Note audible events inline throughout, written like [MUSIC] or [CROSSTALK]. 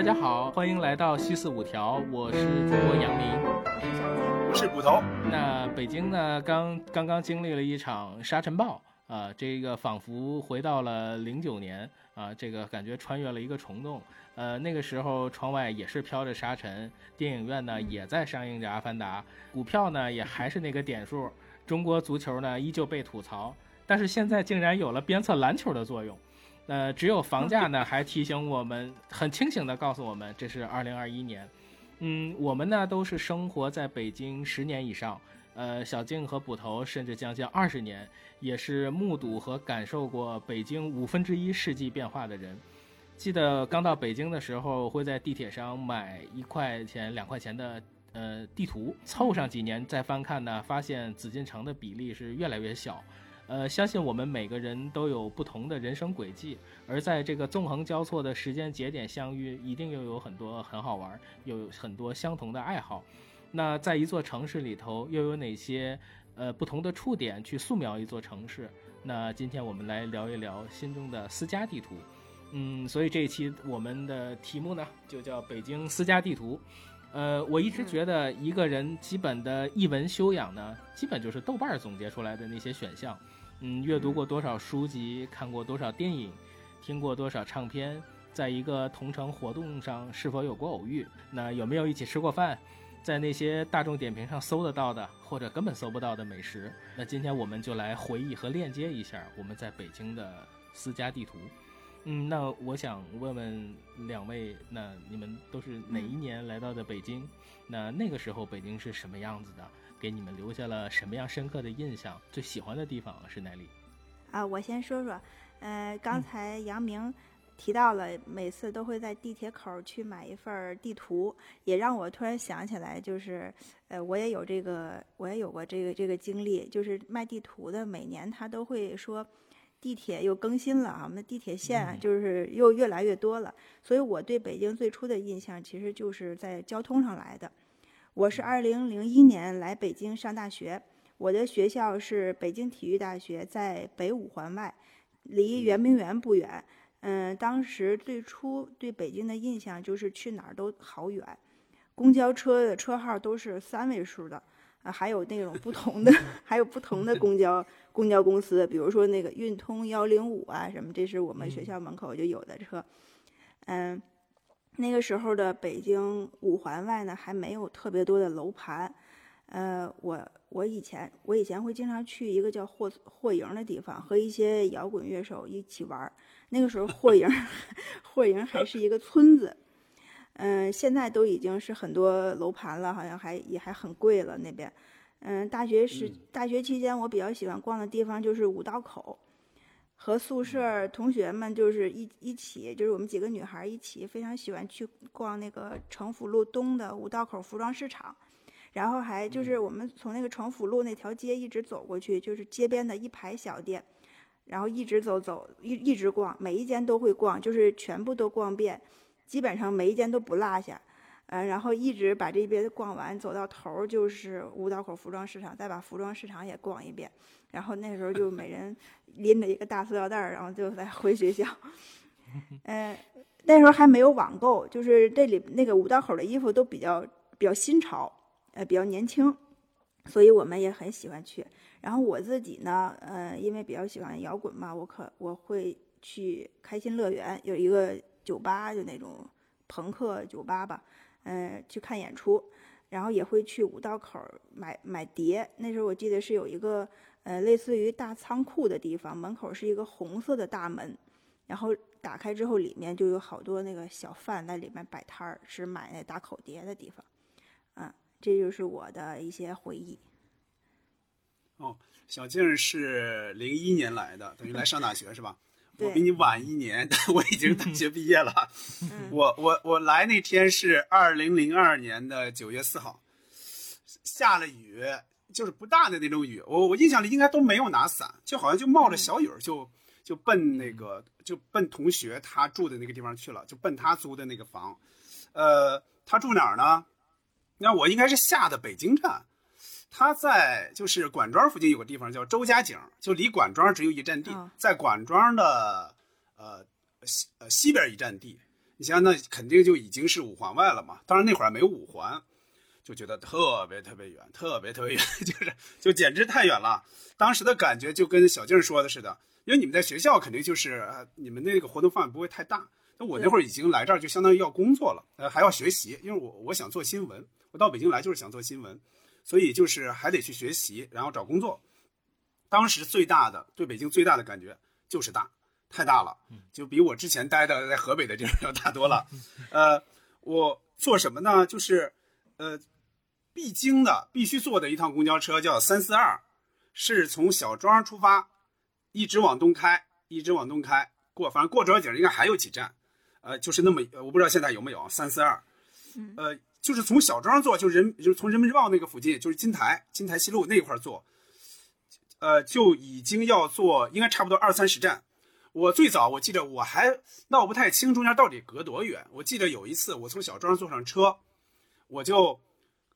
大家好，欢迎来到西四五条，我是主播杨明，我是捕头。那北京呢，刚刚刚经历了一场沙尘暴啊，这个仿佛回到了零九年啊，这个感觉穿越了一个虫洞。呃，那个时候窗外也是飘着沙尘，电影院呢也在上映着《阿凡达》，股票呢也还是那个点数，中国足球呢依旧被吐槽，但是现在竟然有了鞭策篮球的作用。呃，只有房价呢，还提醒我们很清醒的告诉我们，这是二零二一年。嗯，我们呢都是生活在北京十年以上，呃，小静和捕头甚至将近二十年，也是目睹和感受过北京五分之一世纪变化的人。记得刚到北京的时候，会在地铁上买一块钱、两块钱的呃地图，凑上几年再翻看呢，发现紫禁城的比例是越来越小。呃，相信我们每个人都有不同的人生轨迹，而在这个纵横交错的时间节点相遇，一定又有很多很好玩，又有很多相同的爱好。那在一座城市里头，又有哪些呃不同的触点去素描一座城市？那今天我们来聊一聊心中的私家地图。嗯，所以这一期我们的题目呢，就叫北京私家地图。呃，我一直觉得一个人基本的译文修养呢，基本就是豆瓣总结出来的那些选项。嗯，阅读过多少书籍，看过多少电影，听过多少唱片，在一个同城活动上是否有过偶遇？那有没有一起吃过饭？在那些大众点评上搜得到的，或者根本搜不到的美食？那今天我们就来回忆和链接一下我们在北京的私家地图。嗯，那我想问问两位，那你们都是哪一年来到的北京？那那个时候北京是什么样子的？给你们留下了什么样深刻的印象？最喜欢的地方是哪里？啊，我先说说。呃，刚才杨明提到了，每次都会在地铁口去买一份地图，也让我突然想起来，就是呃，我也有这个，我也有过这个这个经历，就是卖地图的，每年他都会说地铁又更新了啊，我们的地铁线就是又越来越多了，所以我对北京最初的印象其实就是在交通上来的。我是二零零一年来北京上大学，我的学校是北京体育大学，在北五环外，离圆明园不远。嗯，当时最初对北京的印象就是去哪儿都好远，公交车的车号都是三位数的，啊，还有那种不同的，[LAUGHS] 还有不同的公交公交公司，比如说那个运通幺零五啊什么，这是我们学校门口就有的车，嗯。那个时候的北京五环外呢，还没有特别多的楼盘。呃，我我以前我以前会经常去一个叫霍霍营的地方，和一些摇滚乐手一起玩。那个时候霍营 [LAUGHS] 霍营还是一个村子。嗯，现在都已经是很多楼盘了，好像还也还很贵了那边。嗯，大学时大学期间，我比较喜欢逛的地方就是五道口。和宿舍同学们就是一一起，就是我们几个女孩一起，非常喜欢去逛那个城府路东的五道口服装市场，然后还就是我们从那个城府路那条街一直走过去，就是街边的一排小店，然后一直走走一一直逛，每一间都会逛，就是全部都逛遍，基本上每一间都不落下。嗯，然后一直把这边逛完，走到头儿就是五道口服装市场，再把服装市场也逛一遍。然后那时候就每人拎着一个大塑料袋儿，然后就再回学校。嗯，[LAUGHS] 那时候还没有网购，就是这里那个五道口的衣服都比较比较新潮，呃，比较年轻，所以我们也很喜欢去。然后我自己呢，呃，因为比较喜欢摇滚嘛，我可我会去开心乐园，有一个酒吧，就那种朋克酒吧吧。嗯，去看演出，然后也会去五道口买买碟。那时候我记得是有一个呃类似于大仓库的地方，门口是一个红色的大门，然后打开之后里面就有好多那个小贩在里面摆摊儿，是买那打口碟的地方。嗯，这就是我的一些回忆。哦，小静是零一年来的，等于来上大学是吧？我比你晚一年，[LAUGHS] 但我已经大学毕业了。我我我来那天是二零零二年的九月四号，下了雨，就是不大的那种雨。我我印象里应该都没有拿伞，就好像就冒着小雨就就奔那个就奔同学他住的那个地方去了，就奔他租的那个房。呃，他住哪儿呢？那我应该是下的北京站。他在就是管庄附近有个地方叫周家井，就离管庄只有一站地，在管庄的呃西呃西边一站地，你想那肯定就已经是五环外了嘛。当然那会儿没有五环，就觉得特别特别远，特别特别远，[LAUGHS] 就是就简直太远了。当时的感觉就跟小静说的似的，因为你们在学校肯定就是你们那个活动范围不会太大。那我那会儿已经来这儿，就相当于要工作了，呃，还要学习，因为我我想做新闻，我到北京来就是想做新闻，所以就是还得去学习，然后找工作。当时最大的对北京最大的感觉就是大，太大了，就比我之前待的在河北的地方要大多了。[LAUGHS] 呃，我做什么呢？就是呃，必经的必须坐的一趟公交车叫三四二，是从小庄出发，一直往东开，一直往东开，过反正过庄井应该还有几站。呃，就是那么，我不知道现在有没有三四二，呃，就是从小庄坐，就人就是从人民日报那个附近，就是金台金台西路那块坐，呃，就已经要坐，应该差不多二三十站。我最早我记得我还闹不太清中间到底隔多远。我记得有一次我从小庄坐上车，我就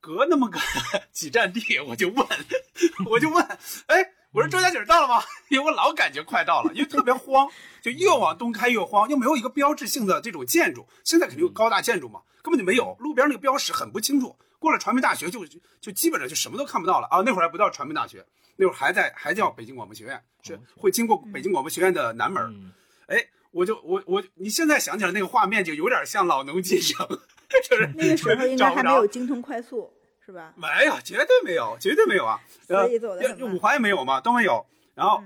隔那么个 [LAUGHS] 几站地，我就问，[LAUGHS] 我就问，哎。我说周家井到了吗？[LAUGHS] 因为我老感觉快到了，因为特别慌，就越往东开越慌，又没有一个标志性的这种建筑。现在肯定有高大建筑嘛，根本就没有，路边那个标识很不清楚。过了传媒大学就就基本上就什么都看不到了啊！那会儿还不叫传媒大学，那会儿还在还叫北京广播学院，是会经过北京广播学院的南门。哎，我就我我你现在想起来那个画面就有点像老农进城，[LAUGHS] 就是那个时候应该还没有精通快速。是吧？没有，绝对没有，绝对没有啊！[LAUGHS] 所以走的五环也没有嘛，都没有。然后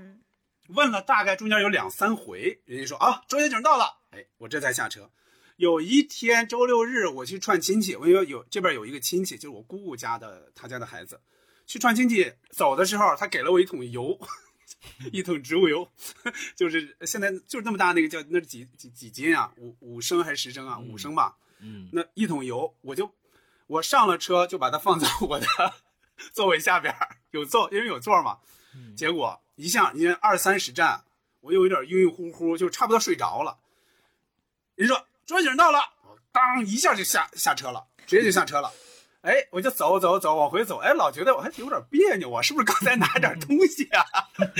问了大概中间有两三回，人家说啊，周家井到了，哎，我这才下车。有一天周六日我去串亲戚，我因为有这边有一个亲戚，就是我姑姑家的他家的孩子，去串亲戚，走的时候他给了我一桶油，[LAUGHS] 一桶植物油，就是现在就是那么大那个叫那几几几斤啊？五五升还是十升啊？五升吧。嗯，那一桶油我就。我上了车就把它放在我的 [LAUGHS] 座位下边有座，因为有座嘛。结果一下，因为二三十站，我又有点晕晕乎乎，就差不多睡着了。人说卓景到了，当一下就下下车了，直接就下车了。哎，我就走走走，往回走。哎，老觉得我还有点别扭啊，是不是刚才拿点东西啊？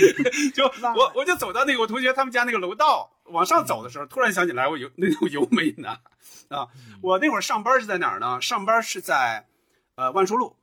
[LAUGHS] 就我我就走到那个我同学他们家那个楼道，往上走的时候，突然想起来我油那桶油没拿啊。我那会儿上班是在哪儿呢？上班是在呃万寿路。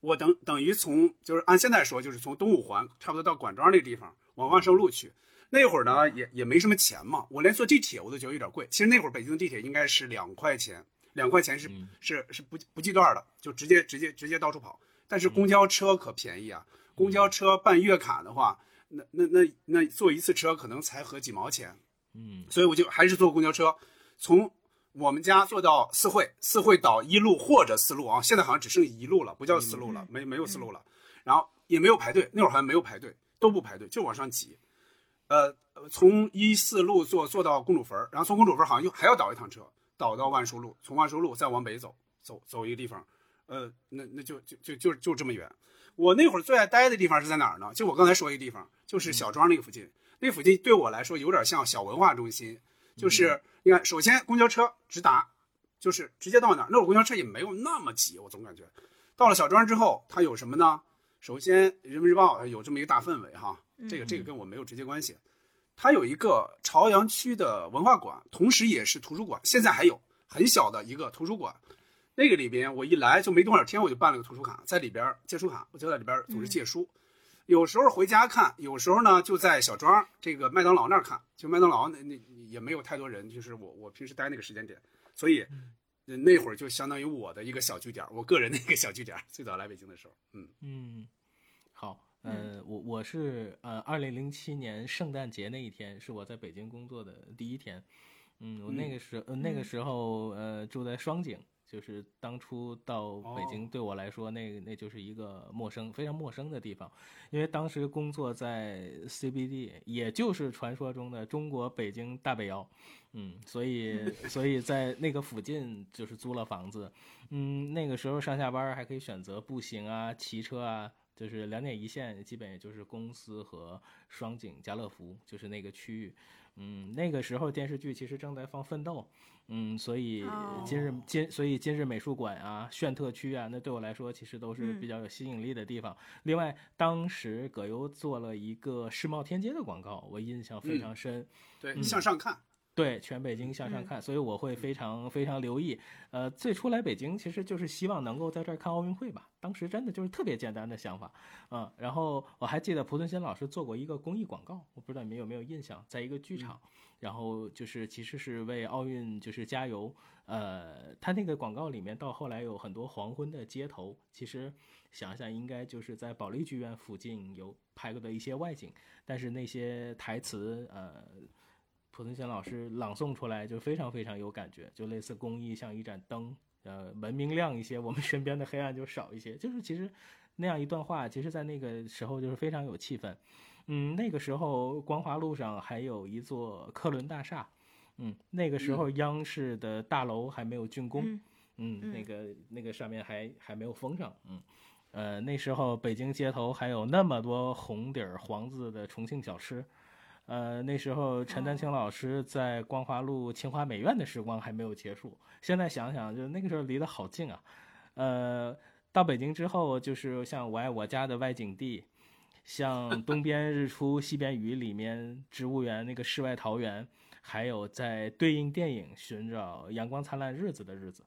我等等于从就是按现在说，就是从东五环差不多到管庄那个地方往万寿路去。那会儿呢也也没什么钱嘛，我连坐地铁我都觉得有点贵。其实那会儿北京的地铁应该是两块钱。两块钱是是是不不计段的，就直接直接直接到处跑。但是公交车可便宜啊！公交车办月卡的话，那那那那坐一次车可能才合几毛钱。嗯，所以我就还是坐公交车，从我们家坐到四惠，四惠倒一路或者四路啊。现在好像只剩一路了，不叫四路了，没没有四路了。然后也没有排队，那会儿好像没有排队，都不排队，就往上挤。呃，从一四路坐坐到公主坟，然后从公主坟好像又还要倒一趟车。倒到万寿路，从万寿路再往北走，走走一个地方，呃，那那就就就就就这么远。我那会儿最爱待的地方是在哪儿呢？就我刚才说一个地方，就是小庄那个附近。那附近对我来说有点像小文化中心，就是你看，首先公交车直达，就是直接到哪儿。那会儿公交车也没有那么挤，我总感觉。到了小庄之后，它有什么呢？首先，《人民日报》有这么一个大氛围哈，这个这个跟我没有直接关系。它有一个朝阳区的文化馆，同时也是图书馆。现在还有很小的一个图书馆，那个里边我一来就没多少天，我就办了个图书卡，在里边借书卡，我就在里边总是借书。有时候回家看，有时候呢就在小庄这个麦当劳那儿看。就麦当劳那那也没有太多人，就是我我平时待那个时间点，所以那会儿就相当于我的一个小据点，我个人的一个小据点。最早来北京的时候，嗯嗯，呃，我我是呃，二零零七年圣诞节那一天是我在北京工作的第一天，嗯，我那个时呃那个时候呃住在双井，就是当初到北京对我来说，那那就是一个陌生非常陌生的地方，因为当时工作在 CBD，也就是传说中的中国北京大北窑，嗯，所以所以在那个附近就是租了房子，嗯，那个时候上下班还可以选择步行啊、骑车啊。就是两点一线，基本也就是公司和双井、家乐福，就是那个区域。嗯，那个时候电视剧其实正在放《奋斗》，嗯，所以今日今所以今日美术馆啊、炫特区啊，那对我来说其实都是比较有吸引力的地方。另外，当时葛优做了一个世贸天阶的广告，我印象非常深。对，向上看。对，全北京向上看，所以我会非常非常留意。呃，最初来北京其实就是希望能够在这儿看奥运会吧，当时真的就是特别简单的想法，嗯。然后我还记得濮存昕老师做过一个公益广告，我不知道你们有没有印象，在一个剧场，然后就是其实是为奥运就是加油。呃，他那个广告里面到后来有很多黄昏的街头，其实想想应该就是在保利剧院附近有拍过的一些外景，但是那些台词，呃。濮存昕老师朗诵出来就非常非常有感觉，就类似公益像一盏灯，呃，文明亮一些，我们身边的黑暗就少一些。就是其实那样一段话，其实在那个时候就是非常有气氛。嗯，那个时候光华路上还有一座科伦大厦，嗯，那个时候央视的大楼还没有竣工，嗯，那个那个上面还还没有封上，嗯，呃，那时候北京街头还有那么多红底儿黄字的重庆小吃。呃，那时候陈丹青老师在光华路清华美院的时光还没有结束。现在想想，就那个时候离得好近啊。呃，到北京之后，就是像我爱我家的外景地，像东边日出西边雨里面植物园那个世外桃源，还有在对应电影寻找阳光灿烂日子的日子。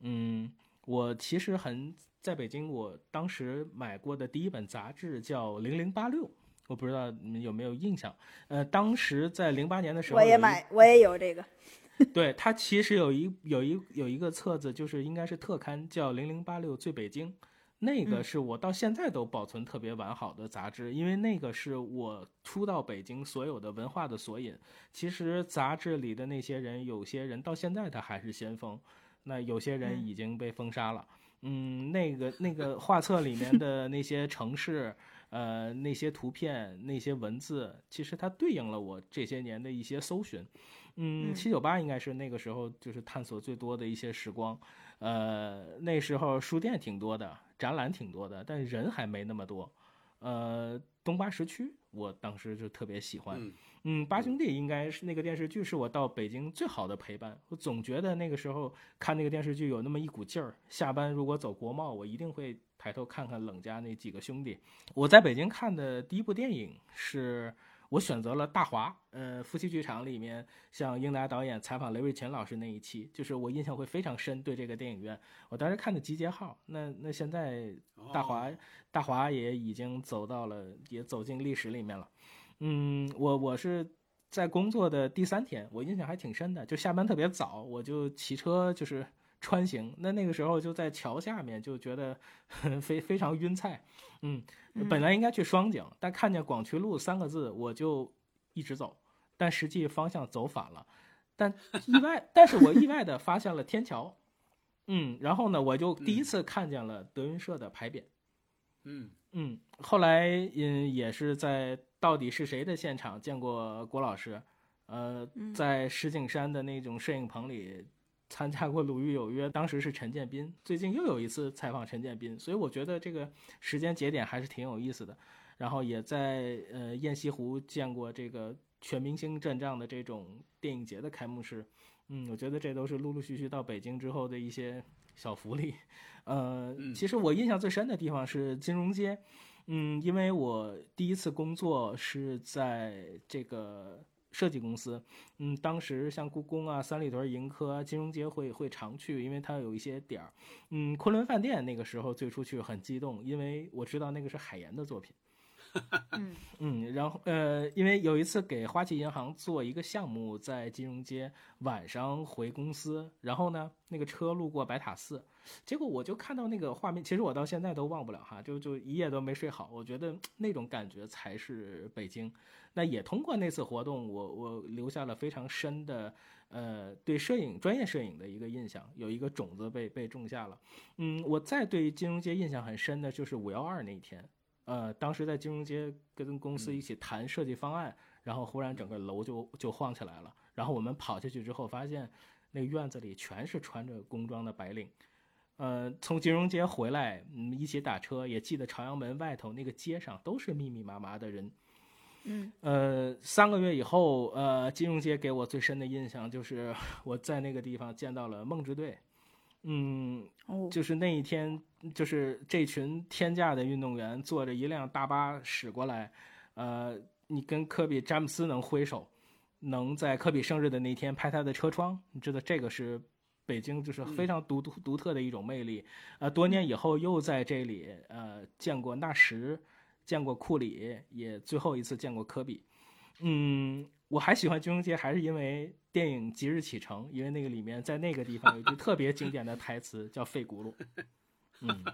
嗯，我其实很在北京，我当时买过的第一本杂志叫《零零八六》。我不知道你们有没有印象，呃，当时在零八年的时候，我也买，我也有这个。[LAUGHS] 对，它其实有一有一有一个册子，就是应该是特刊，叫《零零八六最北京》，那个是我到现在都保存特别完好的杂志，因为那个是我初到北京所有的文化的索引。其实杂志里的那些人，有些人到现在他还是先锋，那有些人已经被封杀了。嗯，那个那个画册里面的那些城市。呃，那些图片、那些文字，其实它对应了我这些年的一些搜寻。嗯，七九八应该是那个时候就是探索最多的一些时光。呃，那时候书店挺多的，展览挺多的，但人还没那么多。呃，东八时区，我当时就特别喜欢。嗯，八兄弟应该是那个电视剧，是我到北京最好的陪伴。我总觉得那个时候看那个电视剧有那么一股劲儿。下班如果走国贸，我一定会抬头看看冷家那几个兄弟。我在北京看的第一部电影是。我选择了大华，呃，夫妻剧场里面，像英达导演采访雷瑞琴老师那一期，就是我印象会非常深。对这个电影院，我当时看的集结号，那那现在大华大华也已经走到了，也走进历史里面了。嗯，我我是在工作的第三天，我印象还挺深的，就下班特别早，我就骑车就是 [LAUGHS] 穿行，那那个时候就在桥下面，就觉得非非常晕菜，嗯。本来应该去双井，但看见“广渠路”三个字，我就一直走，但实际方向走反了。但意外，但是我意外的发现了天桥，嗯，然后呢，我就第一次看见了德云社的牌匾，嗯嗯。后来嗯也是在《到底是谁》的现场见过郭老师，呃，在石景山的那种摄影棚里。参加过《鲁豫有约》，当时是陈建斌。最近又有一次采访陈建斌，所以我觉得这个时间节点还是挺有意思的。然后也在呃雁西湖见过这个全明星阵仗的这种电影节的开幕式。嗯，我觉得这都是陆陆续续到北京之后的一些小福利。呃，其实我印象最深的地方是金融街。嗯，因为我第一次工作是在这个。设计公司，嗯，当时像故宫啊、三里屯、盈科、金融街会会常去，因为它有一些点儿。嗯，昆仑饭店那个时候最初去很激动，因为我知道那个是海岩的作品。[LAUGHS] 嗯嗯，然后呃，因为有一次给花旗银行做一个项目，在金融街晚上回公司，然后呢，那个车路过白塔寺，结果我就看到那个画面，其实我到现在都忘不了哈，[LAUGHS] 就就一夜都没睡好。我觉得那种感觉才是北京。那也通过那次活动，我我留下了非常深的呃对摄影专业摄影的一个印象，有一个种子被被种下了。嗯，我再对金融街印象很深的就是五幺二那一天。呃，当时在金融街跟公司一起谈设计方案，然后忽然整个楼就就晃起来了。然后我们跑下去之后，发现那个院子里全是穿着工装的白领。呃，从金融街回来，嗯，一起打车，也记得朝阳门外头那个街上都是密密麻麻的人。嗯，呃，三个月以后，呃，金融街给我最深的印象就是我在那个地方见到了梦之队。嗯，就是那一天，就是这群天价的运动员坐着一辆大巴驶过来，呃，你跟科比詹姆斯能挥手，能在科比生日的那天拍他的车窗，你知道这个是北京就是非常独独独特的一种魅力。呃，多年以后又在这里呃见过纳什，见过库里，也最后一次见过科比。嗯，我还喜欢金融街，还是因为电影《即日启程》，因为那个里面在那个地方有一句 [LAUGHS] 特别经典的台词叫“废轱辘 [LAUGHS] ”。嗯，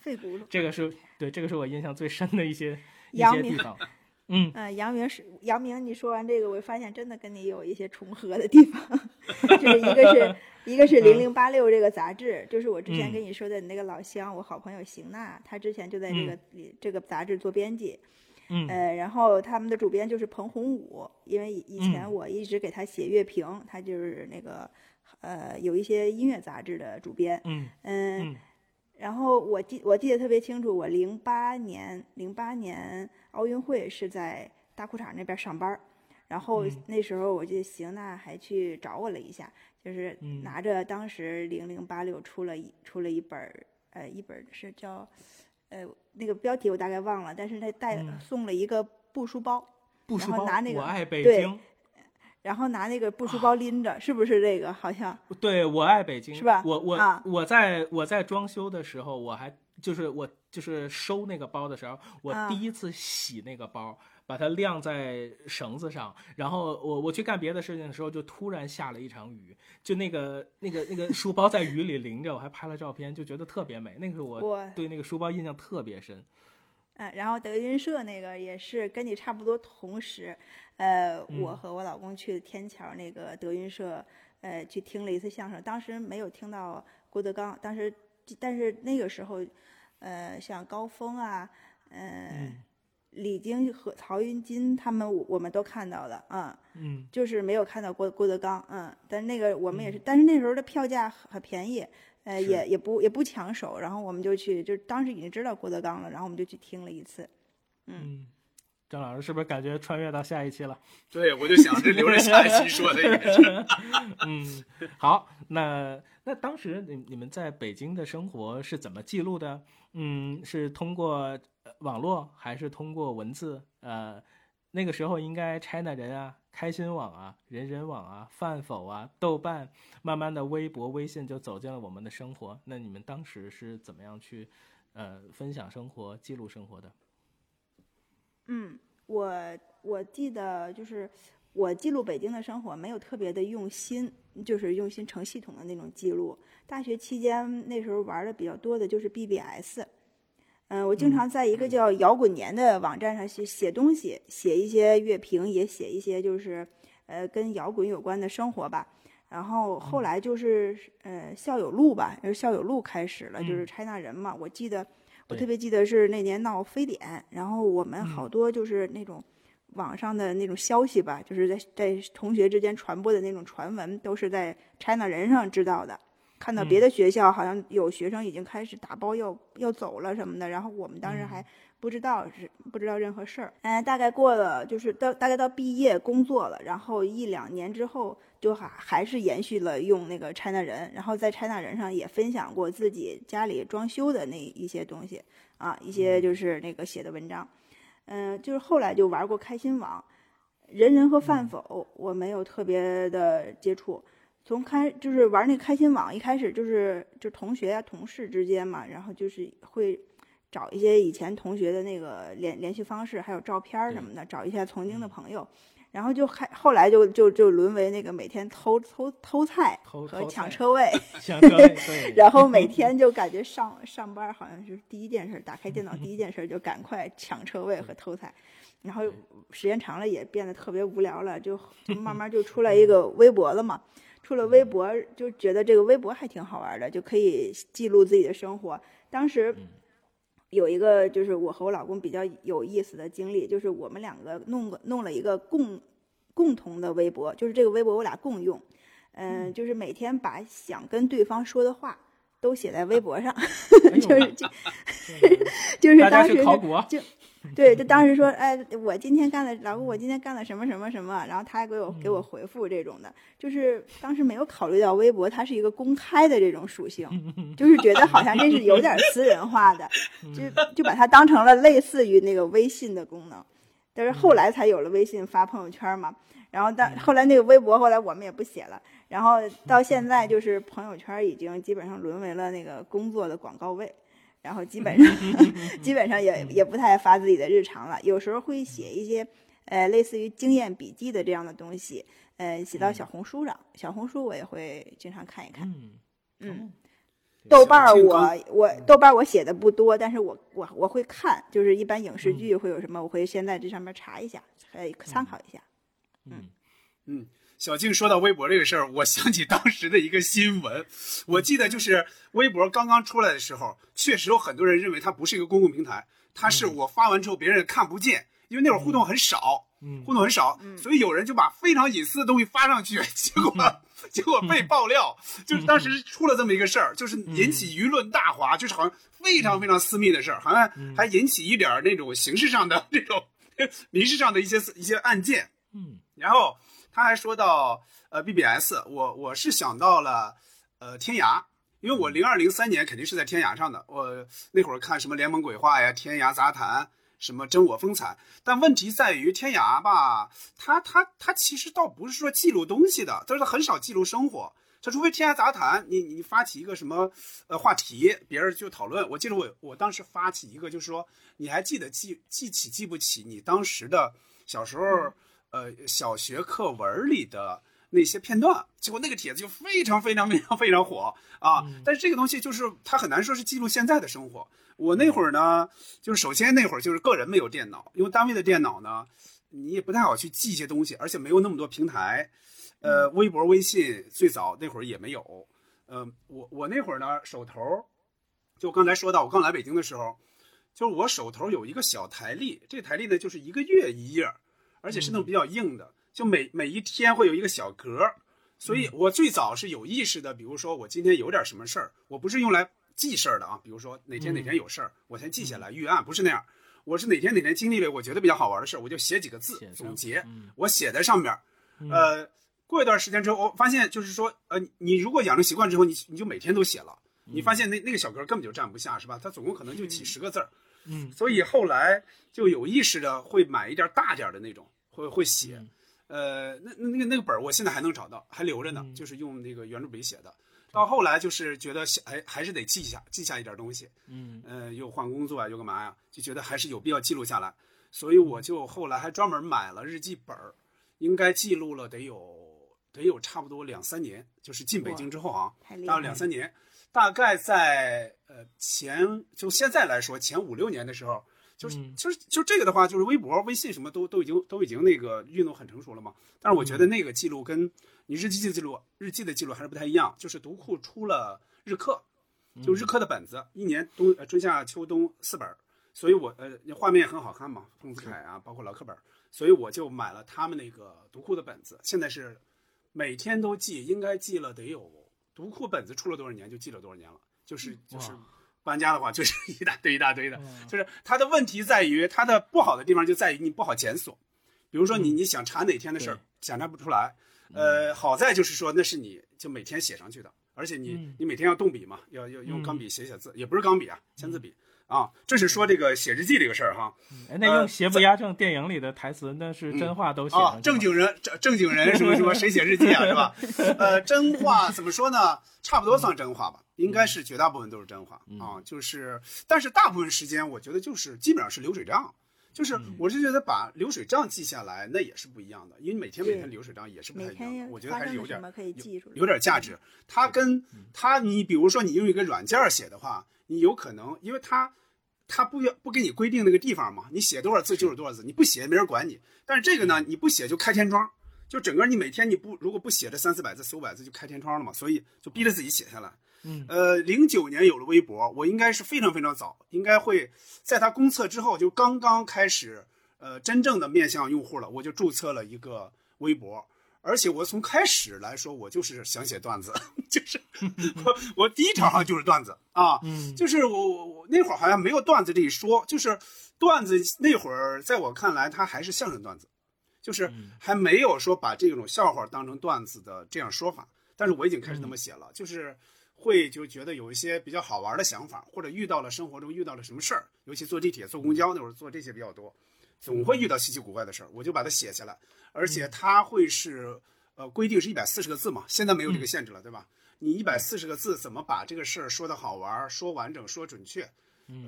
废轱辘，这个是对，这个是我印象最深的一些 [LAUGHS] 一杨明些地方。嗯，嗯，杨明是杨明，你说完这个，我发现真的跟你有一些重合的地方，就是一个是一个是零零八六这个杂志，就是我之前嗯跟你说的你那个老乡，我好朋友邢娜，她之前就在这个里这个杂志做编辑，嗯。呃，然后他们的主编就是彭洪武，因为以以前嗯。我一直给他写乐评，他就是那个呃有一些音乐杂志的主编，嗯。然后我记我记得特别清楚，我零八年零八年奥运会是在大裤衩那边上班，然后嗯。那时候我记得邢娜还去找我了一下，就是嗯。拿着当时零零八六出了一出了一本儿呃一本是叫呃那个标题我大概忘了，但是他带嗯。送了一个布书包，然布书包，后拿那个我爱北对京，然后拿那个布书包拎着，是不是这个？好像。对我爱北京是吧我我、啊我在我在装修的时候，我还就是我就是收那个包的时候，我啊第一次洗那个包，把它晾在绳子上，然后我我去干别的事情的时候，就突然下了一场雨，就那个那个那个书包在雨里淋着，我还拍了照片，就觉得特别美。那个是我我对那个书包印象特别深。嗯，然后德云社那个也是跟你差不多同时，呃，我嗯和我老公去天桥那个德云社，呃，去听了一次相声。当时没有听到郭德纲，当时但是那个时候，呃，像高峰啊，呃，嗯李菁和曹云金他们我我们都看到了，啊、嗯就是没有看到郭郭德纲，嗯，但那个我们也是，但是那时候的票价很很便宜，呃，也也不也不抢手，然后我们就去，就当时已经知道郭德纲了，然后我们就去听了一次。嗯，张老师是不是感觉穿越到下一期了？[LAUGHS] 对，我就想这留着下一期说的也是。[LAUGHS] 嗯，好，那那当时你你们在北京的生活是怎么记录的？嗯，是通过呃网络还是通过文字？呃，那个时候应该 China 人啊、开心网啊、人人网啊、饭否啊、豆瓣，慢慢的微博、微信就走进了我们的生活。那你们当时是怎么样去呃分享生活、记录生活的？嗯，我我记得就是我记录北京的生活没有特别的用心，就是用心成系统的那种记录。大学期间那时候玩的比较多的就是 BBS，嗯、我经常在一个叫摇滚年的网站上写写东西，写一些乐评，也写一些就是呃跟摇滚有关的生活吧。然后后来就是呃校友录吧，就是校友录开始了，就是嗯 China 人嘛。我记得我特别记得是那年闹非典，然后我们好嗯多就是那种网上的那种消息吧，就是在在同学之间传播的那种传闻，都是在 China 人上知道的。看到别嗯的学校好像有学生已经开始打包要要走了什么的，然后我们当时嗯还不知道是不知道任何事儿。嗯，大概过了就是到大概到毕业工作了，然后一两年之后就还还是延续了用那个 China 人，然后在 China 人上也分享过自己家里装修的那一些东西啊，一些就是那个写的文章。嗯，就是后来就玩过开心网，人人和饭否我没有特别的接触。从开就是玩那开心网，一开始就是就同学啊、同事之间嘛，然后就是会找一些以前同学的那个联联系方式，还有照片儿什么的，找一下曾经的朋友，然后就开后来就就就沦为那个每天偷偷偷菜和抢车位，[LAUGHS] 然后每 [LAUGHS] 天就感觉上上班好像是第一件事，打开电脑第一件事就赶快抢车位和偷菜，然后时间长了也变得特别无聊了，就 [LAUGHS] 就慢慢就出来一个微博了嘛。出了微博就觉得这个微博还挺好玩的，就可以记录自己的生活。当时有一个就是我和我老公比较有意思的经历，就是我们两个弄个弄了一个共共同的微博，就是这个微博我俩共用，嗯、就是每天把想跟对方说的话都写在微博上，[LAUGHS] 就是就 [LAUGHS] 就是当时是是考古啊，[LAUGHS] 对，就当时说，哎，我今天干了，老公，我今天干了什么什么什么，然后他还给我给我回复这种的，就是当时没有考虑到微博它是一个公开的这种属性，[LAUGHS] 就是觉得好像这是有点私人化的，[LAUGHS] 就就把它当成了类似于那个微信的功能，但是后来才有了微信发朋友圈嘛。然后但后来那个微博，后来我们也不写了。然后到现在就是朋友圈已经基本上沦为了那个工作的广告位，然后基本上 [LAUGHS] 基本上也也不太发自己的日常了。有时候会写一些呃类似于经验笔记的这样的东西，呃写到小红书上。小红书我也会经常看一看。嗯。豆瓣儿我我豆瓣儿我写的不多，但是我我我会看，就是一般影视剧会有什么，我会先在这上面查一下，可以参考一下。嗯嗯，小静说到微博这个事儿，我想起当时的一个新闻，[LAUGHS] 我记得就是微博刚刚出来的时候，确实有很多人认为它不是一个公共平台，它是我发完之后别人看不见，因为那会儿互动很少，互动很少，所以有人就把非常隐私的东西发上去，结果。[LAUGHS] 结果被爆料，就是当时出了这么一个事儿，就是引起舆论大哗，就是好像非常非常私密的事儿，好像还引起一点那种形式上的这种 [LAUGHS] 民事上的一些一些案件。嗯，然后他还说到呃 BBS，我我是想到了呃天涯，因为我零二零三年肯定是在天涯上的，我那会儿看什么联盟鬼话呀、天涯杂谈。什么真我风采？但问题在于天涯吧，它它它其实倒不是说记录东西的，但是它很少记录生活。它除非天涯杂谈，你你发起一个什么呃话题，别人就讨论。我记得我我当时发起一个，就是说你还记得记记起记不起你当时的小时候呃小学课文里的那些片段？结果那个帖子就非常非常非常非常火啊！但是这个东西就是它很难说是记录现在的生活。我那会儿呢，就是首先那会儿就是个人没有电脑，因为单位的电脑呢，你也不太好去记一些东西，而且没有那么多平台，呃，微博、微信最早那会儿也没有，嗯，我我那会儿呢手头，就刚才说到我刚来北京的时候，就是我手头有一个小台历，这台历呢就是一个月一页，而且是那种比较硬的，就每每一天会有一个小格，所以我最早是有意识的，比如说我今天有点什么事儿，我不是用来。记事儿的啊，比如说哪天哪天有事儿，我先记下来预案，不是那样。我是哪天哪天经历了我觉得比较好玩的事儿，我就写几个字总结，我写在上面。呃，过一段时间之后，我发现就是说，呃，你如果养成习惯之后，你你就每天都写了，你发现那那个小格根本就站不下，是吧？它总共可能就几十个字儿。嗯，所以后来就有意识的会买一点大点的那种，会会写。呃，那那那个那个本儿，我现在还能找到，还留着呢，就是用那个圆珠笔写的。到后来就是觉得，哎，还是得记下，记下一点东西。嗯，呃，又换工作啊，又干嘛呀？就觉得还是有必要记录下来。所以我就后来还专门买了日记本儿，应该记录了得有得有差不多两三年。就是进北京之后啊，大概两三年，大概在呃前就现在来说前五六年的时候，就是就是就这个的话，就是微博、微信什么都都已经都已经那个运动很成熟了嘛。但是我觉得那个记录跟你日记的记录，日记的记录还是不太一样。就是读库出了日课，就日课的本子，一年冬、春夏秋冬四本所以我呃画面很好看嘛，丰子恺啊，包括老课本所以我就买了他们那个读库的本子。现在是每天都记，应该记了得有读库本子出了多少年就记了多少年了。就是就是搬家的话，就是 [LAUGHS] 一大堆一大堆的。就是它的问题在于它的不好的地方就在于你不好检索，比如说你你想查哪天的事儿，检查不出来。呃，好在就是说，那是你就每天写上去的，而且你你每天要动笔嘛，要要用钢笔写写字，也不是钢笔啊，签字笔啊。这是说这个写日记这个事儿哈。哎，那用邪不压正电影里的台词，那是真话都写啊。正经人正正经人什么什么谁写日记啊，是吧？呃，[LAUGHS] 真话怎么说呢？差不多算真话吧，应该是绝大部分都是真话啊。就是，但是大部分时间我觉得就是基本上是流水账。就是我是觉得把流水账记下来，那也是不一样的，因为每天每天流水账也是不太一样。我觉得还是有点有点价值。它跟它，你比如说你用一个软件写的话，你有可能，因为它它不要不给你规定那个地方嘛，你写多少字就是多少字，你不写没人管你。但是这个呢，你不写就开天窗，就整个你每天你不如果不写这三四百字四五百字就开天窗了嘛，所以就逼着自己写下来。嗯，呃，零九年有了微博，我应该是非常非常早，应该会在它公测之后就刚刚开始，呃，真正的面向用户了，我就注册了一个微博，而且我从开始来说，我就是想写段子，[LAUGHS] 就是 [LAUGHS] 我我第一条好像就是段子啊，嗯，就是我我我那会儿好像没有段子这一说，就是段子那会儿在我看来它还是相声段子，就是还没有说把这种笑话当成段子的这样说法，但是我已经开始那么写了，就是。会就觉得有一些比较好玩的想法，或者遇到了生活中遇到了什么事儿，尤其坐地铁、坐公交那会儿坐这些比较多，总会遇到稀奇古怪的事儿，我就把它写下来，而且它会是呃规定是一百四十个字嘛，现在没有这个限制了，对吧？你一百四十个字怎么把这个事儿说的好玩、说完整、说准确？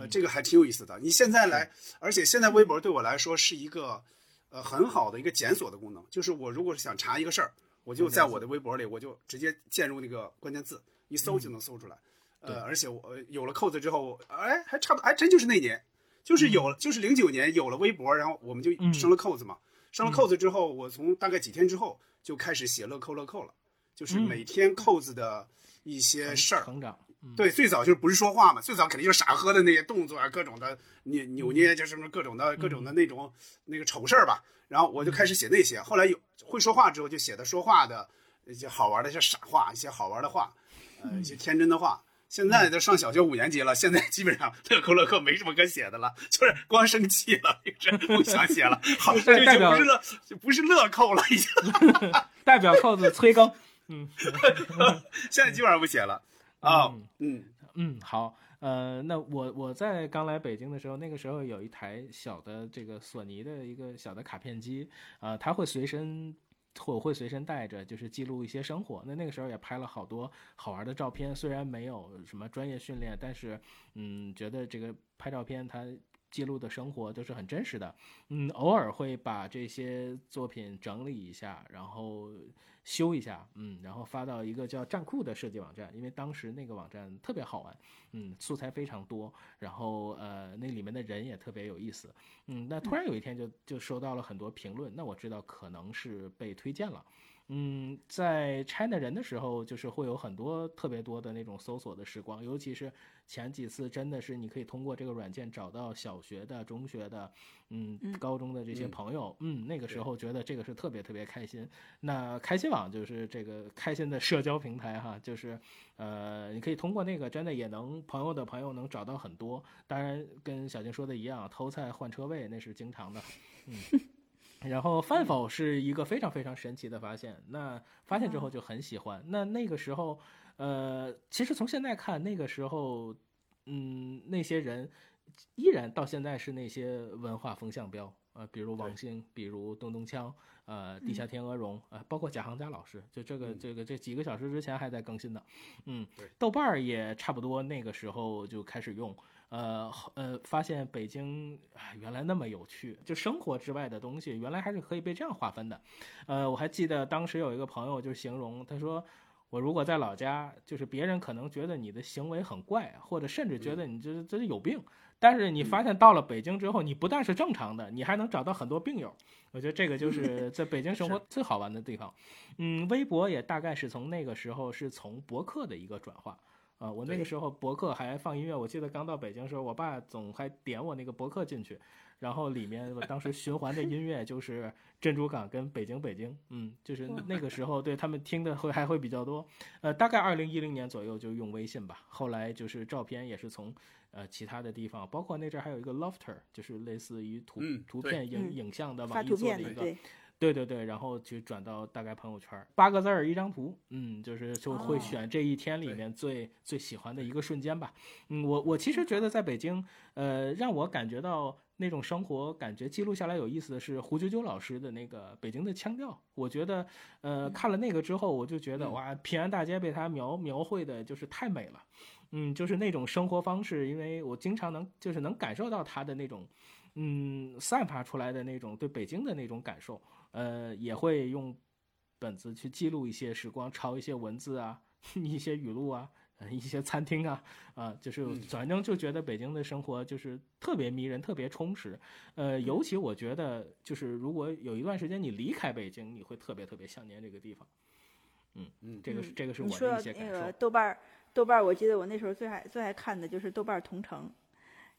呃，这个还挺有意思的。你现在来，而且现在微博对我来说是一个呃很好的一个检索的功能，就是我如果是想查一个事儿，我就在我的微博里，我就直接键入那个关键字，一搜就能搜出来。呃，而且我有了扣子之后，哎，还差不多，还真就是那年，就是有了，就是零九年有了微博，然后我们就生了扣子嘛。生了扣子之后，我从大概几天之后就开始写乐扣乐扣了。就是每天扣子的一些事儿，成长。对，最早就是不是说话嘛，最早肯定就是傻呵的那些动作啊，各种的扭扭捏，就是什么各种的各种的那种那个丑事儿吧。然后我就开始写那些，后来有会说话之后，就写的说话的一些好玩的一些傻话，一些好玩的话，呃，一些天真的话。现在都上小学五年级了，现在基本上乐扣乐扣没什么可写的了，就是光生气了，就是不想写了，[LAUGHS] 好这就不是乐，不是乐扣了，已经 [LAUGHS] 代表扣子催更。[LAUGHS] 嗯，现在基本上不写了啊。嗯嗯，好，呃，那我我在刚来北京的时候，那个时候有一台小的这个索尼的一个小的卡片机呃，它会随身我会随身带着，就是记录一些生活。那那个时候也拍了好多好玩的照片，虽然没有什么专业训练，但是嗯，觉得这个拍照片它。记录的生活都是很真实的，嗯，偶尔会把这些作品整理一下，然后修一下，嗯，然后发到一个叫站酷的设计网站，因为当时那个网站特别好玩，嗯，素材非常多，然后呃，那里面的人也特别有意思，嗯，那突然有一天就就收到了很多评论，那我知道可能是被推荐了。在 China 人的时候，就是会有很多特别多的那种搜索的时光，尤其是前几次，真的是你可以通过这个软件找到小学的、中学的，嗯，高中的这些朋友，嗯，那个时候觉得这个是特别特别开心。那开心网就是这个开心的社交平台哈，就是呃，你可以通过那个，真的也能朋友的朋友能找到很多。当然，跟小静说的一样，偷菜换车位那是经常的，嗯。[LAUGHS] 然后饭否是一个非常非常神奇的发现，那发现之后就很喜欢。那那个时候，呃，其实从现在看，那个时候，嗯，那些人依然到现在是那些文化风向标，呃，比如王兴，比如咚咚锵，呃，地下天鹅绒，呃，包括贾行家老师，就这个这个这几个小时之前还在更新的，嗯，豆瓣儿也差不多那个时候就开始用。呃呃，发现北京原来那么有趣，就生活之外的东西，原来还是可以被这样划分的。呃，我还记得当时有一个朋友就形容，他说我如果在老家，就是别人可能觉得你的行为很怪，或者甚至觉得你这这是有病，但是你发现到了北京之后，你不但是正常的，你还能找到很多病友。我觉得这个就 [LAUGHS] 是在北京生活最好玩的地方。嗯，微博也大概是从那个时候是从博客的一个转化。啊，我那个时候博客还放音乐，我记得刚到北京的时候，我爸总还点我那个博客进去，然后里面我当时循环的音乐就是珍珠港跟北京北京，嗯，就是那个时候对他们听的会还会比较多，呃，大概二零一零年左右就用微信吧，后来就是照片也是从呃其他的地方，包括那阵还有一个 Lofter，就是类似于图图片影影像的网易做的一个。对对对，然后就转到大概朋友圈，八个字儿一张图，嗯，就是就会选这一天里面最最喜欢的一个瞬间吧。嗯，我我其实觉得在北京，呃，让我感觉到那种生活感觉记录下来有意思的是胡九九老师的那个北京的腔调。我觉得，呃，看了那个之后，我就觉得哇，平安大街被他描描绘的就是太美了。嗯，就是那种生活方式，因为我经常能就是能感受到他的那种，嗯，散发出来的那种对北京的那种感受。呃，也会用本子去记录一些时光，抄一些文字啊，[LAUGHS] 一些语录啊，一些餐厅啊，啊，就是反正就觉得北京的生活就是特别迷人，特别充实。呃，尤其我觉得，就是如果有一段时间你离开北京，你会特别特别想念这个地方。嗯嗯，这个是这个是我的一些感受。那个豆瓣儿，豆瓣儿，我记得我那时候最爱最爱看的就是豆瓣儿同城。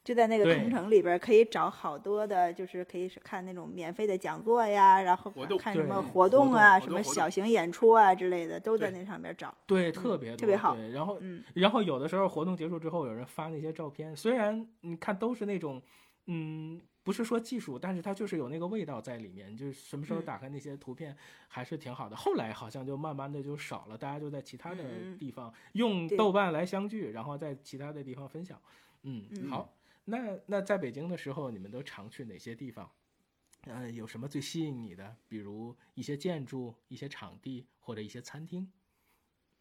就在那个同城里边，可以找好多的，就是可以看那种免费的讲座呀，然后看什么活动啊，什么小型演出啊之类的，都在那上面找。对，特别特别好。然后，嗯然后有的时候活动结束之后，有人发那些照片，虽然你看都是那种，嗯，不是说技术，但是它就是有那个味道在里面。就是什么时候打开那些图片，还是挺好的。后来好像就慢慢的就少了，大家就在其他的地方用豆瓣来相聚，然后在其他的地方分享。嗯，好。那那在北京的时候，你们都常去哪些地方？呃，有什么最吸引你的？比如一些建筑、一些场地或者一些餐厅？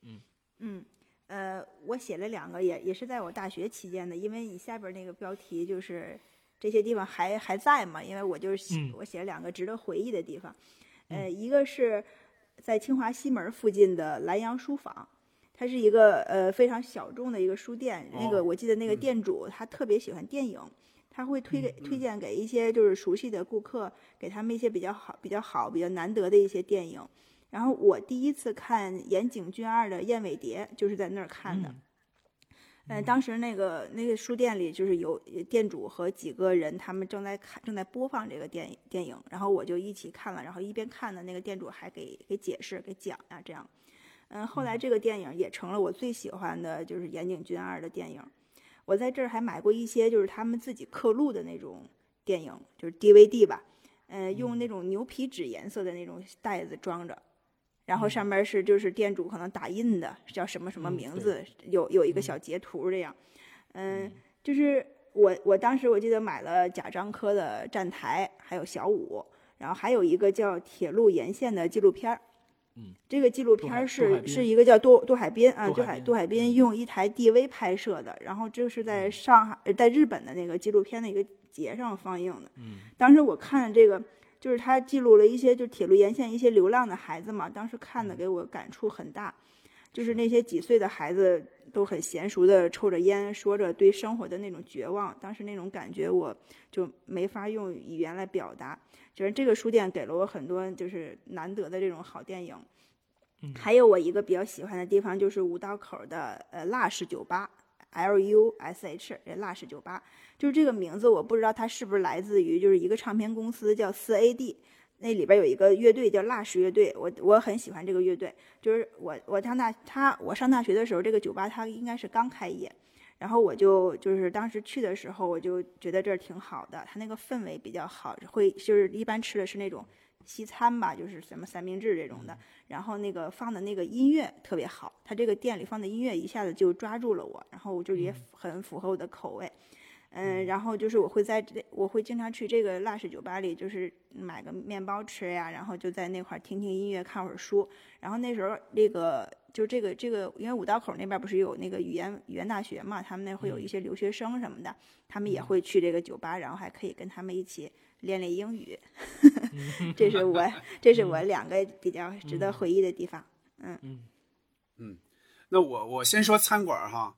嗯嗯，呃，我写了两个，也也是在我大学期间的，因为你下边那个标题就是这些地方还还在嘛，因为我就是我写了两个值得回忆的地方，呃，一个是在清华西门附近的蓝洋书坊，它是一个呃非常小众的一个书店，那个我记得那个店主他特别喜欢电影。他会推给推荐给一些就是熟悉的顾客，给他们一些比较好、比较好、比较难得的一些电影。然后我第一次看岩井俊二的《燕尾蝶》，就是在那儿看的。嗯，当时那个那个书店里就是有店主和几个人，他们正在看正在播放这个电影电影，然后我就一起看了。然后一边看呢，那个店主还给给解释、给讲呀，这样。嗯，后来这个电影也成了我最喜欢的就是岩井俊二的电影。我在这儿还买过一些，就是他们自己刻录的那种电影，就是 DVD 吧，嗯，用那种牛皮纸颜色的那种袋子装着，然后上面是就是店主可能打印的，叫什么什么名字，有有一个小截图这样，嗯，就是我我当时我记得买了贾樟柯的《站台》，还有小五，然后还有一个叫《铁路沿线》的纪录片儿。嗯，这个纪录片是是一个叫杜杜海滨啊，杜海杜海滨用一台 DV 拍摄的，然后这是在上海在日本的那个纪录片的一个节上放映的。嗯，当时我看这个，就是他记录了一些就铁路沿线一些流浪的孩子嘛，当时看的给我感触很大，就是那些几岁的孩子都很娴熟的抽着烟，说着对生活的那种绝望，当时那种感觉我就没法用语言来表达。就是这个书店给了我很多就是难得的这种好电影，还有我一个比较喜欢的地方就是五道口的呃 Lush 酒吧，L U S H 这 Lush 酒吧，就是这个名字我不知道它是不是来自于就是一个唱片公司叫四 A D，那里边有一个乐队叫 Lush 乐队，我我很喜欢这个乐队，就是我我上大他我上大学的时候这个酒吧它应该是刚开业。然后我就就是当时去的时候，我就觉得这儿挺好的，它那个氛围比较好，会就是一般吃的是那种西餐吧，就是什么三明治这种的。然后那个放的那个音乐特别好，他这个店里放的音乐一下子就抓住了我，然后我就也很符合我的口味。嗯，然后就是我会在这，我会经常去这个辣式酒吧里，就是买个面包吃呀，然后就在那块儿听听音乐，看会儿书。然后那时候那个就这个这个，因为五道口那边不是有那个语言语言大学嘛，他们那会有一些留学生什么的，他们也会去这个酒吧，然后还可以跟他们一起练练英语。[LAUGHS] [LAUGHS] 这是我这是我两个比较值得回忆的地方。嗯嗯嗯，那我我先说餐馆哈。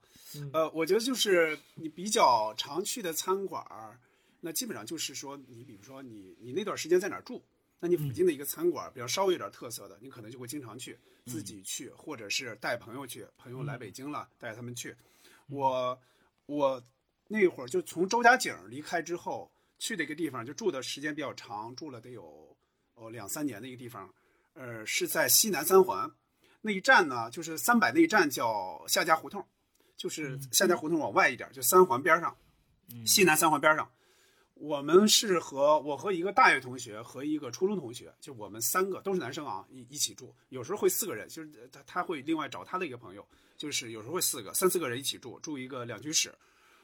呃，我觉得就是你比较常去的餐馆儿，那基本上就是说，你比如说你你那段时间在哪儿住，那你附近的一个餐馆，比较稍微有点特色的，你可能就会经常去，自己去，或者是带朋友去，朋友来北京了，带他们去。我我那会儿就从周家井离开之后，去的一个地方，就住的时间比较长，住了得有哦两三年的一个地方，呃，是在西南三环。那一站呢，就是三百那一站叫夏家胡同。就是夏家胡同往外一点，就三环边上，西南三环边上，我们是和我和一个大学同学和一个初中同学，就我们三个都是男生啊，一一起住，有时候会四个人，就是他他会另外找他的一个朋友，就是有时候会四个三四个人一起住，住一个两居室。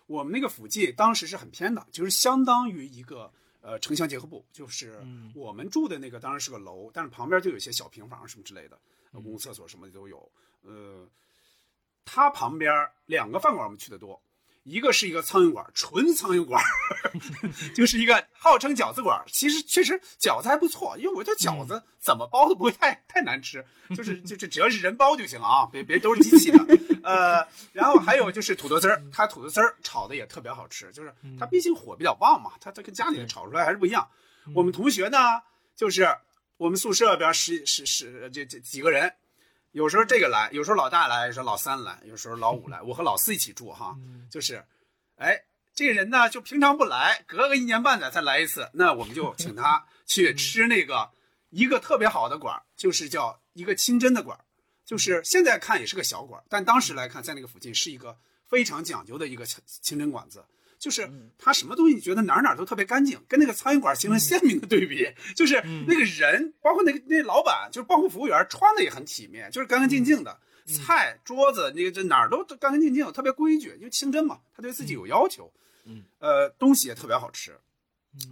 我们那个附近当时是很偏的，就是相当于一个呃城乡结合部，就是我们住的那个当然是个楼，但是旁边就有一些小平房什么之类的，公共厕所什么的都有，呃。他旁边两个饭馆我们去的多，一个是一个苍蝇馆，纯苍蝇馆，[LAUGHS] 就是一个号称饺子馆。其实确实饺子还不错，因为我觉得饺子怎么包都不会太太难吃，就是就就只要是人包就行啊，别别都是机器的。呃，然后还有就是土豆丝儿，它土豆丝儿炒的也特别好吃，就是它毕竟火比较旺嘛，它它跟家里的炒出来还是不一样。我们同学呢，就是我们宿舍边十十十这这几个人。有时候这个来，有时候老大来，有时候老三来，有时候老五来。我和老四一起住哈，就是，哎，这个人呢就平常不来，隔个一年半载才来一次。那我们就请他 [LAUGHS] 去吃那个一个特别好的馆，就是叫一个清真的馆，就是现在看也是个小馆，但当时来看在那个附近是一个非常讲究的一个清清真馆子。就是他什么东西，你觉得哪哪都特别干净，跟那个苍蝇馆形成鲜明的对比。就是那个人，包括那个那老板，就是包括服务员，穿的也很体面，就是干干净净的。菜桌子那个这哪儿都干干净净，特别规矩，因为清真嘛，他对自己有要求。嗯，呃，东西也特别好吃。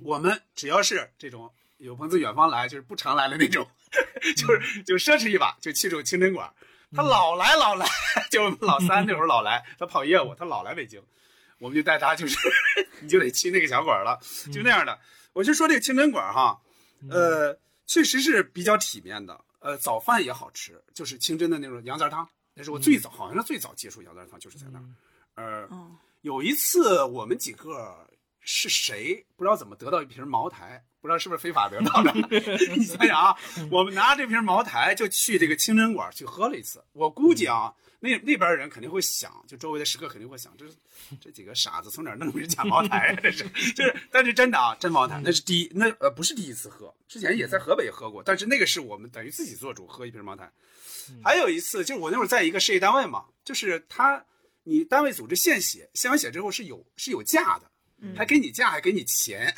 我们只要是这种有朋自远方来，就是不常来的那种，[LAUGHS] 就是就奢侈一把，就去这种清真馆。他老来老来，[LAUGHS] 就我们老三那会儿老来，他跑业务，他老来北京，我们就带他，就 [LAUGHS] 是你就得去那个小馆了，就那样的。我就说这个清真馆哈，呃，确实是比较体面的，呃，早饭也好吃，就是清真的那种羊杂汤，那是我最早好像是最早接触羊杂汤就是在那儿。呃，有一次我们几个是谁不知道怎么得到一瓶茅台。不知道是不是非法得到的？[LAUGHS] 你想想啊，我们拿这瓶茅台就去这个清真馆去喝了一次。我估计啊，那那边人肯定会想，就周围的食客肯定会想，这这几个傻子从哪弄瓶假茅台？这是就是，但是真的啊，真茅台那是第一，那呃不是第一次喝，之前也在河北喝过，但是那个是我们等于自己做主喝一瓶茅台。还有一次，就是我那会儿在一个事业单位嘛，就是他你单位组织献血，献完血之后是有是有价的。还给你假，还给你钱，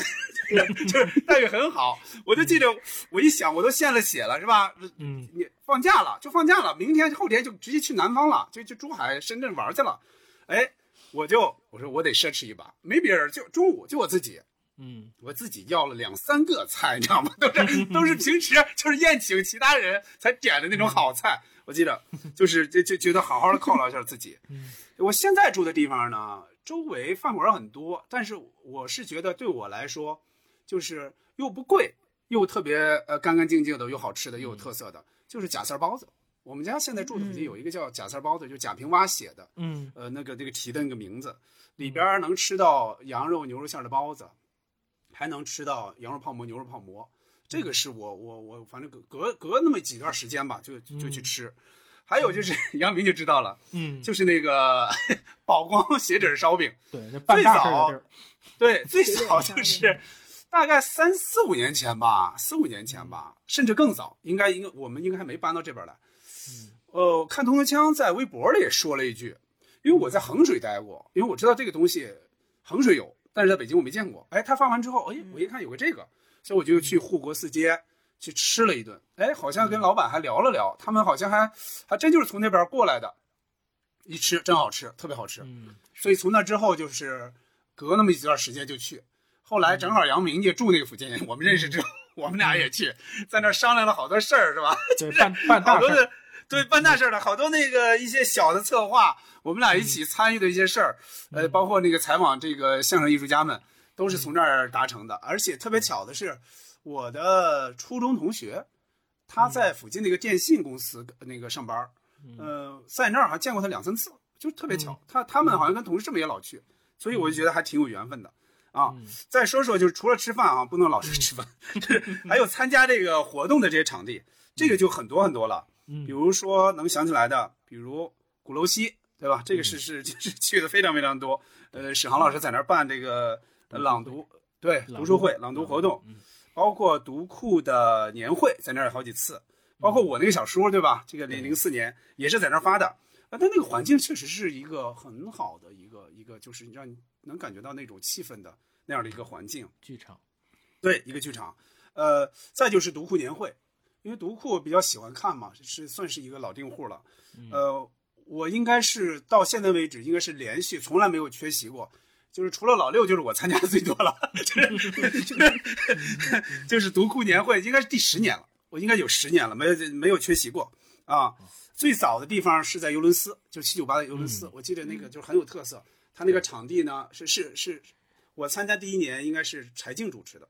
[LAUGHS] 就是待遇很好。我就记得，我一想，我都献了血了，是吧？嗯，你放假了就放假了，明天后天就直接去南方了，就去珠海、深圳玩去了。哎，我就我说我得奢侈一把，没别人，就中午就我自己。嗯，我自己要了两三个菜，你知道吗？[LAUGHS] 都是都是平时就是宴请其他人才点的那种好菜。我记得就是就就觉得好好的犒劳一下自己。我现在住的地方呢？周围饭馆很多，但是我是觉得对我来说，就是又不贵，又特别呃干干净净的，又好吃的，又有特色的，就是贾三包子。我们家现在住的附近有一个叫贾三包子，就贾平凹写的，嗯，呃，那个那个提的那个名字，里边能吃到羊肉、牛肉馅的包子，还能吃到羊肉泡馍、牛肉泡馍。这个是我我我反正隔隔隔那么几段时间吧，就就去吃。还有就是 [LAUGHS] 杨明就知道了，嗯，就是那个 [LAUGHS] 宝光鞋底烧饼，对，最早，对，最早就是大概三四五年前吧，四五年前吧，甚至更早，应该应该我们应该还没搬到这边来。呃，看通通枪在微博里也说了一句，因为我在衡水待过，因为我知道这个东西衡水有，但是在北京我没见过。哎，他发完之后，哎，我一看有个这个，所以我就去护国寺街。去吃了一顿，哎，好像跟老板还聊了聊，他们好像还还真就是从那边过来的，一吃真好吃，特别好吃。嗯，所以从那之后就是隔那么一段时间就去，后来正好杨明也住那个附近，我们认识之后，我们俩也去，在那商量了好多事儿，是吧？就是办？办大事儿，对，办大事儿的好多那个一些小的策划，我们俩一起参与的一些事儿，呃，包括那个采访这个相声艺术家们，都是从这儿达成的，而且特别巧的是。我的初中同学，他在附近的一个电信公司那个上班呃，在那儿还见过他两三次，就特别巧。他他们好像跟同事们也老去，所以我就觉得还挺有缘分的啊。再说说，就是除了吃饭啊，不能老是吃饭，[LAUGHS] 还有参加这个活动的这些场地，这个就很多很多了。比如说能想起来的，比如鼓楼西，对吧？这个是是就是去的非常非常多。呃，史航老师在那儿办这个朗读，对读书会、朗读活动。包括读库的年会在那儿有好几次，包括我那个小说，对吧？这个零零四年也是在那儿发的。啊，但那个环境确实是一个很好的一个一个，就是让你能感觉到那种气氛的那样的一个环境。剧场，对，一个剧场。呃，再就是读库年会，因为读库我比较喜欢看嘛，是算是一个老订户了。呃，我应该是到现在为止，应该是连续从来没有缺席过。就是除了老六，就是我参加的最多了，就是 [LAUGHS] 就是就是独库年会，应该是第十年了，我应该有十年了，没有没有缺席过啊。最早的地方是在尤伦斯，就七九八的尤伦斯，我记得那个就是很有特色。他那个场地呢，是是是，我参加第一年应该是柴静主持的，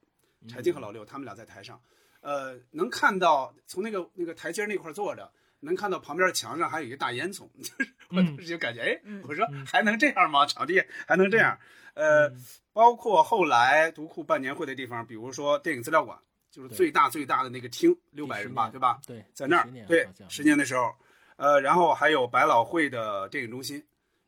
柴静和老六他们俩在台上，呃，能看到从那个那个台阶那块坐着。能看到旁边墙上还有一个大烟囱，[LAUGHS] 就是我当时就感觉，哎，我说还能这样吗？场地还能这样？呃，包括后来读库办年会的地方，比如说电影资料馆，就是最大最大的那个厅，六百人吧，对吧？对，在那儿，对，十年的时候，呃，然后还有百老汇的电影中心，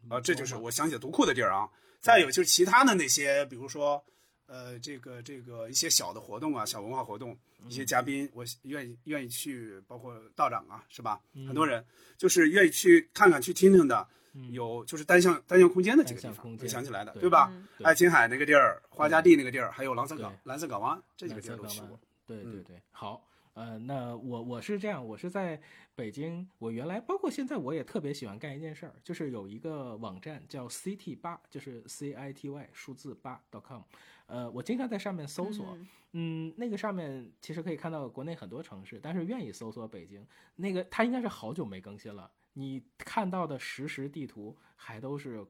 啊，这就是我想起读库的地儿啊。再有就是其他的那些，比如说。呃，这个这个一些小的活动啊，小文化活动，一些嘉宾，我愿意愿意去，包括道长啊，是吧？很多人就是愿意去看看、去听听的。有就是单向单向空间的几个地方，我想起来的，对吧？爱琴海那个地儿，花家地那个地儿，还有蓝色港、蓝色港湾这几个地儿都去过。对对对，好。呃，那我我是这样，我是在北京，我原来包括现在，我也特别喜欢干一件事儿，就是有一个网站叫 CT 八，就是 C I T Y 数字八 .com，呃，我经常在上面搜索，嗯，那个上面其实可以看到国内很多城市，但是愿意搜索北京，那个它应该是好久没更新了，你看到的实时地图还都是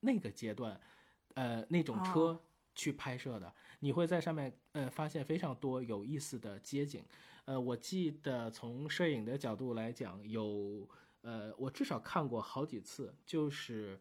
那个阶段，呃，那种车去拍摄的，你会在上面呃发现非常多有意思的街景。呃，我记得从摄影的角度来讲，有呃，我至少看过好几次，就是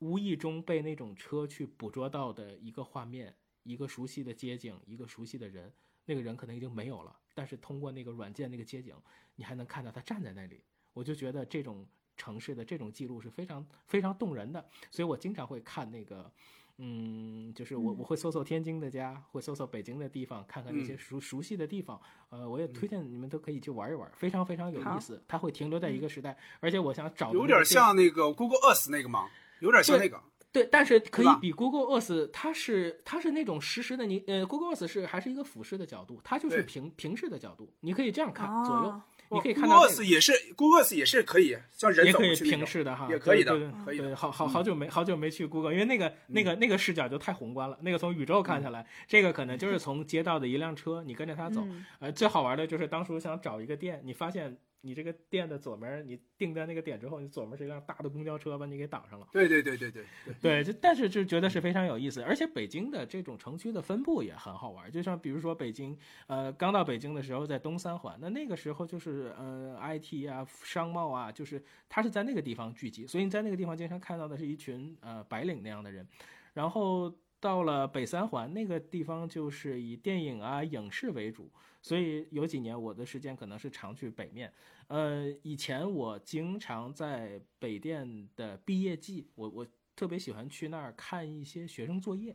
无意中被那种车去捕捉到的一个画面，一个熟悉的街景，一个熟悉的人，那个人可能已经没有了，但是通过那个软件那个街景，你还能看到他站在那里，我就觉得这种城市的这种记录是非常非常动人的，所以我经常会看那个。嗯，就是我我会搜搜天津的家，会搜搜北京的地方，看看那些熟熟悉的地方。呃，我也推荐你们都可以去玩一玩，非常非常有意思。它会停留在一个时代，而且我想找有点像那个 Google Earth 那个吗？有点像那个。对，但是可以比 Google Earth，它是它是那种实时的。你呃，Google Earth 是还是一个俯视的角度，它就是平平视的角度，你可以这样看左右。你可以看到，Google 也是，Google 也是可以，像人也可以平视的哈，也可以的，可以。好好好久没好久没去 Google，因为那个那个那个视角就太宏观了。那个从宇宙看下来，这个可能就是从街道的一辆车，你跟着它走。呃，最好玩的就是当初想找一个店，你发现。你这个店的左门，你定在那个点之后，你左门是一辆大的公交车，把你给挡上了。对对对对对对，就但是就觉得是非常有意思，而且北京的这种城区的分布也很好玩。就像比如说北京，呃，刚到北京的时候在东三环，那那个时候就是呃 IT 啊、商贸啊，就是它是在那个地方聚集，所以你在那个地方经常看到的是一群呃白领那样的人。然后到了北三环那个地方，就是以电影啊、影视为主，所以有几年我的时间可能是常去北面。呃，以前我经常在北电的毕业季，我我特别喜欢去那儿看一些学生作业，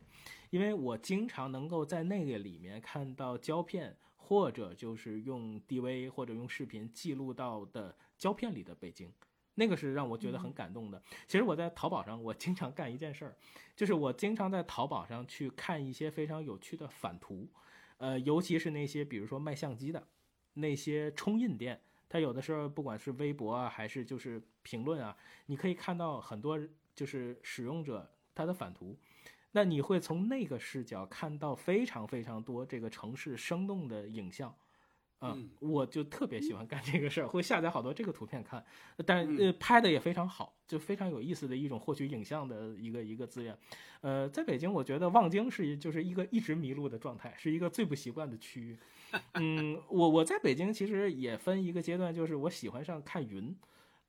因为我经常能够在那个里面看到胶片，或者就是用 DV 或者用视频记录到的胶片里的北京，那个是让我觉得很感动的。其实我在淘宝上，我经常干一件事儿，就是我经常在淘宝上去看一些非常有趣的反图，呃，尤其是那些比如说卖相机的那些冲印店。他有的时候，不管是微博啊，还是就是评论啊，你可以看到很多就是使用者他的反图，那你会从那个视角看到非常非常多这个城市生动的影像。嗯，我就特别喜欢干这个事儿，[LAUGHS] 会下载好多这个图片看，但呃拍的也非常好，就非常有意思的一种获取影像的一个一个资源。呃，在北京，我觉得望京是就是一个一直迷路的状态，是一个最不习惯的区域。[LAUGHS] 嗯，我我在北京其实也分一个阶段，就是我喜欢上看云，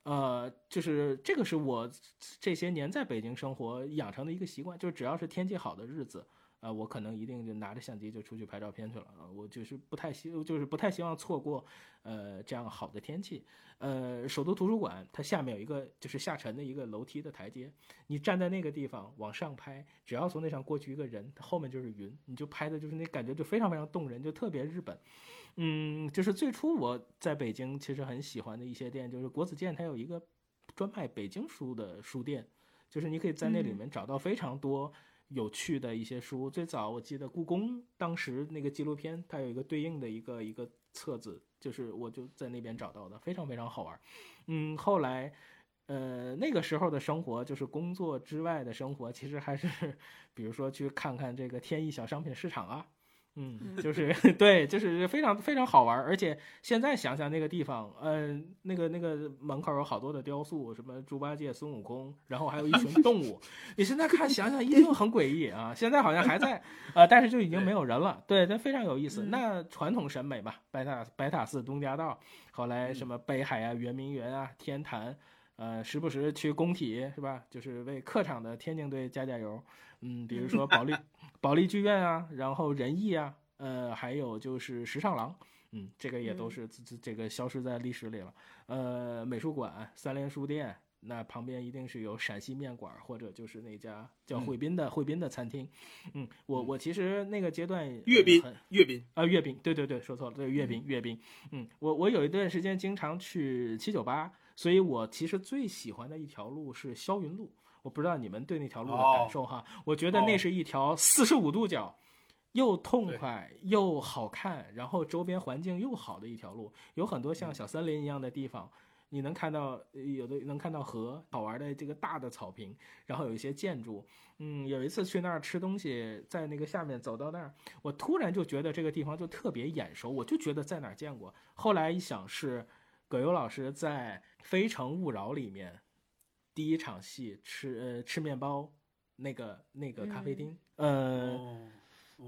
呃，就是这个是我这些年在北京生活养成的一个习惯，就是只要是天气好的日子。啊，我可能一定就拿着相机就出去拍照片去了啊！我就是不太希，就是不太希望错过，呃，这样好的天气。呃，首都图书馆它下面有一个就是下沉的一个楼梯的台阶，你站在那个地方往上拍，只要从那上过去一个人，它后面就是云，你就拍的就是那感觉就非常非常动人，就特别日本。嗯，就是最初我在北京其实很喜欢的一些店，就是国子监它有一个专卖北京书的书店，就是你可以在那里面找到非常多。有趣的一些书，最早我记得故宫当时那个纪录片，它有一个对应的一个一个册子，就是我就在那边找到的，非常非常好玩。嗯，后来，呃，那个时候的生活就是工作之外的生活，其实还是 [LAUGHS] 比如说去看看这个天意小商品市场啊。嗯，就是 [LAUGHS] 对，就是非常非常好玩，而且现在想想那个地方，嗯，那个那个门口有好多的雕塑，什么猪八戒、孙悟空，然后还有一群动物。[LAUGHS] 你现在看想想一定很诡异啊，现在好像还在，呃，但是就已经没有人了。对，那非常有意思。那传统审美吧，白塔白塔寺东夹道，后来什么北海啊、圆明园啊、天坛，呃，时不时去工体是吧？就是为客场的天津队加加油。嗯，比如说保利。[LAUGHS] 保利剧院啊，然后仁义啊，呃，还有就是时尚廊，嗯，这个也都是这这个消失在历史里了。呃，美术馆、三联书店，那旁边一定是有陕西面馆，或者就是那家叫汇宾的汇宾的餐厅。嗯，我我其实那个阶段阅兵，阅兵啊，阅兵，对对对，说错了，对阅兵，阅兵。嗯，我我有一段时间经常去七九八，所以我其实最喜欢的一条路是霄云路。我不知道你们对那条路的感受哈，我觉得那是一条四十五度角，又痛快又好看，然后周边环境又好的一条路，有很多像小森林一样的地方，你能看到有的能看到河，好玩的这个大的草坪，然后有一些建筑。嗯，有一次去那儿吃东西，在那个下面走到那儿，我突然就觉得这个地方就特别眼熟，我就觉得在哪儿见过。后来一想，是葛优老师在《非诚勿扰》里面第一场戏吃呃吃面包那个那个咖啡厅，呃。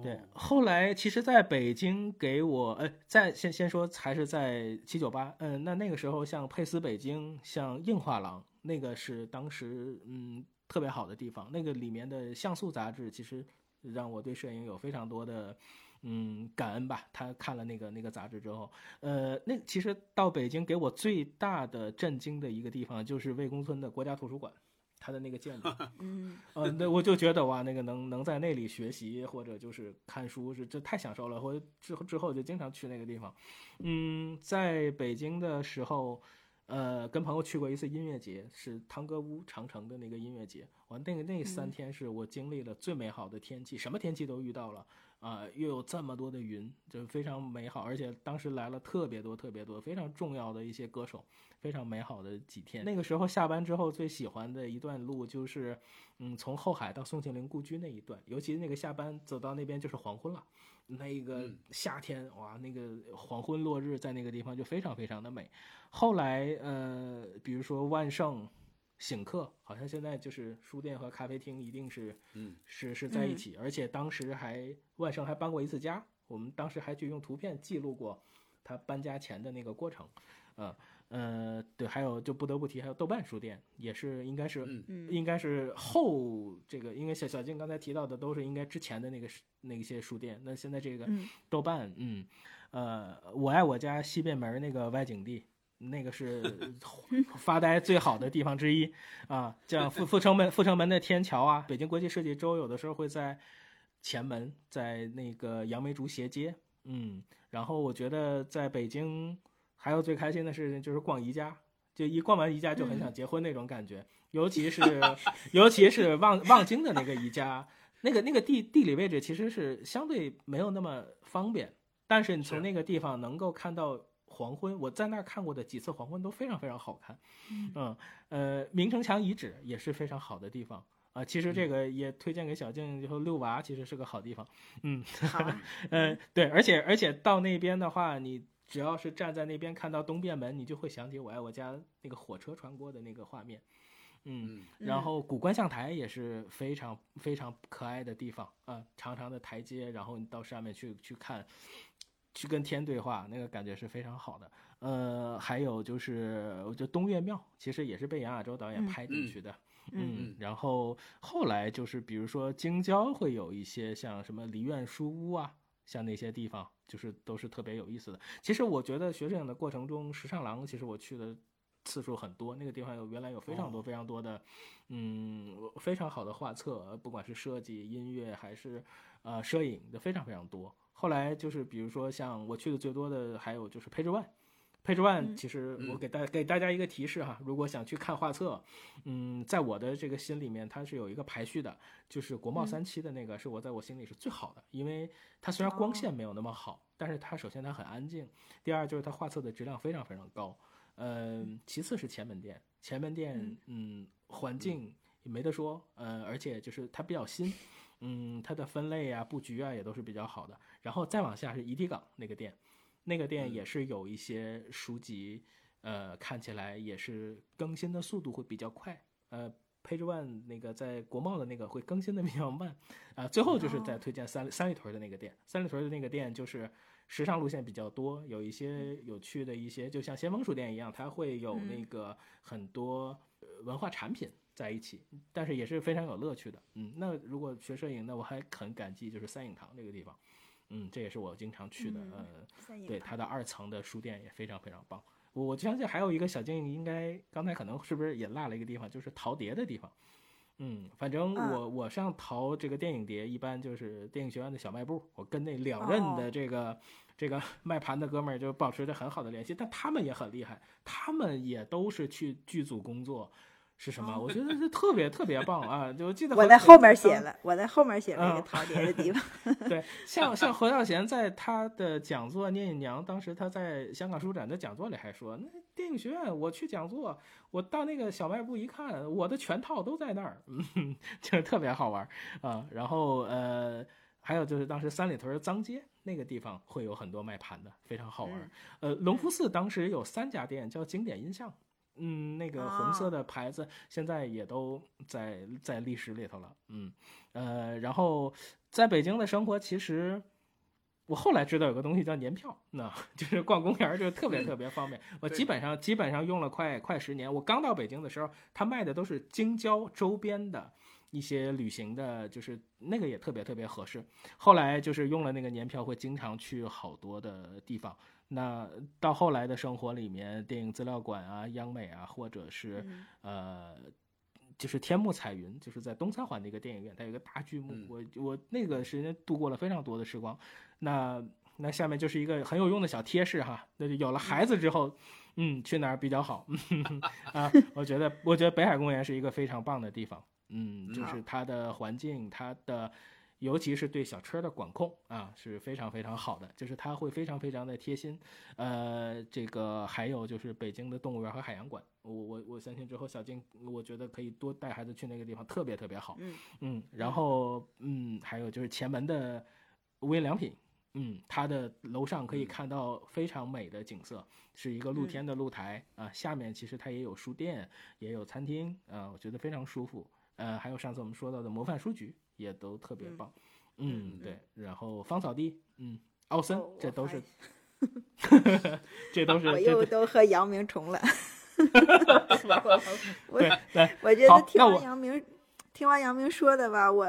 对，后来其实在北京给我，呃，在先先说还是在七九八，嗯，那那个时候像佩斯北京，像硬画廊，那个是当时嗯特别好的地方，那个里面的像素杂志其实让我对摄影有非常多的嗯感恩吧。他看了那个那个杂志之后，呃，那其实到北京给我最大的震惊的一个地方就是魏公村的国家图书馆。他的那个建筑，[LAUGHS] 嗯，呃，那我就觉得哇，那个能能在那里学习或者就是看书是这太享受了。我之后之后就经常去那个地方，嗯，在北京的时候，呃，跟朋友去过一次音乐节，是汤歌屋长城的那个音乐节。完那个那三天是我经历了最美好的天气，什么天气都遇到了。啊，又有这么多的云，就非常美好，而且当时来了特别多、特别多非常重要的一些歌手，非常美好的几天。那个时候下班之后最喜欢的一段路就是，嗯，从后海到宋庆龄故居那一段，尤其那个下班走到那边就是黄昏了，那个夏天哇，那个黄昏落日在那个地方就非常非常的美。后来呃，比如说万盛。醒客好像现在就是书店和咖啡厅一定是，嗯，是是在一起，而且当时还万盛还搬过一次家，我们当时还去用图片记录过他搬家前的那个过程，呃呃，对，还有就不得不提，还有豆瓣书店也是应该是，应该是后这个，因为小小静刚才提到的都是应该之前的那个那些书店，那现在这个豆瓣，嗯，呃，我爱我家西便门那个外景地。那个是 [LAUGHS] 发呆最好的地方之一啊，像阜阜成门、阜成门的天桥啊，北京国际设计周有的时候会在前门，在那个杨梅竹斜街，嗯，然后我觉得在北京还有最开心的事情就是逛宜家，就一逛完宜家就很想结婚那种感觉，尤其是 [LAUGHS] 尤其是望望京的那个宜家，那个那个地地理位置其实是相对没有那么方便，但是你从那个地方能够看到。黄昏，我在那儿看过的几次黄昏都非常非常好看，嗯，呃，明城墙遗址也是非常好的地方啊。其实这个也推荐给小静，以后遛娃其实是个好地方，嗯，嗯，[LAUGHS] 对，而且而且到那边的话，你只要是站在那边看到东便门，你就会想起我爱我家那个火车穿过的那个画面，嗯，然后古观象台也是非常非常可爱的地方啊，长长的台阶，然后你到上面去去看。去跟天对话，那个感觉是非常好的。呃，还有就是，我觉得东岳庙其实也是被杨亚洲导演拍进去的。嗯，然后后来就是，比如说京郊会有一些像什么梨苑书屋啊，像那些地方，就是都是特别有意思的。其实我觉得学摄影的过程中，时尚廊其实我去的次数很多，那个地方有原来有非常多非常多的，嗯，非常好的画册，不管是设计、音乐还是呃摄影的，非常非常多。后来就是，比如说像我去的最多的还有就是配置 One，配置 One 其实我给大给大家一个提示哈，如果想去看画册，嗯，在我的这个心里面它是有一个排序的，就是国贸三期的那个是我在我心里是最好的，因为它虽然光线没有那么好，但是它首先它很安静，第二就是它画册的质量非常非常高，嗯，其次是前门店，前门店嗯环境也没得说，嗯，而且就是它比较新。[LAUGHS] 嗯，它的分类啊、布局啊也都是比较好的。然后再往下是怡地港那个店，那个店也是有一些书籍，呃，看起来也是更新的速度会比较快。呃，Page One 那个在国贸的那个会更新的比较慢。啊，最后就是在推荐三三里屯的那个店，三里屯的那个店就是时尚路线比较多，有一些有趣的一些，就像先锋书店一样，它会有那个很多文化产品。在一起，但是也是非常有乐趣的。嗯，那如果学摄影，那我还很感激就是三影堂这个地方。嗯，这也是我经常去的。呃，对，它的二层的书店也非常非常棒。我我相信还有一个小建议应该刚才可能是不是也落了一个地方，就是淘碟的地方。嗯，反正我我上淘这个电影碟，一般就是电影学院的小卖部。我跟那两任的这个这个 [LAUGHS] 卖盘的哥们儿就保持着很好的联系，但他们也很厉害，他们也都是去剧组工作。是什么？我觉得是特别特别棒啊！就我记得我在后面写了，我在后面写了一个陶碟的地方。[LAUGHS] 对，像像 [LAUGHS] 何孝贤在他的讲座《聂隐娘》，当时他在香港书展的讲座里还说，那电影学院我去讲座，我到那个小卖部一看，我的全套都在那儿，嗯，[LAUGHS] 就特别好玩啊。然后呃，还有就是当时三里屯脏街那个地方会有很多卖盘的，非常好玩。呃，隆福寺当时有三家店，叫经典音像。嗯，那个红色的牌子现在也都在在历史里头了。嗯，呃，然后在北京的生活，其实我后来知道有个东西叫年票，那就是逛公园就特别特别方便。我基本上基本上用了快快十年。我刚到北京的时候，他卖的都是京郊周边的一些旅行的，就是那个也特别特别合适。后来就是用了那个年票，会经常去好多的地方。那到后来的生活里面，电影资料馆啊、央美啊，或者是呃，就是天幕彩云，就是在东三环的一个电影院，它有一个大剧目，我我那个时间度过了非常多的时光。那那下面就是一个很有用的小贴士哈，那就有了孩子之后，嗯，去哪儿比较好 [LAUGHS] 啊？我觉得我觉得北海公园是一个非常棒的地方，嗯，就是它的环境，它的。尤其是对小车的管控啊是非常非常好的，就是它会非常非常的贴心。呃，这个还有就是北京的动物园和海洋馆，我我我相信之后小静，我觉得可以多带孩子去那个地方，特别特别好。嗯嗯，然后嗯，还有就是前门的无印良品，嗯，它的楼上可以看到非常美的景色，是一个露天的露台啊，下面其实它也有书店，也有餐厅啊，我觉得非常舒服。呃，还有上次我们说到的模范书局。也都特别棒，嗯，对，然后芳草地，嗯，奥森，[LAUGHS] 这都是，[LAUGHS] 这都是，我又都和杨明重了，[LAUGHS] 我对，我觉得听完杨明，听完杨明说的吧，我，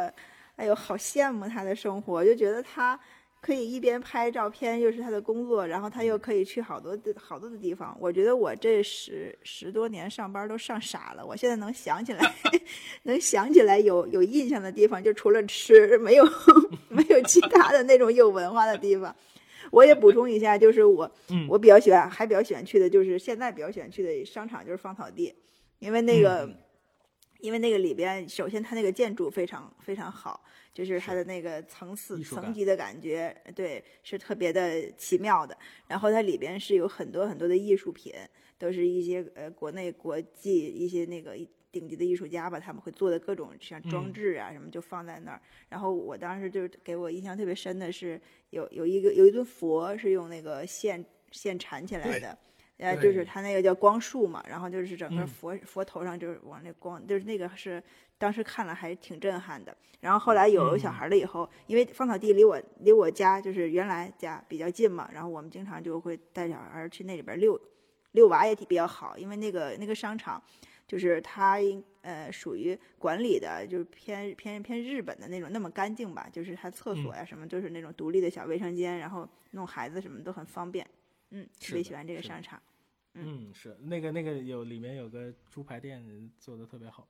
哎呦，好羡慕他的生活，就觉得他。可以一边拍照片，又是他的工作，然后他又可以去好多的好多的地方。我觉得我这十十多年上班都上傻了。我现在能想起来，[LAUGHS] 能想起来有有印象的地方，就除了吃，没有 [LAUGHS] 没有其他的那种有文化的地方。我也补充一下，就是我我比较喜欢，还比较喜欢去的就是现在比较喜欢去的商场就是芳草地，因为那个因为那个里边，首先它那个建筑非常非常好。就是它的那个层次、层级的感觉，对，是特别的奇妙的。然后它里边是有很多很多的艺术品，都是一些呃国内国际一些那个顶级的艺术家吧，他们会做的各种像装置啊什么就放在那儿。然后我当时就给我印象特别深的是，有有一个有一尊佛是用那个线线缠起来的，呃，就是他那个叫光束嘛，然后就是整个佛佛头上就是往那光，就是那个是。当时看了还是挺震撼的，然后后来有小孩了以后，因为芳草地离我离我家就是原来家比较近嘛，然后我们经常就会带小孩去那里边遛，遛娃也比较好，因为那个那个商场，就是它呃属于管理的，就是偏偏偏日本的那种那么干净吧，就是它厕所呀什么都是那种独立的小卫生间，然后弄孩子什么都很方便，嗯，特别喜欢这个商场。嗯，是那个那个有里面有个猪排店做的特别好，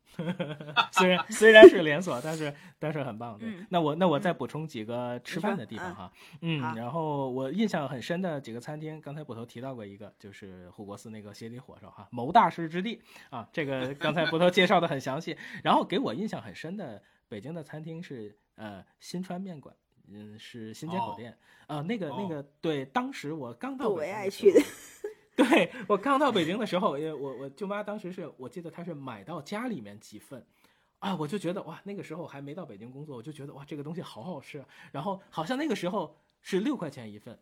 [LAUGHS] 虽然虽然是连锁，但是但是很棒。对，那我那我再补充几个吃饭的地方哈。嗯，然后我印象很深的几个餐厅，刚才捕头提到过一个，就是护国寺那个鞋底火烧哈，谋大师之地啊。这个刚才捕头介绍的很详细。[LAUGHS] 然后给我印象很深的北京的餐厅是呃新川面馆，嗯，是新街口店啊。那个那个对，当时我刚到，我爱去的。[LAUGHS] 对我刚到北京的时候，因为我我舅妈当时是我记得她是买到家里面几份，啊，我就觉得哇，那个时候还没到北京工作，我就觉得哇，这个东西好好吃。然后好像那个时候是六块钱一份，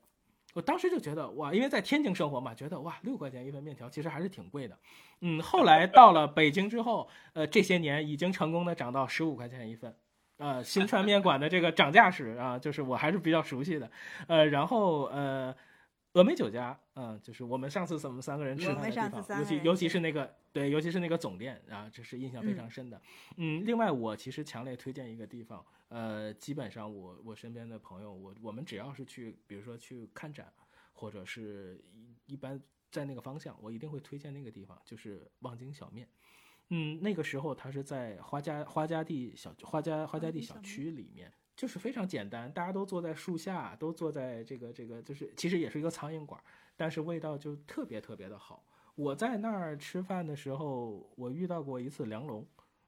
我当时就觉得哇，因为在天津生活嘛，觉得哇，六块钱一份面条其实还是挺贵的。嗯，后来到了北京之后，呃，这些年已经成功的涨到十五块钱一份，呃，新川面馆的这个涨价史啊，就是我还是比较熟悉的。呃，然后呃。峨眉酒家，嗯，就是我们上次咱们三个人吃饭的地方，尤其尤其是那个，对，尤其是那个总店啊，这是印象非常深的。嗯，另外我其实强烈推荐一个地方，呃，基本上我我身边的朋友，我我们只要是去，比如说去看展，或者是一一般在那个方向，我一定会推荐那个地方，就是望京小面。嗯，那个时候他是在花家花家地小花家花家地小区里面。就是非常简单，大家都坐在树下，都坐在这个这个，就是其实也是一个苍蝇馆，但是味道就特别特别的好。我在那儿吃饭的时候，我遇到过一次梁龙，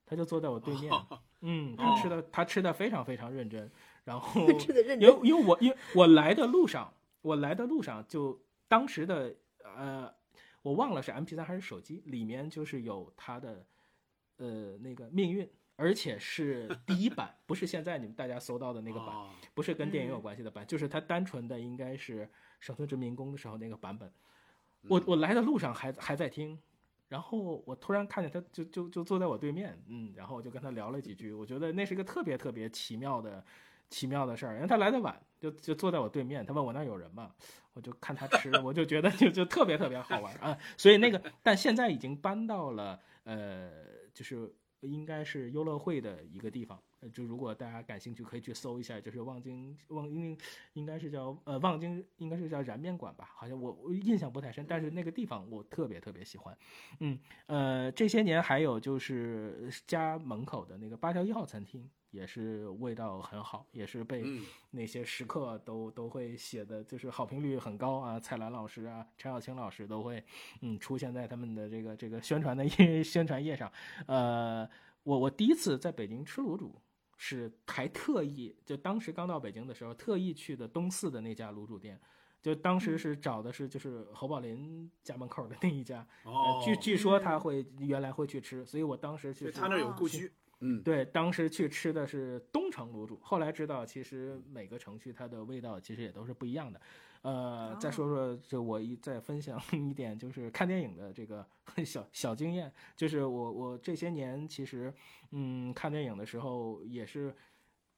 他就坐在我对面，[LAUGHS] 嗯，他吃的他吃的非常非常认真，然后吃的认真，因为因为我因为我来的路上，我来的路上就当时的呃，我忘了是 M P 三还是手机，里面就是有他的呃那个命运。而且是 [LAUGHS] 第一版，不是现在你们大家搜到的那个版，不是跟电影有关系的版，就是它单纯的应该是生存殖民工的时候那个版本。我我来的路上还还在听，然后我突然看见他就就就坐在我对面，嗯，然后我就跟他聊了几句。我觉得那是一个特别特别奇妙的奇妙的事儿，因为他来的晚，就就坐在我对面。他问我那有人吗？我就看他吃，我就觉得就就特别特别好玩啊。所以那个，但现在已经搬到了呃，就是。应该是优乐汇的一个地方，呃，就如果大家感兴趣，可以去搜一下，就是望京望应应该是叫呃望京，应该是叫燃面馆吧，好像我我印象不太深，但是那个地方我特别特别喜欢，嗯呃这些年还有就是家门口的那个八条一号餐厅。也是味道很好，也是被那些食客都都会写的，就是好评率很高啊。蔡澜老师啊，陈小青老师都会，嗯，出现在他们的这个这个宣传的 [LAUGHS] 宣传页上。呃，我我第一次在北京吃卤煮，是还特意就当时刚到北京的时候，特意去的东四的那家卤煮店，就当时是找的是就是侯宝林家门口的那一家。哦，据据说他会原来会去吃，所以我当时去他那有故居。嗯，对，当时去吃的是东城卤煮，后来知道其实每个城区它的味道其实也都是不一样的。呃，再说说，这我一再分享 [LAUGHS] 一点，就是看电影的这个 [LAUGHS] 小小经验，就是我我这些年其实，嗯，看电影的时候也是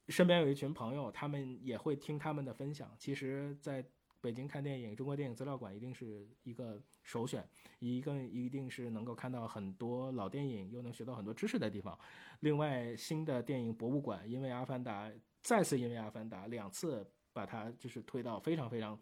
身边有一群朋友，他们也会听他们的分享。其实，在北京看电影，中国电影资料馆一定是一个首选，一个一定是能够看到很多老电影，又能学到很多知识的地方。另外，新的电影博物馆，因为《阿凡达》再次因为《阿凡达》两次把它就是推到非常非常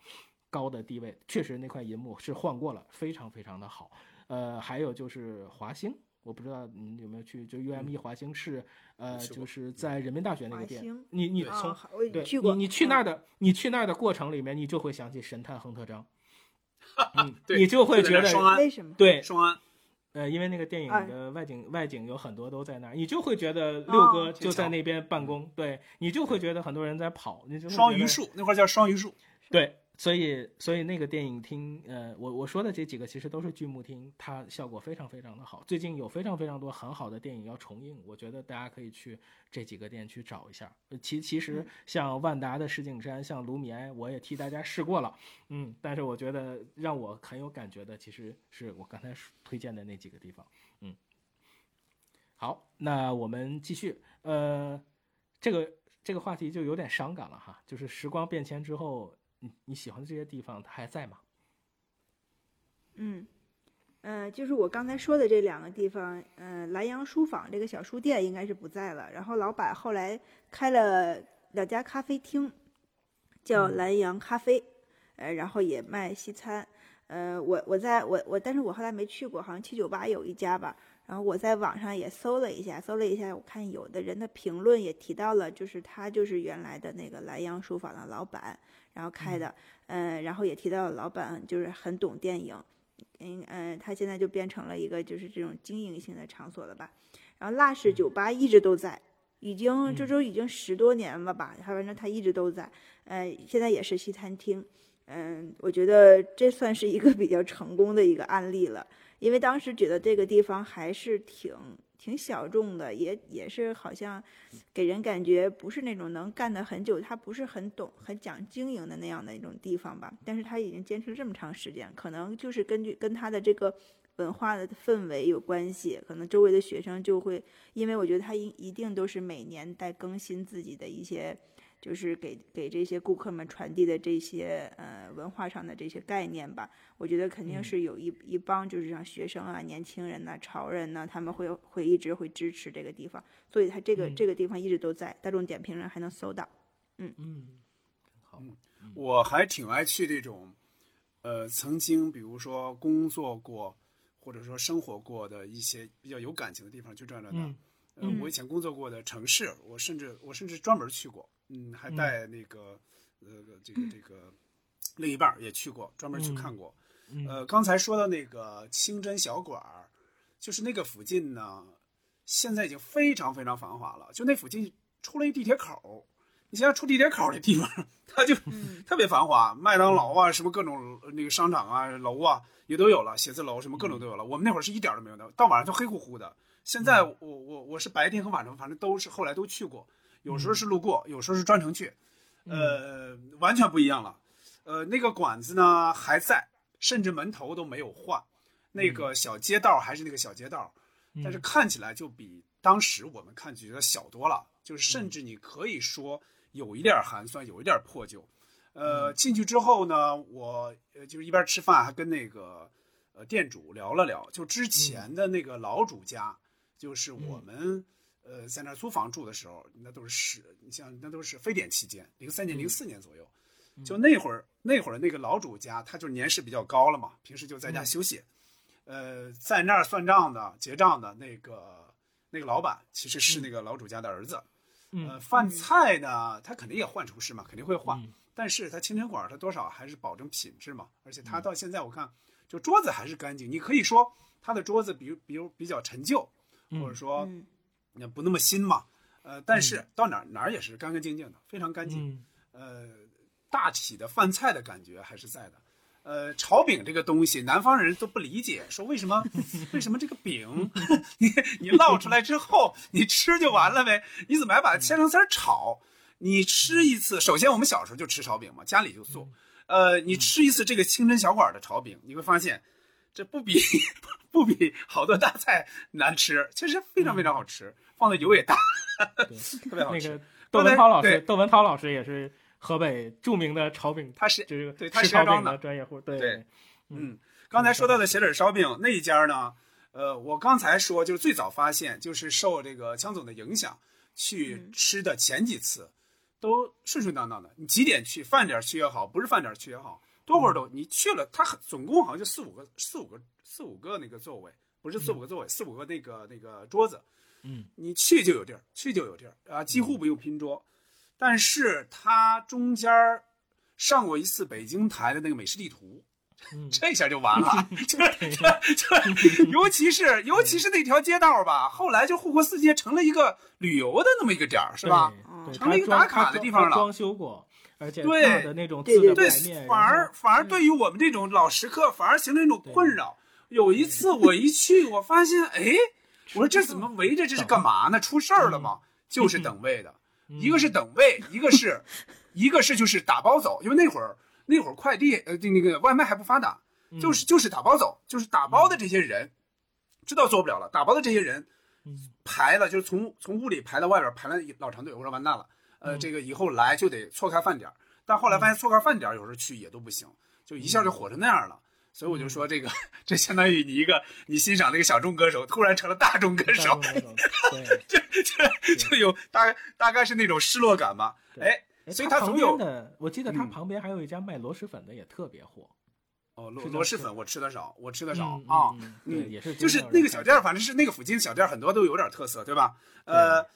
高的地位，确实那块银幕是换过了，非常非常的好。呃，还有就是华星，我不知道你有没有去，就 UME 华星是呃，就是在人民大学那个店，你你从对，你你去那儿的，你去那儿的过程里面，你就会想起神探亨特张，[LAUGHS] 嗯，你就会觉得为什么对双安。呃，因为那个电影的外景，外景有很多都在那儿，你就会觉得六哥就在那边办公，对你就会觉得很多人在跑，你就双榆树那块叫双榆树，对。所以，所以那个电影厅，呃，我我说的这几个其实都是剧目厅，它效果非常非常的好。最近有非常非常多很好的电影要重映，我觉得大家可以去这几个店去找一下。其其实像万达的石景山，像卢米埃，我也替大家试过了，嗯，但是我觉得让我很有感觉的，其实是我刚才推荐的那几个地方，嗯。好，那我们继续，呃，这个这个话题就有点伤感了哈，就是时光变迁之后。你喜欢的这些地方，它还在吗？嗯，呃，就是我刚才说的这两个地方，呃，蓝洋书坊这个小书店应该是不在了。然后老板后来开了两家咖啡厅，叫蓝洋咖啡，呃，然后也卖西餐。呃，我我在我我，但是我后来没去过，好像七九八有一家吧。然后我在网上也搜了一下，搜了一下，我看有的人的评论也提到了，就是他就是原来的那个莱阳书坊的老板。然后开的，嗯，然后也提到老板就是很懂电影，嗯嗯，他现在就变成了一个就是这种经营性的场所了吧。然后辣式酒吧一直都在，已经这都已经十多年了吧，他反正他一直都在，呃，现在也是西餐厅，嗯，我觉得这算是一个比较成功的一个案例了，因为当时觉得这个地方还是挺。挺小众的，也也是好像给人感觉不是那种能干的很久，他不是很懂、很讲经营的那样的一种地方吧。但是他已经坚持了这么长时间，可能就是根据跟他的这个文化的氛围有关系。可能周围的学生就会，因为我觉得他一一定都是每年在更新自己的一些。就是给给这些顾客们传递的这些呃文化上的这些概念吧，我觉得肯定是有一一帮就是像学生啊、年轻人呐、潮人呐，他们会会一直会支持这个地方，所以他这个这个地方一直都在大众点评上还能搜到。嗯嗯，好，我还挺爱去这种，呃，曾经比如说工作过或者说生活过的一些比较有感情的地方，去转转的。嗯，我以前工作过的城市，我甚至我甚至专门去过。嗯，还带那个，呃，这个这个另一半也去过，专门去看过。呃，刚才说的那个清真小馆儿，就是那个附近呢，现在已经非常非常繁华了。就那附近出了一地铁口，你想想出地铁口的地方，[LAUGHS] 它就特别繁华，麦当劳啊，什么各种那个商场啊、楼啊也都有了，写字楼什么各种都有了。我们那会儿是一点都没有的，到晚上就黑乎乎的。现在我我我是白天和晚上，反正都是后来都去过，有时候是路过，有时候是专程去，呃，完全不一样了。呃，那个馆子呢还在，甚至门头都没有换，那个小街道还是那个小街道，但是看起来就比当时我们看觉得小多了，就是甚至你可以说有一点寒酸，有一点破旧。呃，进去之后呢，我呃就是一边吃饭还跟那个呃店主聊了聊，就之前的那个老主家。就是我们，呃，在那儿租房住的时候，那都是你像那都是非典期间，零三年、零四年左右，就那会儿，那会儿那个老主家，他就年事比较高了嘛，平时就在家休息，呃，在那儿算账的、结账的那个那个老板，其实是那个老主家的儿子，呃，饭菜呢，他肯定也换厨师嘛，肯定会换，但是他清真馆他多少还是保证品质嘛，而且他到现在我看，就桌子还是干净，你可以说他的桌子比如比如比较陈旧。或者说，也不那么新嘛，呃，但是到哪哪儿也是干干净净的，非常干净。呃，大体的饭菜的感觉还是在的。呃，炒饼这个东西，南方人都不理解，说为什么 [LAUGHS] 为什么这个饼，[LAUGHS] 你你烙出来之后，你吃就完了呗？你怎么还把它切成丝儿炒？你吃一次，首先我们小时候就吃炒饼嘛，家里就做。呃，你吃一次这个清真小馆的炒饼，你会发现。这不比不比好多大菜难吃，其实非常非常好吃，放的油也大，[LAUGHS] 特别好吃。那个窦文涛老师，窦文涛老师也是河北著名的炒饼，他是就是对他石家庄的专业户。对，嗯，刚才说到的鞋底烧饼那一家呢，呃，我刚才说就是最早发现，就是受这个江总的影响去吃的前几次，都顺顺当当的。你几点去，饭点去也好，不是饭点去也好。多会儿都，你去了，他总共好像就四五个、四五个、四五个那个座位，不是四五个座位，四五个那个那个桌子，嗯，你去就有地儿，去就有地儿啊，几乎不用拼桌。但是他中间上过一次北京台的那个美食地图，[LAUGHS] 这下就完了，[LAUGHS] 就就尤其是尤其是那条街道吧，后来就护国寺街成了一个旅游的那么一个点儿，是吧？成了一个打卡的地方了，装修过。而且对的那种对对对，反而反而对于我们这种老食客，反而形成一种困扰。有一次我一去，我发现，哎，我说这怎么围着这是干嘛呢？出事儿了吗？就是等位的，[LAUGHS] 一个是等位，一个是，[LAUGHS] 一个是就是打包走。因为那会儿那会儿快递呃那个外卖还不发达，就是就是打包走，就是打包的这些人，知道做不了了，打包的这些人排了，就是从从屋里排到外边排了老长队。我说完蛋了。呃，这个以后来就得错开饭点儿，但后来发现错开饭点儿有时候去也都不行，就一下就火成那样了。所以我就说，这个 [LAUGHS] 这相当于你一个你欣赏那个小众歌手，突然成了大众歌手，[LAUGHS] 就就 [LAUGHS] 就有大大概是那种失落感吧。哎，所以他总有的，我记得他旁边还有一家卖螺蛳粉的，也特别火。哦，螺螺蛳粉我吃的少，我吃的少啊。嗯，也是，就是那个小店，反正是那个附近小店很多都有点特色，对吧？呃。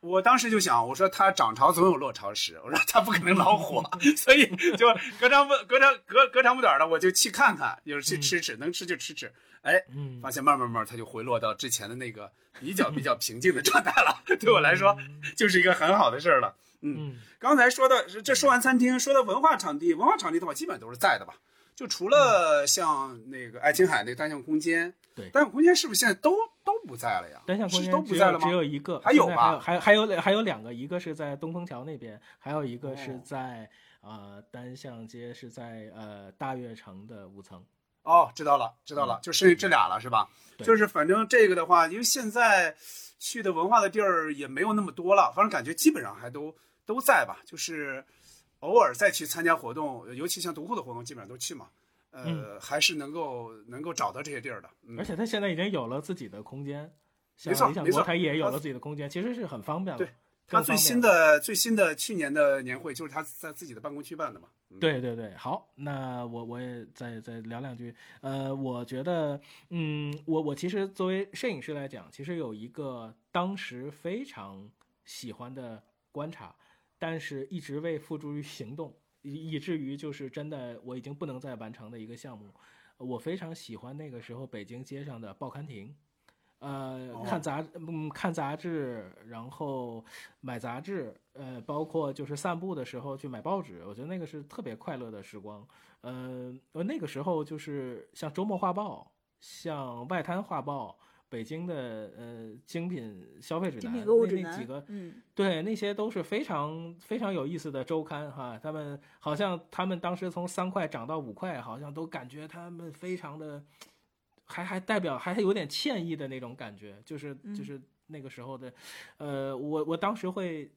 我当时就想，我说他涨潮总有落潮时，我说他不可能老火，[LAUGHS] 所以就隔长不隔长隔隔长不短的，我就去看看，就是去吃吃，能吃就吃吃。哎，发现慢慢慢他就回落到之前的那个比较比较 [LAUGHS] 平静的状态了。对我来说，[LAUGHS] 就是一个很好的事儿了。嗯，刚才说的这说完餐厅，说到文化场地，文化场地的话，基本都是在的吧？就除了像那个爱琴海那个单向空间，对，单向空间是不是现在都都不在了呀？单向空间都不在了吗？只有一个，还有吧？还还有还有两个，一个是在东风桥那边，还有一个是在呃单向街，是在呃大悦城的五层。哦，知道了，知道了，就剩下这俩了，是吧？就是反正这个的话，因为现在去的文化的地儿也没有那么多了，反正感觉基本上还都都在吧，就是。偶尔再去参加活动，尤其像独库的活动，基本上都去嘛。呃，还是能够能够找到这些地儿的。而且他现在已经有了自己的空间，没错没错，他也有了自己的空间，其实是很方便了。对，他最新的最新的去年的年会就是他在自己的办公区办的嘛。对对对，好，那我我也再再聊两句。呃，我觉得，嗯，我我其实作为摄影师来讲，其实有一个当时非常喜欢的观察。但是一直未付诸于行动，以以至于就是真的我已经不能再完成的一个项目，我非常喜欢那个时候北京街上的报刊亭。呃，看杂嗯看杂志，然后买杂志，呃，包括就是散步的时候去买报纸，我觉得那个是特别快乐的时光。呃，那个时候就是像周末画报、像外滩画报、北京的呃精品消费指南那那几个，嗯，对，那些都是非常非常有意思的周刊哈。他们好像他们当时从三块涨到五块，好像都感觉他们非常的。还还代表还有点歉意的那种感觉，就是就是那个时候的，呃，我我当时会，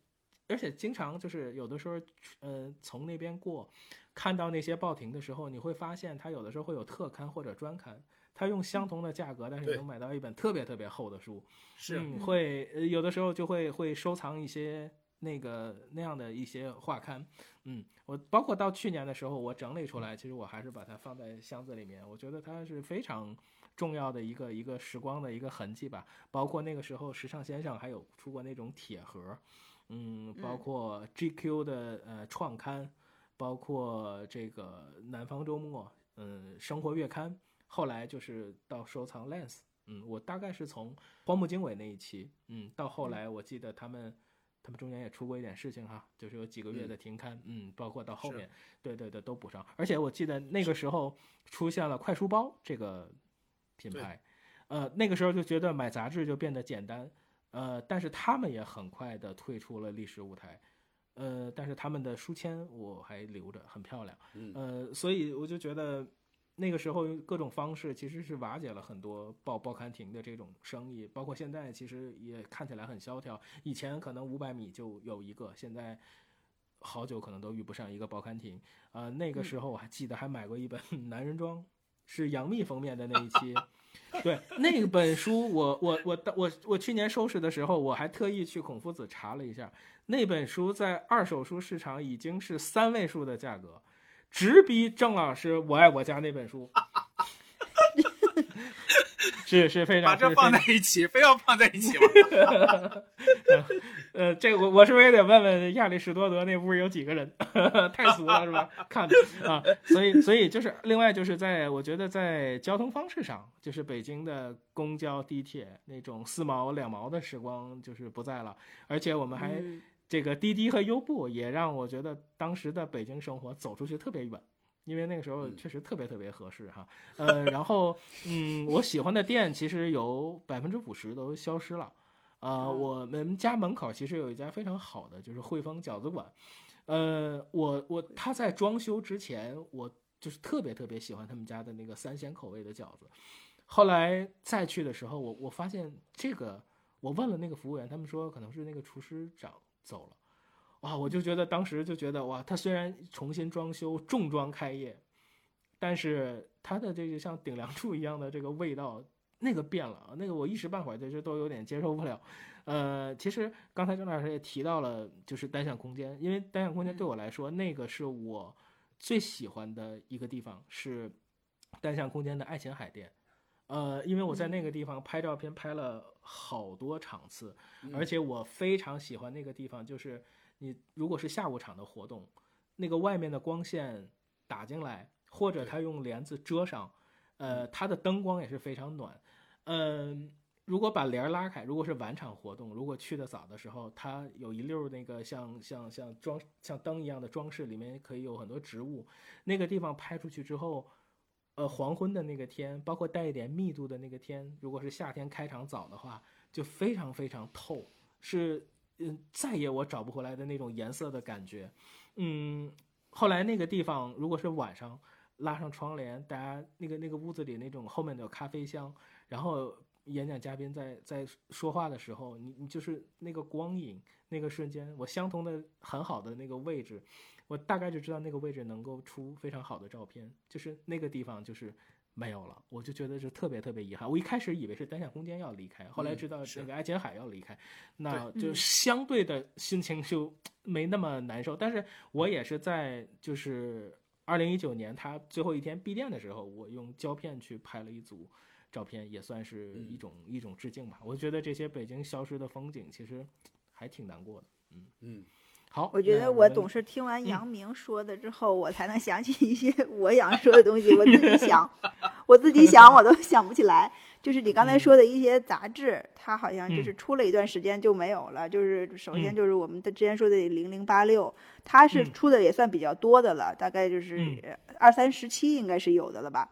而且经常就是有的时候，呃，从那边过，看到那些报亭的时候，你会发现他有的时候会有特刊或者专刊，他用相同的价格，但是能买到一本特别特别厚的书，是。会有的时候就会会收藏一些那个那样的一些画刊，嗯，我包括到去年的时候，我整理出来，其实我还是把它放在箱子里面，我觉得它是非常。重要的一个一个时光的一个痕迹吧，包括那个时候时尚先生还有出过那种铁盒，嗯，包括 GQ 的呃创刊，包括这个南方周末，嗯，生活月刊，后来就是到收藏 Lens，嗯，我大概是从荒木经纬那一期，嗯，到后来我记得他们他们中间也出过一点事情哈，就是有几个月的停刊，嗯，包括到后面，对对对都补上，而且我记得那个时候出现了快书包这个。品牌，呃，那个时候就觉得买杂志就变得简单，呃，但是他们也很快的退出了历史舞台，呃，但是他们的书签我还留着，很漂亮，呃，所以我就觉得那个时候各种方式其实是瓦解了很多报报刊亭的这种生意，包括现在其实也看起来很萧条，以前可能五百米就有一个，现在好久可能都遇不上一个报刊亭，呃，那个时候我还记得还买过一本 [LAUGHS] 男人装。是杨幂封面的那一期，对那本书，我我我我我去年收拾的时候，我还特意去孔夫子查了一下，那本书在二手书市场已经是三位数的价格，直逼郑老师《我爱我家》那本书。[LAUGHS] 是是非常把这放在一起，非要放在一起吗？[LAUGHS] 呃，这我我是不是也得问问亚里士多德那屋有几个人？太俗了是吧？看啊，所以所以就是另外就是在我觉得在交通方式上，就是北京的公交、地铁那种四毛两毛的时光就是不在了，而且我们还这个滴滴和优步也让我觉得当时的北京生活走出去特别远。因为那个时候确实特别特别合适哈，呃，然后嗯，我喜欢的店其实有百分之五十都消失了，呃，我们家门口其实有一家非常好的，就是汇丰饺子馆，呃，我我他在装修之前，我就是特别特别喜欢他们家的那个三鲜口味的饺子，后来再去的时候，我我发现这个，我问了那个服务员，他们说可能是那个厨师长走了。哇，我就觉得当时就觉得哇，他虽然重新装修、重装开业，但是他的这个像顶梁柱一样的这个味道，那个变了，那个我一时半会儿就是都有点接受不了。呃，其实刚才郑老师也提到了，就是单向空间，因为单向空间对我来说，那个是我最喜欢的一个地方，是单向空间的爱琴海店。呃，因为我在那个地方拍照片拍了好多场次，而且我非常喜欢那个地方，就是。你如果是下午场的活动，那个外面的光线打进来，或者它用帘子遮上，呃，它的灯光也是非常暖。嗯，如果把帘儿拉开，如果是晚场活动，如果去的早的时候，它有一溜那个像像像装像灯一样的装饰，里面可以有很多植物。那个地方拍出去之后，呃，黄昏的那个天，包括带一点密度的那个天，如果是夏天开场早的话，就非常非常透，是。嗯，再也我找不回来的那种颜色的感觉，嗯，后来那个地方如果是晚上拉上窗帘，大家那个那个屋子里那种后面的咖啡香，然后演讲嘉宾在在说话的时候，你你就是那个光影，那个瞬间，我相同的很好的那个位置，我大概就知道那个位置能够出非常好的照片，就是那个地方就是。没有了，我就觉得是特别特别遗憾。我一开始以为是单向空间要离开，后来知道那个爱琴海要离开，那就相对的心情就没那么难受。但是我也是在就是二零一九年他最后一天闭店的时候，我用胶片去拍了一组照片，也算是一种一种致敬吧。我觉得这些北京消失的风景其实还挺难过的。嗯嗯，好，我觉得我总是听完杨明说的之后，我才能想起一些我想说的东西。我自己想，[LAUGHS] 我自己想，我都想不起来。就是你刚才说的一些杂志，它好像就是出了一段时间就没有了。就是首先就是我们的之前说的零零八六，它是出的也算比较多的了，大概就是二三十期应该是有的了吧。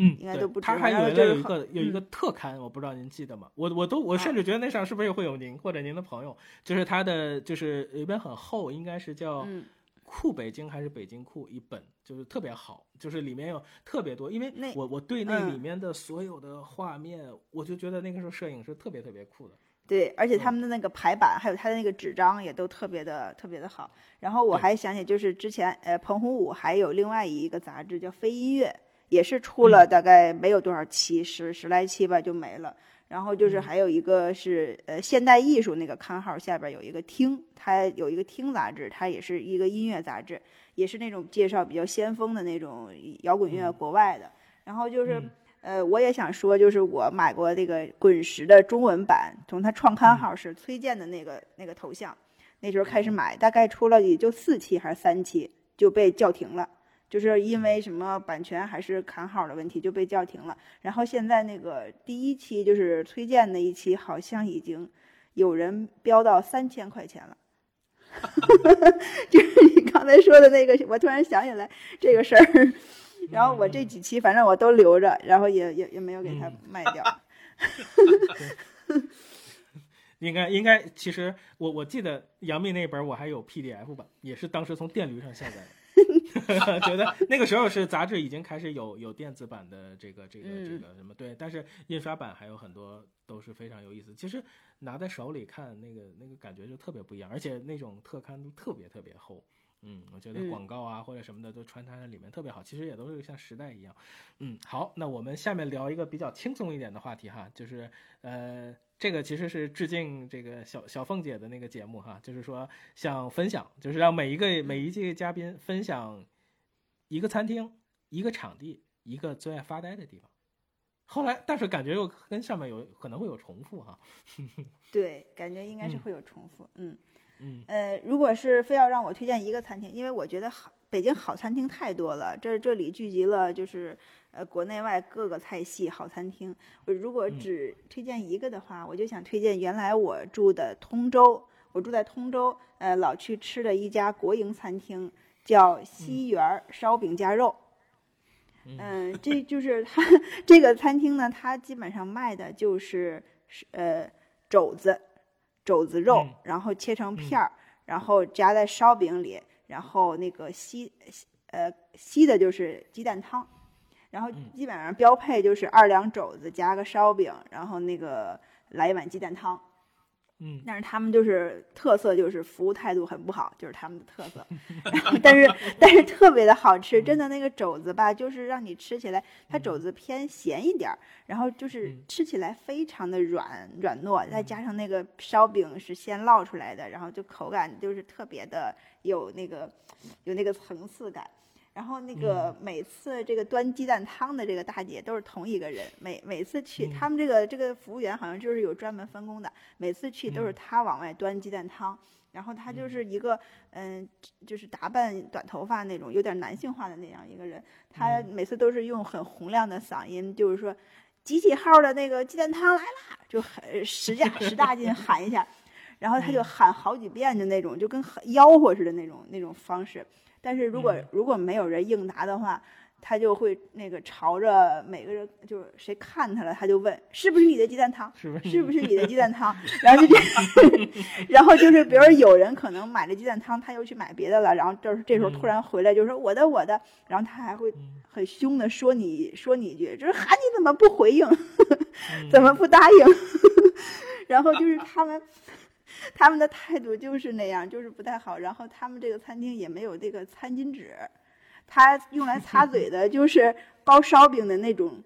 嗯，应该都不止。他还有有一个有一个特刊，我不知道您记得吗？我我都我甚至觉得那上是不是会有您或者您的朋友？就是他的就是有一本很厚，应该是叫《酷北京》还是《北京酷》一本，就是特别好，就是里面有特别多。因为我我对那里面的所有的画面，我就觉得那个时候摄影是特别特别酷的。对，而且他们的那个排版，还有他的那个纸张也都特别的特别的好。然后我还想起，就是之前呃，彭洪武还有另外一个杂志叫《飞音乐》。也是出了大概没有多少期，十十来期吧就没了。然后就是还有一个是呃现代艺术那个刊号下边有一个听，它有一个听杂志，它也是一个音乐杂志，也是那种介绍比较先锋的那种摇滚乐国外的。然后就是呃我也想说，就是我买过这个滚石的中文版，从它创刊号是崔健的那个那个头像，那时候开始买，大概出了也就四期还是三期就被叫停了。就是因为什么版权还是刊号的问题就被叫停了。然后现在那个第一期就是崔健那一期，好像已经有人标到三千块钱了。[LAUGHS] 就是你刚才说的那个，我突然想起来这个事儿。然后我这几期反正我都留着，然后也也也没有给他卖掉。[LAUGHS] 应该应该，其实我我记得杨幂那本我还有 PDF 版，也是当时从电驴上下载的。[LAUGHS] 觉得那个时候是杂志已经开始有有电子版的这个这个这个什么对，但是印刷版还有很多都是非常有意思。其实拿在手里看那个那个感觉就特别不一样，而且那种特刊都特别特别厚。嗯，我觉得广告啊或者什么的都穿插在里面特别好。其实也都是像时代一样。嗯，好，那我们下面聊一个比较轻松一点的话题哈，就是呃。这个其实是致敬这个小小凤姐的那个节目哈，就是说想分享，就是让每一个每一届嘉宾分享一个餐厅、一个场地、一个最爱发呆的地方。后来，但是感觉又跟上面有可能会有重复哈。[LAUGHS] 对，感觉应该是会有重复。嗯嗯呃，如果是非要让我推荐一个餐厅，因为我觉得好北京好餐厅太多了，这这里聚集了就是。呃，国内外各个菜系好餐厅，我如果只推荐一个的话，我就想推荐原来我住的通州，我住在通州，呃，老去吃的一家国营餐厅，叫西园烧饼夹肉。嗯，这就是它 [LAUGHS] 这个餐厅呢，它基本上卖的就是呃肘子，肘子肉，然后切成片儿，然后夹在烧饼里，然后那个稀呃稀的就是鸡蛋汤。然后基本上标配就是二两肘子夹个烧饼，然后那个来一碗鸡蛋汤。嗯，但是他们就是特色就是服务态度很不好，就是他们的特色。[LAUGHS] 但是但是特别的好吃，真的那个肘子吧，就是让你吃起来，它肘子偏咸一点儿，然后就是吃起来非常的软软糯，再加上那个烧饼是先烙出来的，然后就口感就是特别的有那个有那个层次感。然后那个每次这个端鸡蛋汤的这个大姐都是同一个人，每每次去他们这个这个服务员好像就是有专门分工的，每次去都是他往外端鸡蛋汤，然后他就是一个嗯，就是打扮短头发那种有点男性化的那样一个人，他每次都是用很洪亮的嗓音，就是说几几号的那个鸡蛋汤来啦，就很使劲使大劲喊一下，[LAUGHS] 然后他就喊好几遍的那种，就跟吆喝似的那种那种方式。但是如果如果没有人应答的话，他就会那个朝着每个人，就是谁看他了，他就问是不是你的鸡蛋汤，是不是不是你的鸡蛋汤？[LAUGHS] 然后就这样，[LAUGHS] 然后就是比如有人可能买了鸡蛋汤，他又去买别的了，然后这这时候突然回来就说我的我的，然后他还会很凶的说你说你一句，就是喊你怎么不回应，[LAUGHS] 怎么不答应？然后就是他们。他们的态度就是那样，就是不太好。然后他们这个餐厅也没有这个餐巾纸，他用来擦嘴的 [LAUGHS] 就是包烧饼的那种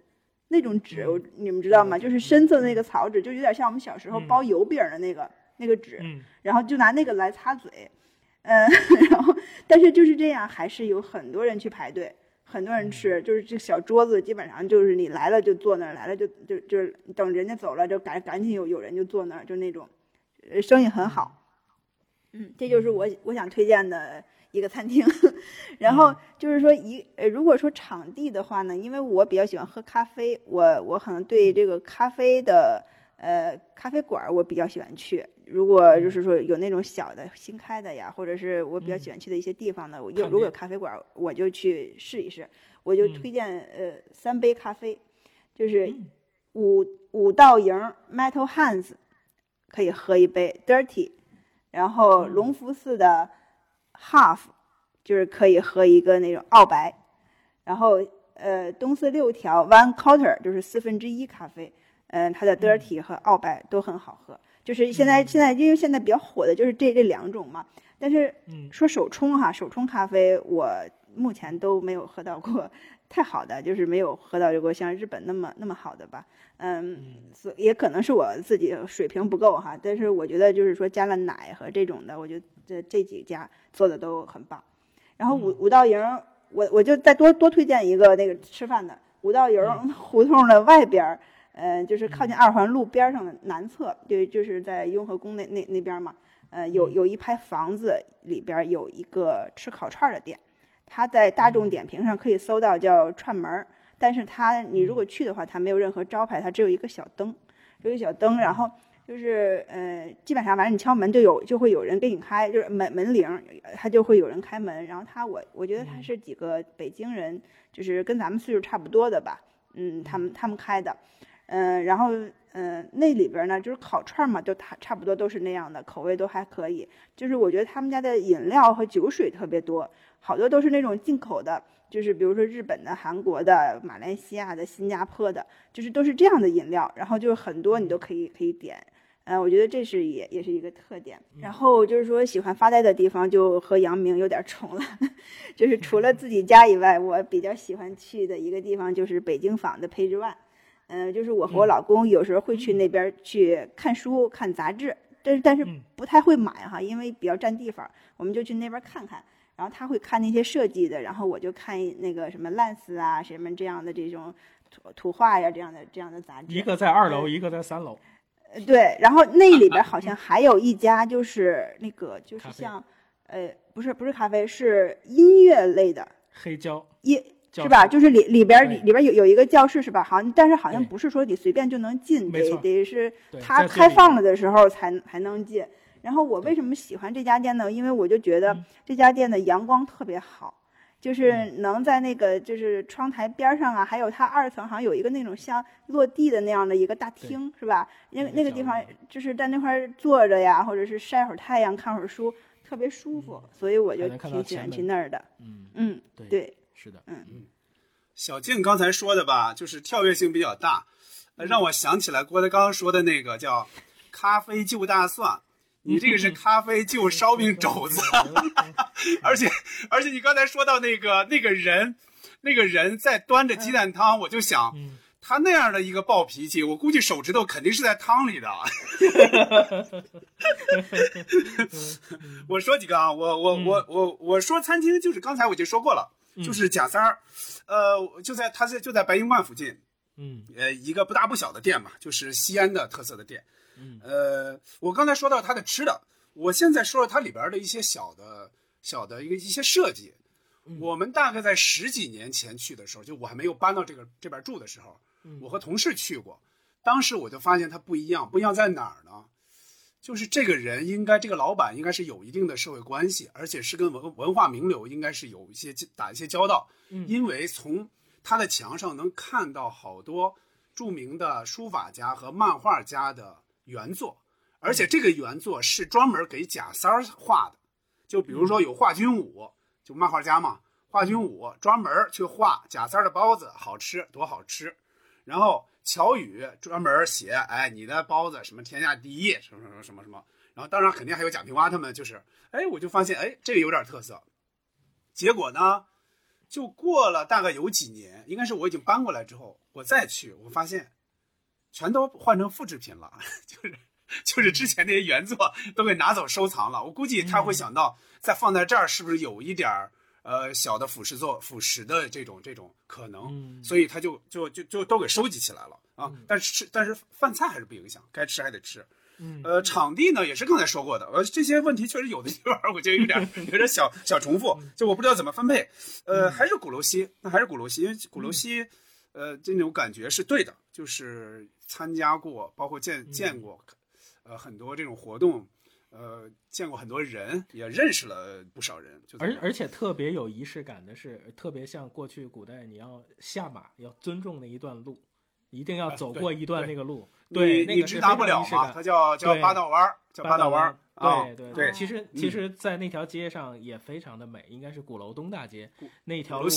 那种纸，你们知道吗？就是深色的那个草纸，就有点像我们小时候包油饼的那个那个纸。然后就拿那个来擦嘴，嗯，[LAUGHS] 然后但是就是这样，还是有很多人去排队，很多人吃，就是这小桌子基本上就是你来了就坐那儿，来了就就就是等人家走了就赶赶紧有有人就坐那儿，就那种。呃，生意很好，嗯，这就是我我想推荐的一个餐厅。[LAUGHS] 然后就是说一呃，如果说场地的话呢，因为我比较喜欢喝咖啡，我我可能对这个咖啡的呃咖啡馆我比较喜欢去。如果就是说有那种小的新开的呀，或者是我比较喜欢去的一些地方呢，我有如果有咖啡馆，我就去试一试。我就推荐呃三杯咖啡，就是五五道营 Metal Hands 可以喝一杯 Dirty，然后隆福寺的 Half 就是可以喝一个那种澳白，然后呃东四六条 One Quarter 就是四分之一咖啡，嗯它的 Dirty 和澳白都很好喝，就是现在现在因为现在比较火的就是这这两种嘛，但是说手冲哈手冲咖啡我。目前都没有喝到过太好的，就是没有喝到过像日本那么那么好的吧。嗯，所也可能是我自己水平不够哈。但是我觉得就是说加了奶和这种的，我觉得这这几家做的都很棒。然后五五道营，我我就再多多推荐一个那个吃饭的五道营 [LAUGHS] 胡同的外边儿，嗯，就是靠近二环路边上的南侧，对，就是在雍和宫那那那边嘛。呃，有有一排房子里边有一个吃烤串的店。它在大众点评上可以搜到叫串门儿，但是它你如果去的话，它没有任何招牌，它只有一个小灯，有一个小灯，然后就是呃，基本上反正你敲门就有就会有人给你开，就是门门铃，它就会有人开门。然后他我我觉得他是几个北京人，就是跟咱们岁数差不多的吧，嗯，他们他们开的，嗯，然后嗯那里边呢就是烤串嘛，就它差不多都是那样的，口味都还可以。就是我觉得他们家的饮料和酒水特别多。好多都是那种进口的，就是比如说日本的、韩国的、马来西亚的、新加坡的，就是都是这样的饮料。然后就是很多你都可以可以点，嗯，我觉得这是也也是一个特点。然后就是说喜欢发呆的地方就和杨明有点重了，[LAUGHS] 就是除了自己家以外，我比较喜欢去的一个地方就是北京坊的 Page One，嗯，就是我和我老公有时候会去那边去看书、看杂志，但是但是不太会买哈，因为比较占地方，我们就去那边看看。然后他会看那些设计的，然后我就看那个什么 Lens 啊，什么这样的这种图图画呀，这样的这样的杂志。一个在二楼，一个在三楼。呃，对。然后那里边好像还有一家，就是那个就是像，呃，不是不是咖啡，是音乐类的。黑胶。音是吧？就是里里边里里边有有一个教室是吧？好像但是好像不是说你随便就能进，得得是它开放了的时候才才能进。然后我为什么喜欢这家店呢？因为我就觉得这家店的阳光特别好，就是能在那个就是窗台边上啊，还有它二层好像有一个那种像落地的那样的一个大厅，是吧？因为那个地方就是在那块坐着呀，或者是晒会儿太阳、看会儿书，特别舒服，所以我就挺喜欢去那儿的。嗯嗯，对，是的，嗯嗯。小静刚才说的吧，就是跳跃性比较大，让我想起来郭德纲说的那个叫“咖啡就大蒜”。你这个是咖啡就烧饼肘子，[LAUGHS] 而且而且你刚才说到那个那个人，那个人在端着鸡蛋汤，我就想，他那样的一个暴脾气，我估计手指头肯定是在汤里的。[LAUGHS] [LAUGHS] 我说几个啊，我我我我我说餐厅就是刚才我就说过了，就是贾三儿，呃，就在他在就在白云观附近，嗯，呃，一个不大不小的店吧，就是西安的特色的店。嗯，呃，我刚才说到它的吃的，我现在说说它里边的一些小的、小的一个一些设计。我们大概在十几年前去的时候，就我还没有搬到这个这边住的时候，我和同事去过。当时我就发现它不一样，不一样在哪儿呢？就是这个人应该，这个老板应该是有一定的社会关系，而且是跟文文化名流应该是有一些打一些交道。嗯，因为从他的墙上能看到好多著名的书法家和漫画家的。原作，而且这个原作是专门给贾三儿画的。就比如说有华君武，就漫画家嘛，华君武专门去画贾三儿的包子好吃多好吃。然后乔羽专门写，哎，你的包子什么天下第一，什么什么什么什么。然后当然肯定还有贾平凹他们，就是，哎，我就发现，哎，这个有点特色。结果呢，就过了大概有几年，应该是我已经搬过来之后，我再去，我发现。全都换成复制品了，[LAUGHS] 就是就是之前那些原作都给拿走收藏了。我估计他会想到再放在这儿是不是有一点儿呃小的腐蚀作腐蚀的这种这种可能，所以他就就就就都给收集起来了啊。但是吃但是饭菜还是不影响，该吃还得吃。呃，场地呢也是刚才说过的，呃，这些问题确实有的地方我觉得有点有点小小重复，就我不知道怎么分配。呃，还是鼓楼西，那还是鼓楼西，因为鼓楼西，呃，这种感觉是对的，就是参加过，包括见见过，呃，很多这种活动。呃，见过很多人，也认识了不少人。而而且特别有仪式感的是，特别像过去古代，你要下马要尊重那一段路，一定要走过一段那个路。对，你直达不了嘛？它叫叫八道弯儿，叫八道弯儿。对对对。其实其实，在那条街上也非常的美，应该是鼓楼东大街那条路。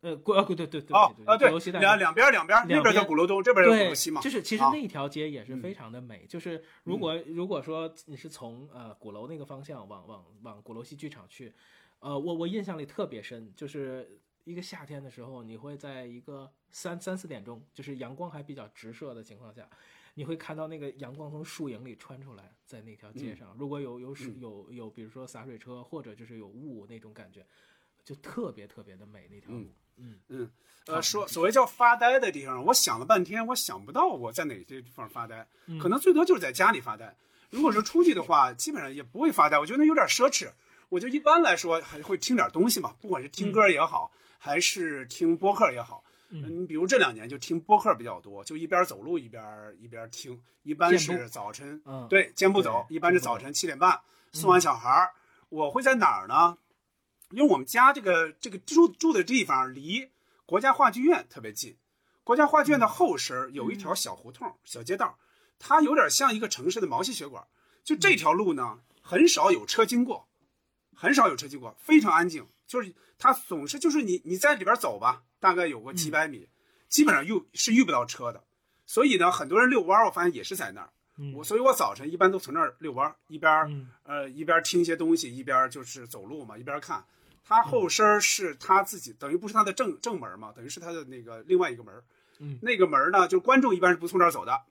呃，鼓呃，对对对对哦啊，对，两两边两边，那边叫鼓楼东，这边叫鼓楼西嘛。就是其实那条街也是非常的美。就是如果如果说你是从呃鼓楼那个方向往往往鼓楼西剧场去，呃，我我印象里特别深，就是一个夏天的时候，你会在一个三三四点钟，就是阳光还比较直射的情况下，你会看到那个阳光从树影里穿出来，在那条街上，如果有有水有有，比如说洒水车或者就是有雾那种感觉，就特别特别的美那条路。嗯嗯，呃，说所谓叫发呆的地方，我想了半天，我想不到我在哪些地方发呆，可能最多就是在家里发呆。如果是出去的话，基本上也不会发呆，我觉得那有点奢侈。我就一般来说还会听点东西嘛，不管是听歌也好，还是听播客也好。嗯，比如这两年就听播客比较多，就一边走路一边一边听，一般是早晨，嗯对，健步走，一般是早晨七点半送完小孩儿，我会在哪儿呢？因为我们家这个这个住住的地方离国家话剧院特别近，国家话剧院的后身有一条小胡同、小街道，它有点像一个城市的毛细血管。就这条路呢，很少有车经过，很少有车经过，非常安静。就是它总是就是你你在里边走吧，大概有个几百米，基本上遇是遇不到车的。所以呢，很多人遛弯，我发现也是在那儿。我所以，我早晨一般都从那儿遛弯，一边呃一边听一些东西，一边就是走路嘛，一边看。他后身是他自己，等于不是他的正正门嘛，等于是他的那个另外一个门。嗯，那个门呢，就观众一般是不从这儿走的，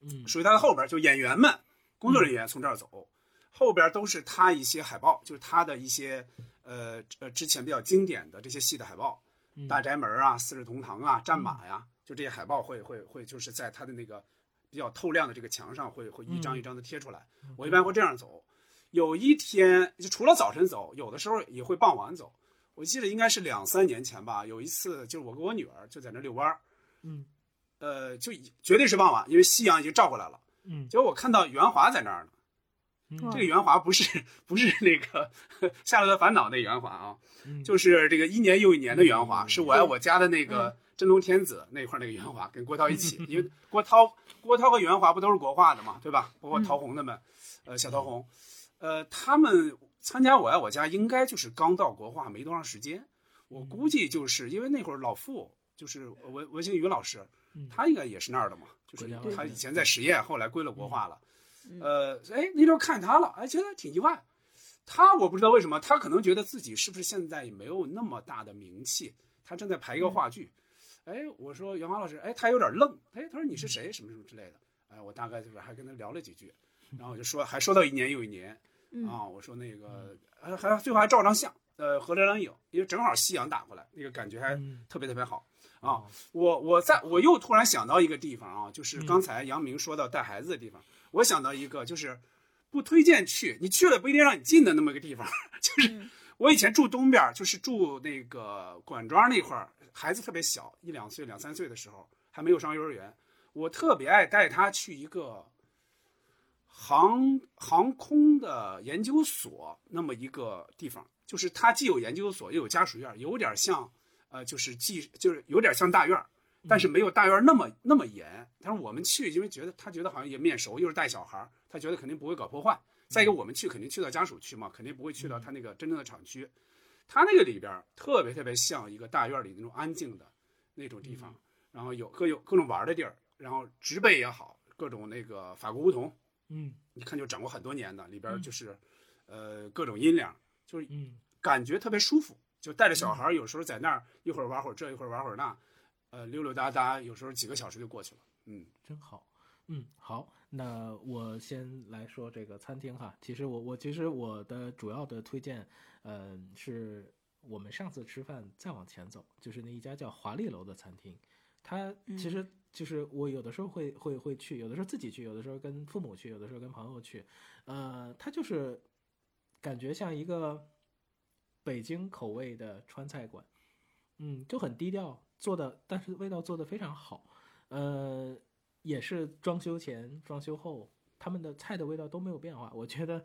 嗯，属于他的后边，就演员们、工作人员从这儿走，后边都是他一些海报，就是他的一些呃呃之前比较经典的这些戏的海报，《大宅门》啊，《四世同堂》啊，《战马》呀，就这些海报会会会就是在他的那个比较透亮的这个墙上会会一张一张的贴出来。我一般会这样走。有一天，就除了早晨走，有的时候也会傍晚走。我记得应该是两三年前吧，有一次就是我跟我女儿就在那遛弯儿，嗯，呃，就绝对是傍晚，因为夕阳已经照过来了，嗯，结果我看到袁华在那儿呢，这个袁华不是 [LAUGHS] 不是那个《夏洛特烦恼》那袁华啊，就是这个一年又一年的袁华，是我爱我家的那个真龙天子那块那个袁华，跟郭涛一起，[LAUGHS] 因为郭涛郭涛和袁华不都是国画的嘛，对吧？包括陶虹他们，呃，小陶虹。呃，他们参加《我爱我家》应该就是刚到国画没多长时间，我估计就是因为那会儿老傅就是文文星宇老师，他应该也是那儿的嘛，就是他以前在实验，后来归了国画了。呃，哎，那时候看他了，哎，觉得挺意外。他我不知道为什么，他可能觉得自己是不是现在也没有那么大的名气，他正在排一个话剧。哎，我说袁华老师，哎，他有点愣，哎，他说你是谁，什么什么之类的。哎，我大概就是还跟他聊了几句，然后我就说，还说到一年又一年。啊，我说那个还还最后还照张相，呃，合了张影，因为正好夕阳打过来，那个感觉还特别特别好啊。我我在我又突然想到一个地方啊，就是刚才杨明说到带孩子的地方，我想到一个就是不推荐去，你去了不一定让你进的那么个地方，[LAUGHS] 就是我以前住东边，就是住那个管庄那块儿，孩子特别小，一两岁两三岁的时候还没有上幼儿园，我特别爱带他去一个。航航空的研究所那么一个地方，就是它既有研究所又有家属院，有点像，呃，就是既就是有点像大院，但是没有大院那么那么严。但是我们去，因为觉得他觉得好像也面熟，又是带小孩，他觉得肯定不会搞破坏。再一个，我们去肯定去到家属区嘛，肯定不会去到他那个真正的厂区。他那个里边特别特别像一个大院里那种安静的那种地方，然后有各有各种玩的地儿，然后植被也好，各种那个法国梧桐。嗯，一看就长过很多年的，里边就是，呃，各种阴凉，就是嗯，感觉特别舒服。就带着小孩，有时候在那儿一会儿玩会儿这，一会儿玩会儿那，呃，溜溜达达，有时候几个小时就过去了。嗯，真好。嗯，好，那我先来说这个餐厅哈。其实我我其实我的主要的推荐，嗯，是我们上次吃饭再往前走，就是那一家叫华丽楼的餐厅。它其实就是我有的时候会会会去，有的时候自己去，有的时候跟父母去，有的时候跟朋友去。呃，它就是感觉像一个北京口味的川菜馆，嗯，就很低调做的，但是味道做的非常好。呃，也是装修前、装修后，他们的菜的味道都没有变化。我觉得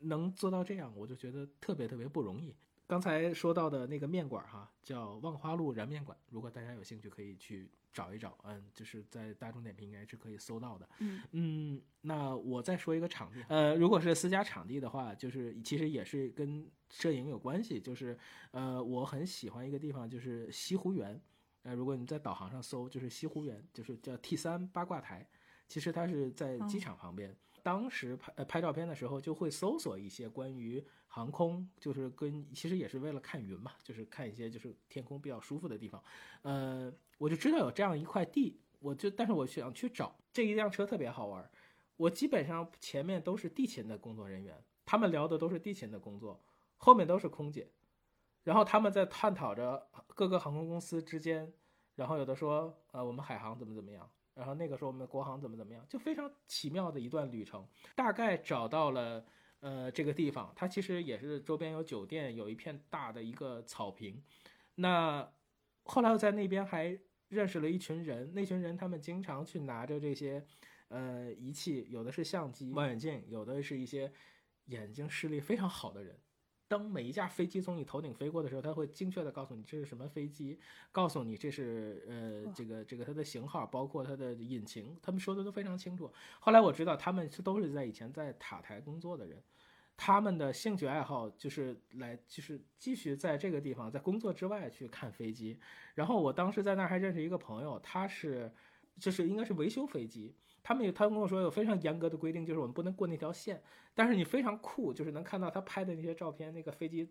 能做到这样，我就觉得特别特别不容易。刚才说到的那个面馆哈，叫望花路燃面馆。如果大家有兴趣，可以去找一找。嗯，就是在大众点评应该是可以搜到的。嗯嗯，那我再说一个场地。呃，如果是私家场地的话，就是其实也是跟摄影有关系。就是呃，我很喜欢一个地方，就是西湖园。呃，如果你在导航上搜，就是西湖园，就是叫 T 三八卦台。其实它是在机场旁边。当时拍呃拍照片的时候，就会搜索一些关于航空，就是跟其实也是为了看云嘛，就是看一些就是天空比较舒服的地方。呃，我就知道有这样一块地，我就但是我想去找这一辆车特别好玩。我基本上前面都是地勤的工作人员，他们聊的都是地勤的工作，后面都是空姐，然后他们在探讨着各个航空公司之间，然后有的说呃我们海航怎么怎么样。然后那个时候我们国航怎么怎么样，就非常奇妙的一段旅程。大概找到了，呃，这个地方，它其实也是周边有酒店，有一片大的一个草坪。那后来我在那边还认识了一群人，那群人他们经常去拿着这些，呃，仪器，有的是相机、望远镜，有的是一些眼睛视力非常好的人。当每一架飞机从你头顶飞过的时候，他会精确的告诉你这是什么飞机，告诉你这是呃这个这个它的型号，包括它的引擎，他们说的都非常清楚。后来我知道他们是都是在以前在塔台工作的人，他们的兴趣爱好就是来就是继续在这个地方在工作之外去看飞机。然后我当时在那儿还认识一个朋友，他是就是应该是维修飞机。他们有，他跟我说有非常严格的规定，就是我们不能过那条线。但是你非常酷，就是能看到他拍的那些照片，那个飞机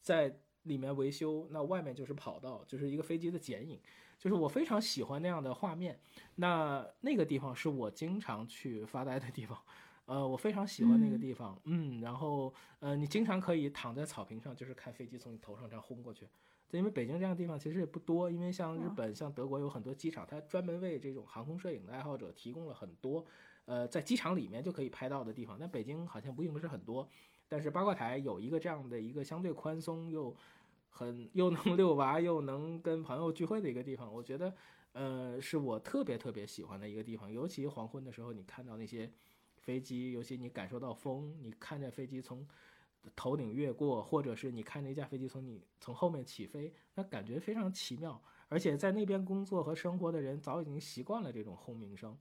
在里面维修，那外面就是跑道，就是一个飞机的剪影。就是我非常喜欢那样的画面。那那个地方是我经常去发呆的地方，呃，我非常喜欢那个地方。嗯，然后呃，你经常可以躺在草坪上，就是看飞机从你头上这样轰过去。因为北京这样的地方其实也不多，因为像日本、像德国有很多机场，它专门为这种航空摄影的爱好者提供了很多，呃，在机场里面就可以拍到的地方。但北京好像并不是很多，但是八卦台有一个这样的一个相对宽松又很又能遛娃又能跟朋友聚会的一个地方，我觉得，呃，是我特别特别喜欢的一个地方。尤其黄昏的时候，你看到那些飞机，尤其你感受到风，你看着飞机从。头顶越过，或者是你看那架飞机从你从后面起飞，那感觉非常奇妙。而且在那边工作和生活的人早已经习惯了这种轰鸣声。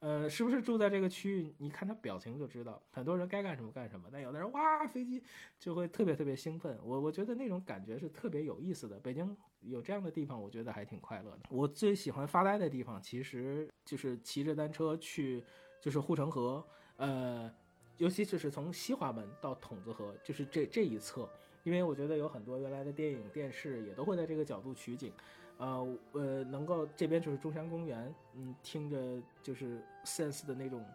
呃，是不是住在这个区域？你看他表情就知道，很多人该干什么干什么。但有的人哇，飞机就会特别特别兴奋。我我觉得那种感觉是特别有意思的。北京有这样的地方，我觉得还挺快乐的。我最喜欢发呆的地方，其实就是骑着单车去，就是护城河，呃。尤其就是从西华门到筒子河，就是这这一侧，因为我觉得有很多原来的电影、电视也都会在这个角度取景，呃呃，能够这边就是中山公园，嗯，听着就是 Sense 的那种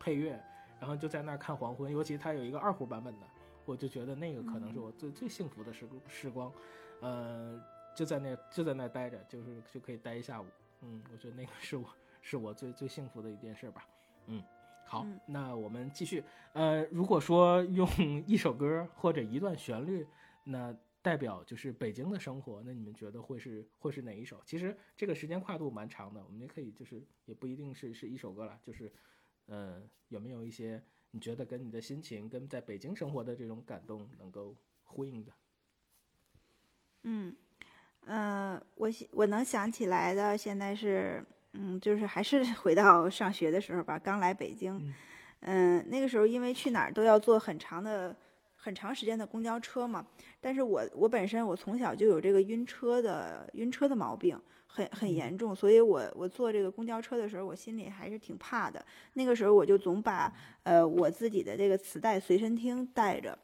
配乐，然后就在那儿看黄昏，尤其它有一个二胡版本的，我就觉得那个可能是我最最幸福的时时光，呃，就在那就在那待着，就是就可以待一下午，嗯，我觉得那个是我是我最最幸福的一件事吧，嗯。好，那我们继续。呃，如果说用一首歌或者一段旋律，那代表就是北京的生活，那你们觉得会是会是哪一首？其实这个时间跨度蛮长的，我们也可以就是也不一定是是一首歌了，就是呃，有没有一些你觉得跟你的心情、跟在北京生活的这种感动能够呼应的？嗯，呃，我我能想起来的现在是。嗯，就是还是回到上学的时候吧，刚来北京，嗯，那个时候因为去哪儿都要坐很长的、很长时间的公交车嘛。但是我我本身我从小就有这个晕车的晕车的毛病，很很严重，所以我我坐这个公交车的时候，我心里还是挺怕的。那个时候我就总把呃我自己的这个磁带随身听带着，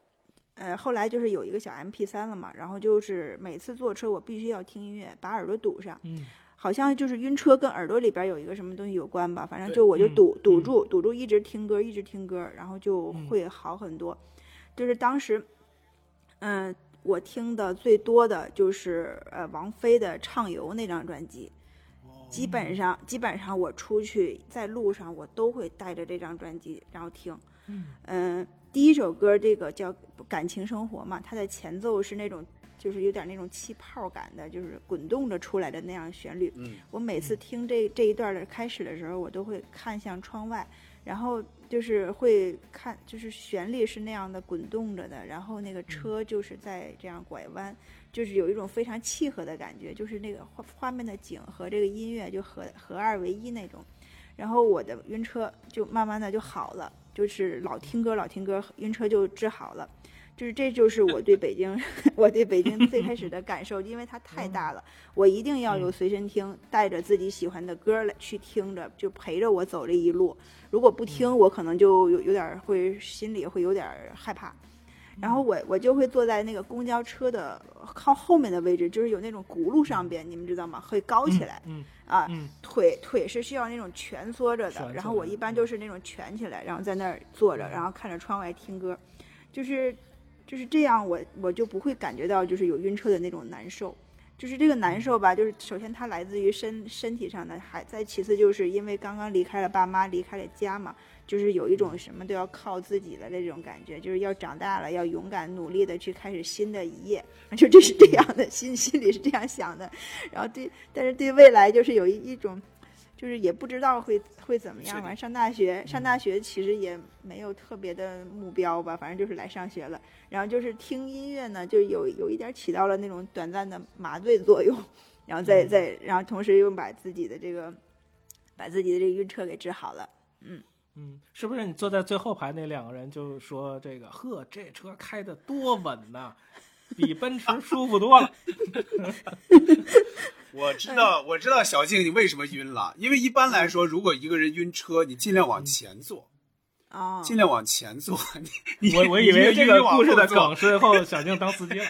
呃，后来就是有一个小 M P 三了嘛，然后就是每次坐车我必须要听音乐，把耳朵堵上。嗯。好像就是晕车跟耳朵里边有一个什么东西有关吧，反正就我就堵堵住堵住，一直听歌一直听歌，然后就会好很多。就是当时，嗯，我听的最多的就是呃王菲的《畅游》那张专辑。基本上基本上我出去在路上我都会带着这张专辑然后听。嗯，第一首歌这个叫《感情生活》嘛，它的前奏是那种就是有点那种气泡感的，就是滚动着出来的那样旋律。嗯，我每次听这这一段的开始的时候，我都会看向窗外，然后就是会看，就是旋律是那样的滚动着的，然后那个车就是在这样拐弯，就是有一种非常契合的感觉，就是那个画画面的景和这个音乐就合合二为一那种，然后我的晕车就慢慢的就好了。就是老听歌，老听歌，晕车就治好了。就是这就是我对北京，[LAUGHS] 我对北京最开始的感受，因为它太大了，我一定要有随身听，带着自己喜欢的歌来去听着，就陪着我走这一路。如果不听，我可能就有有点会心里会有点害怕。然后我我就会坐在那个公交车的靠后面的位置，就是有那种轱辘上边，你们知道吗？会高起来，啊，腿腿是需要那种蜷缩着的。然后我一般就是那种蜷起来，然后在那儿坐着，然后看着窗外听歌，就是就是这样，我我就不会感觉到就是有晕车的那种难受。就是这个难受吧，就是首先它来自于身身体上的，还再其次就是因为刚刚离开了爸妈，离开了家嘛。就是有一种什么都要靠自己的那种感觉，就是要长大了，要勇敢努力的去开始新的一页，[LAUGHS] 就这是这样的，心心里是这样想的。然后对，但是对未来就是有一一种，就是也不知道会会怎么样。反正上大学，上大学其实也没有特别的目标吧，反正就是来上学了。然后就是听音乐呢，就有有一点起到了那种短暂的麻醉作用，然后再再，然后同时又把自己的这个，把自己的这个晕车给治好了，嗯。嗯，是不是你坐在最后排那两个人就说这个？呵，这车开的多稳呐，比奔驰舒服多了。[LAUGHS] 我知道，我知道，小静你为什么晕了？因为一般来说，如果一个人晕车，你尽量往前坐，啊，尽量往前坐。[LAUGHS] 你我我以为这个故事的梗是后小静当司机了。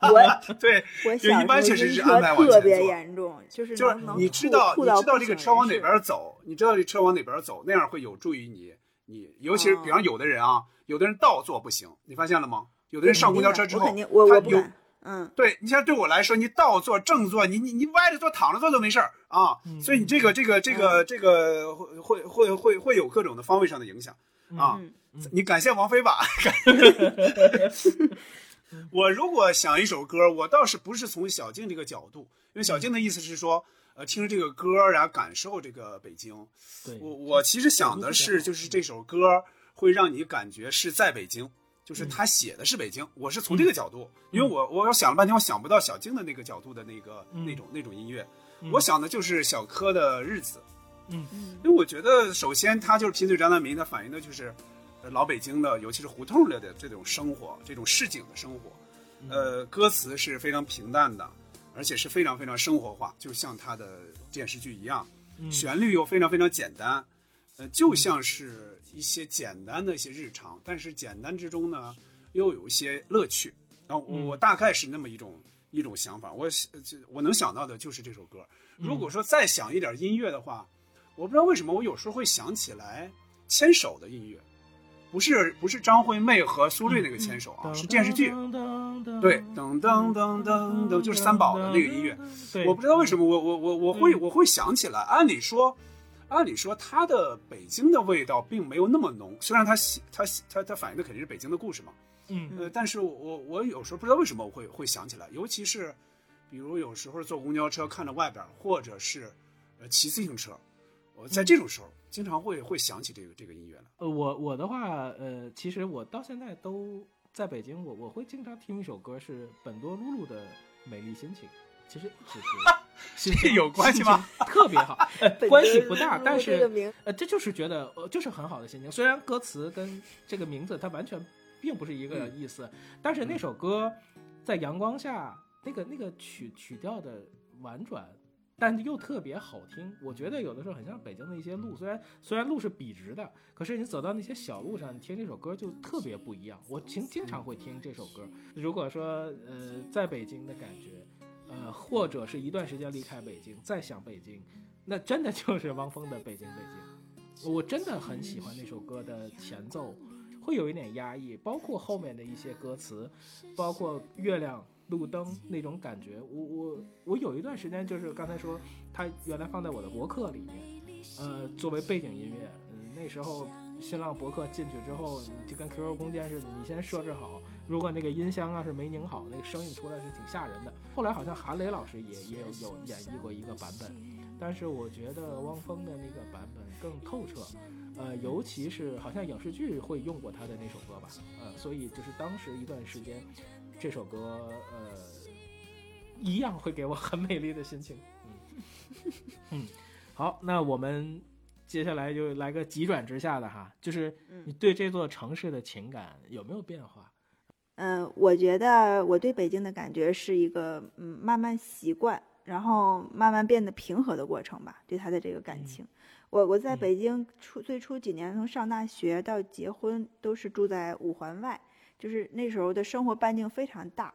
我 [LAUGHS] 对，我就一般确实是安排往前特别严重，就是就是你知道你知道这个车往哪边走，你知道这车往哪边走，那样会有助于你。你尤其是比方有的人啊，有的人倒坐不行，你发现了吗？有的人上公交车之后，我我不敢。嗯，对你像对我来说，你倒坐、正坐，你你你歪着坐、躺着坐都没事儿啊。所以你这个这个这个这个会会会会会有各种的方位上的影响啊。你感谢王菲吧。[LAUGHS] [LAUGHS] 我如果想一首歌，我倒是不是从小静这个角度，因为小静的意思是说，呃，听着这个歌，然后感受这个北京。我我其实想的是，就是这首歌会让你感觉是在北京，就是他写的是北京。我是从这个角度，因为我我想了半天，我想不到小静的那个角度的那个那种那种音乐。我想的就是小柯的日子。嗯嗯，因为我觉得首先他就是贫嘴张大民，他反映的就是。老北京的，尤其是胡同里的这种生活，这种市井的生活，呃，歌词是非常平淡的，而且是非常非常生活化，就像他的电视剧一样，旋律又非常非常简单，呃，就像是一些简单的一些日常，但是简单之中呢，又有一些乐趣。然后我大概是那么一种一种想法，我我能想到的就是这首歌。如果说再想一点音乐的话，我不知道为什么我有时候会想起来牵手的音乐。不是不是张惠妹和苏芮那个牵手啊，是电视剧。对，噔噔噔噔噔，就是三宝的那个音乐。我不知道为什么我我我我会我会想起来。按理说，按理说他的北京的味道并没有那么浓。虽然他他他他反映的肯定是北京的故事嘛。嗯。呃，但是我我有时候不知道为什么我会会想起来，尤其是，比如有时候坐公交车看着外边，或者是，呃，骑自行车，我在这种时候。经常会会想起这个这个音乐了。呃，我我的话，呃，其实我到现在都在北京，我我会经常听一首歌，是本多露露的《美丽心情》。其实只是 [LAUGHS] 这有关系吗？[LAUGHS] 特别好，关系不大，但是呃，这就是觉得呃，就是很好的心情。虽然歌词跟这个名字它完全并不是一个意思，但是那首歌在阳光下，那个那个曲曲调的婉转。但又特别好听，我觉得有的时候很像北京的一些路，虽然虽然路是笔直的，可是你走到那些小路上，你听这首歌就特别不一样。我经经常会听这首歌。如果说呃在北京的感觉，呃或者是一段时间离开北京再想北京，那真的就是汪峰的《北京北京》。我真的很喜欢那首歌的前奏，会有一点压抑，包括后面的一些歌词，包括月亮。路灯那种感觉。我我我有一段时间就是刚才说，它原来放在我的博客里面，呃，作为背景音乐。嗯，那时候新浪博客进去之后，就跟 QQ 空间似的，你先设置好，如果那个音箱啊是没拧好，那个声音出来是挺吓人的。后来好像韩磊老师也也有有演绎过一个版本，但是我觉得汪峰的那个版本更透彻。呃，尤其是好像影视剧会用过他的那首歌吧，呃，所以就是当时一段时间，这首歌呃，一样会给我很美丽的心情。嗯 [LAUGHS] 嗯，好，那我们接下来就来个急转直下的哈，就是你对这座城市的情感有没有变化？嗯，我觉得我对北京的感觉是一个嗯慢慢习惯，然后慢慢变得平和的过程吧，对他的这个感情。我我在北京初最初几年，从上大学到结婚，都是住在五环外，就是那时候的生活半径非常大，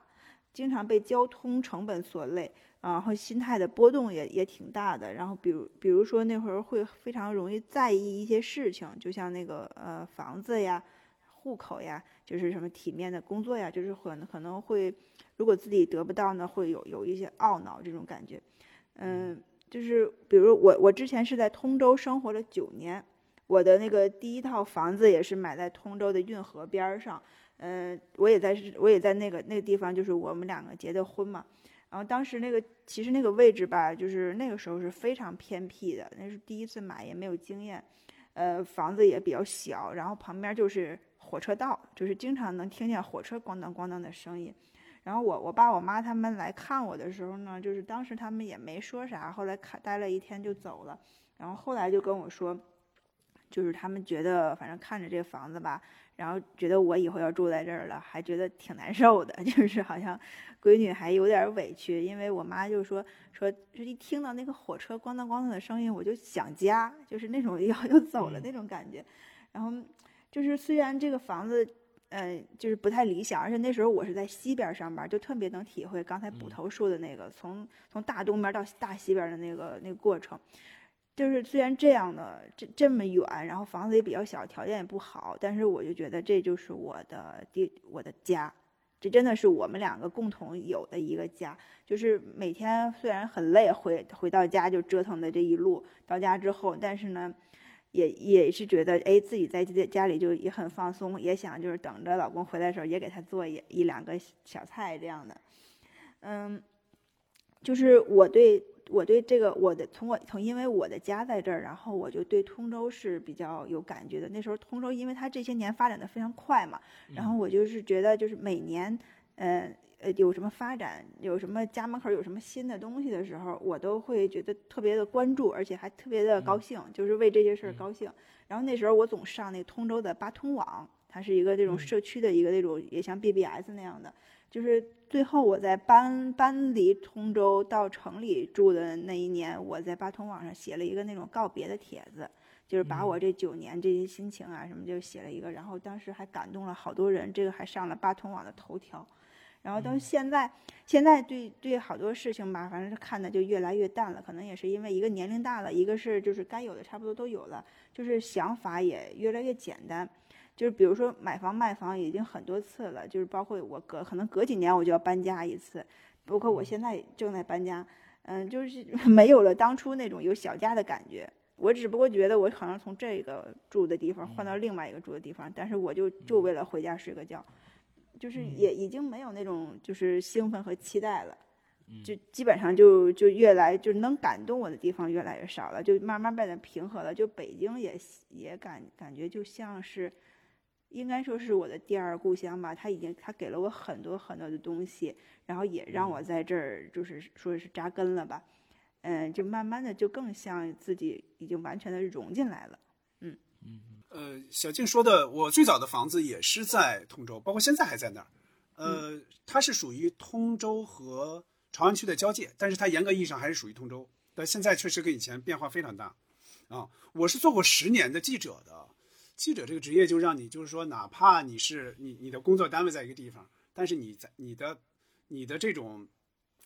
经常被交通成本所累，然后心态的波动也也挺大的。然后比如比如说那会儿会非常容易在意一些事情，就像那个呃房子呀、户口呀，就是什么体面的工作呀，就是很可能会如果自己得不到呢，会有有一些懊恼这种感觉，嗯。就是比如我，我之前是在通州生活了九年，我的那个第一套房子也是买在通州的运河边上，嗯，我也在，我也在那个那个地方，就是我们两个结的婚嘛。然后当时那个其实那个位置吧，就是那个时候是非常偏僻的，那是第一次买，也没有经验，呃，房子也比较小，然后旁边就是火车道，就是经常能听见火车咣当咣当的声音。然后我我爸我妈他们来看我的时候呢，就是当时他们也没说啥，后来看待了一天就走了。然后后来就跟我说，就是他们觉得反正看着这房子吧，然后觉得我以后要住在这儿了，还觉得挺难受的，[LAUGHS] 就是好像闺女还有点委屈，因为我妈就说说，一听到那个火车咣当咣当的声音，我就想家，就是那种要 [LAUGHS] 要走了那种感觉。然后就是虽然这个房子。嗯，就是不太理想，而且那时候我是在西边上班，就特别能体会刚才捕头说的那个从从大东边到大西边的那个那个过程。就是虽然这样的这这么远，然后房子也比较小，条件也不好，但是我就觉得这就是我的地，我的家，这真的是我们两个共同有的一个家。就是每天虽然很累，回回到家就折腾的这一路，到家之后，但是呢。也也是觉得，哎，自己在在家里就也很放松，也想就是等着老公回来的时候也给他做一一两个小菜这样的，嗯，就是我对我对这个我的从我从因为我的家在这儿，然后我就对通州是比较有感觉的。那时候通州因为它这些年发展的非常快嘛，然后我就是觉得就是每年，嗯。呃，有什么发展，有什么家门口有什么新的东西的时候，我都会觉得特别的关注，而且还特别的高兴，就是为这些事儿高兴。然后那时候我总上那通州的八通网，它是一个这种社区的一个那种，也像 BBS 那样的。就是最后我在搬搬离通州到城里住的那一年，我在八通网上写了一个那种告别的帖子，就是把我这九年这些心情啊什么就写了一个，然后当时还感动了好多人，这个还上了八通网的头条。然后到现在，现在对对好多事情吧，反正是看的就越来越淡了。可能也是因为一个年龄大了，一个是就是该有的差不多都有了，就是想法也越来越简单。就是比如说买房卖房已经很多次了，就是包括我隔可能隔几年我就要搬家一次，包括我现在正在搬家，嗯，就是 [LAUGHS] 没有了当初那种有小家的感觉。我只不过觉得我好像从这个住的地方换到另外一个住的地方，但是我就就为了回家睡个觉。就是也已经没有那种就是兴奋和期待了，就基本上就就越来就能感动我的地方越来越少了，就慢慢变得平和了。就北京也也感感觉就像是，应该说是我的第二故乡吧。他已经他给了我很多很多的东西，然后也让我在这儿就是说是扎根了吧。嗯，就慢慢的就更像自己已经完全的融进来了。嗯嗯。呃，小静说的，我最早的房子也是在通州，包括现在还在那儿。呃，它是属于通州和朝阳区的交界，但是它严格意义上还是属于通州。但现在确实跟以前变化非常大。啊，我是做过十年的记者的，记者这个职业就让你就是说，哪怕你是你你的工作单位在一个地方，但是你在你的你的这种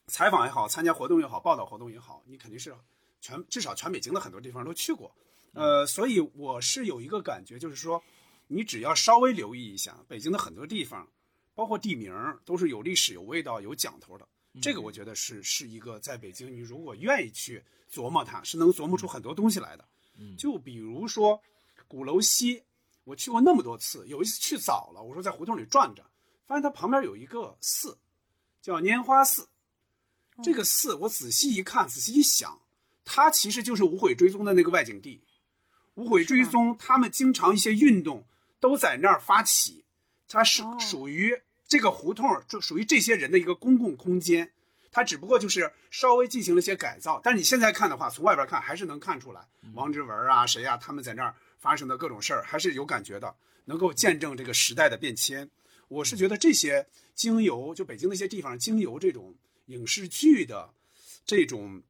采访也好，参加活动也好，报道活动也好，你肯定是全至少全北京的很多地方都去过。呃，所以我是有一个感觉，就是说，你只要稍微留意一下北京的很多地方，包包括地名都是有历史、有味道、有讲头的。这个我觉得是是一个在北京，你如果愿意去琢磨它，是能琢磨出很多东西来的。就比如说鼓楼西，我去过那么多次，有一次去早了，我说在胡同里转转，发现它旁边有一个寺，叫拈花寺。这个寺我仔细一看，仔细一想，它其实就是无悔追踪的那个外景地。无悔追踪他们经常一些运动都在那儿发起，它是属于这个胡同，就属于这些人的一个公共空间。它只不过就是稍微进行了一些改造，但是你现在看的话，从外边看还是能看出来，王志文啊，谁呀，他们在那儿发生的各种事儿，还是有感觉的，能够见证这个时代的变迁。我是觉得这些经由就北京那些地方，经由这种影视剧的这种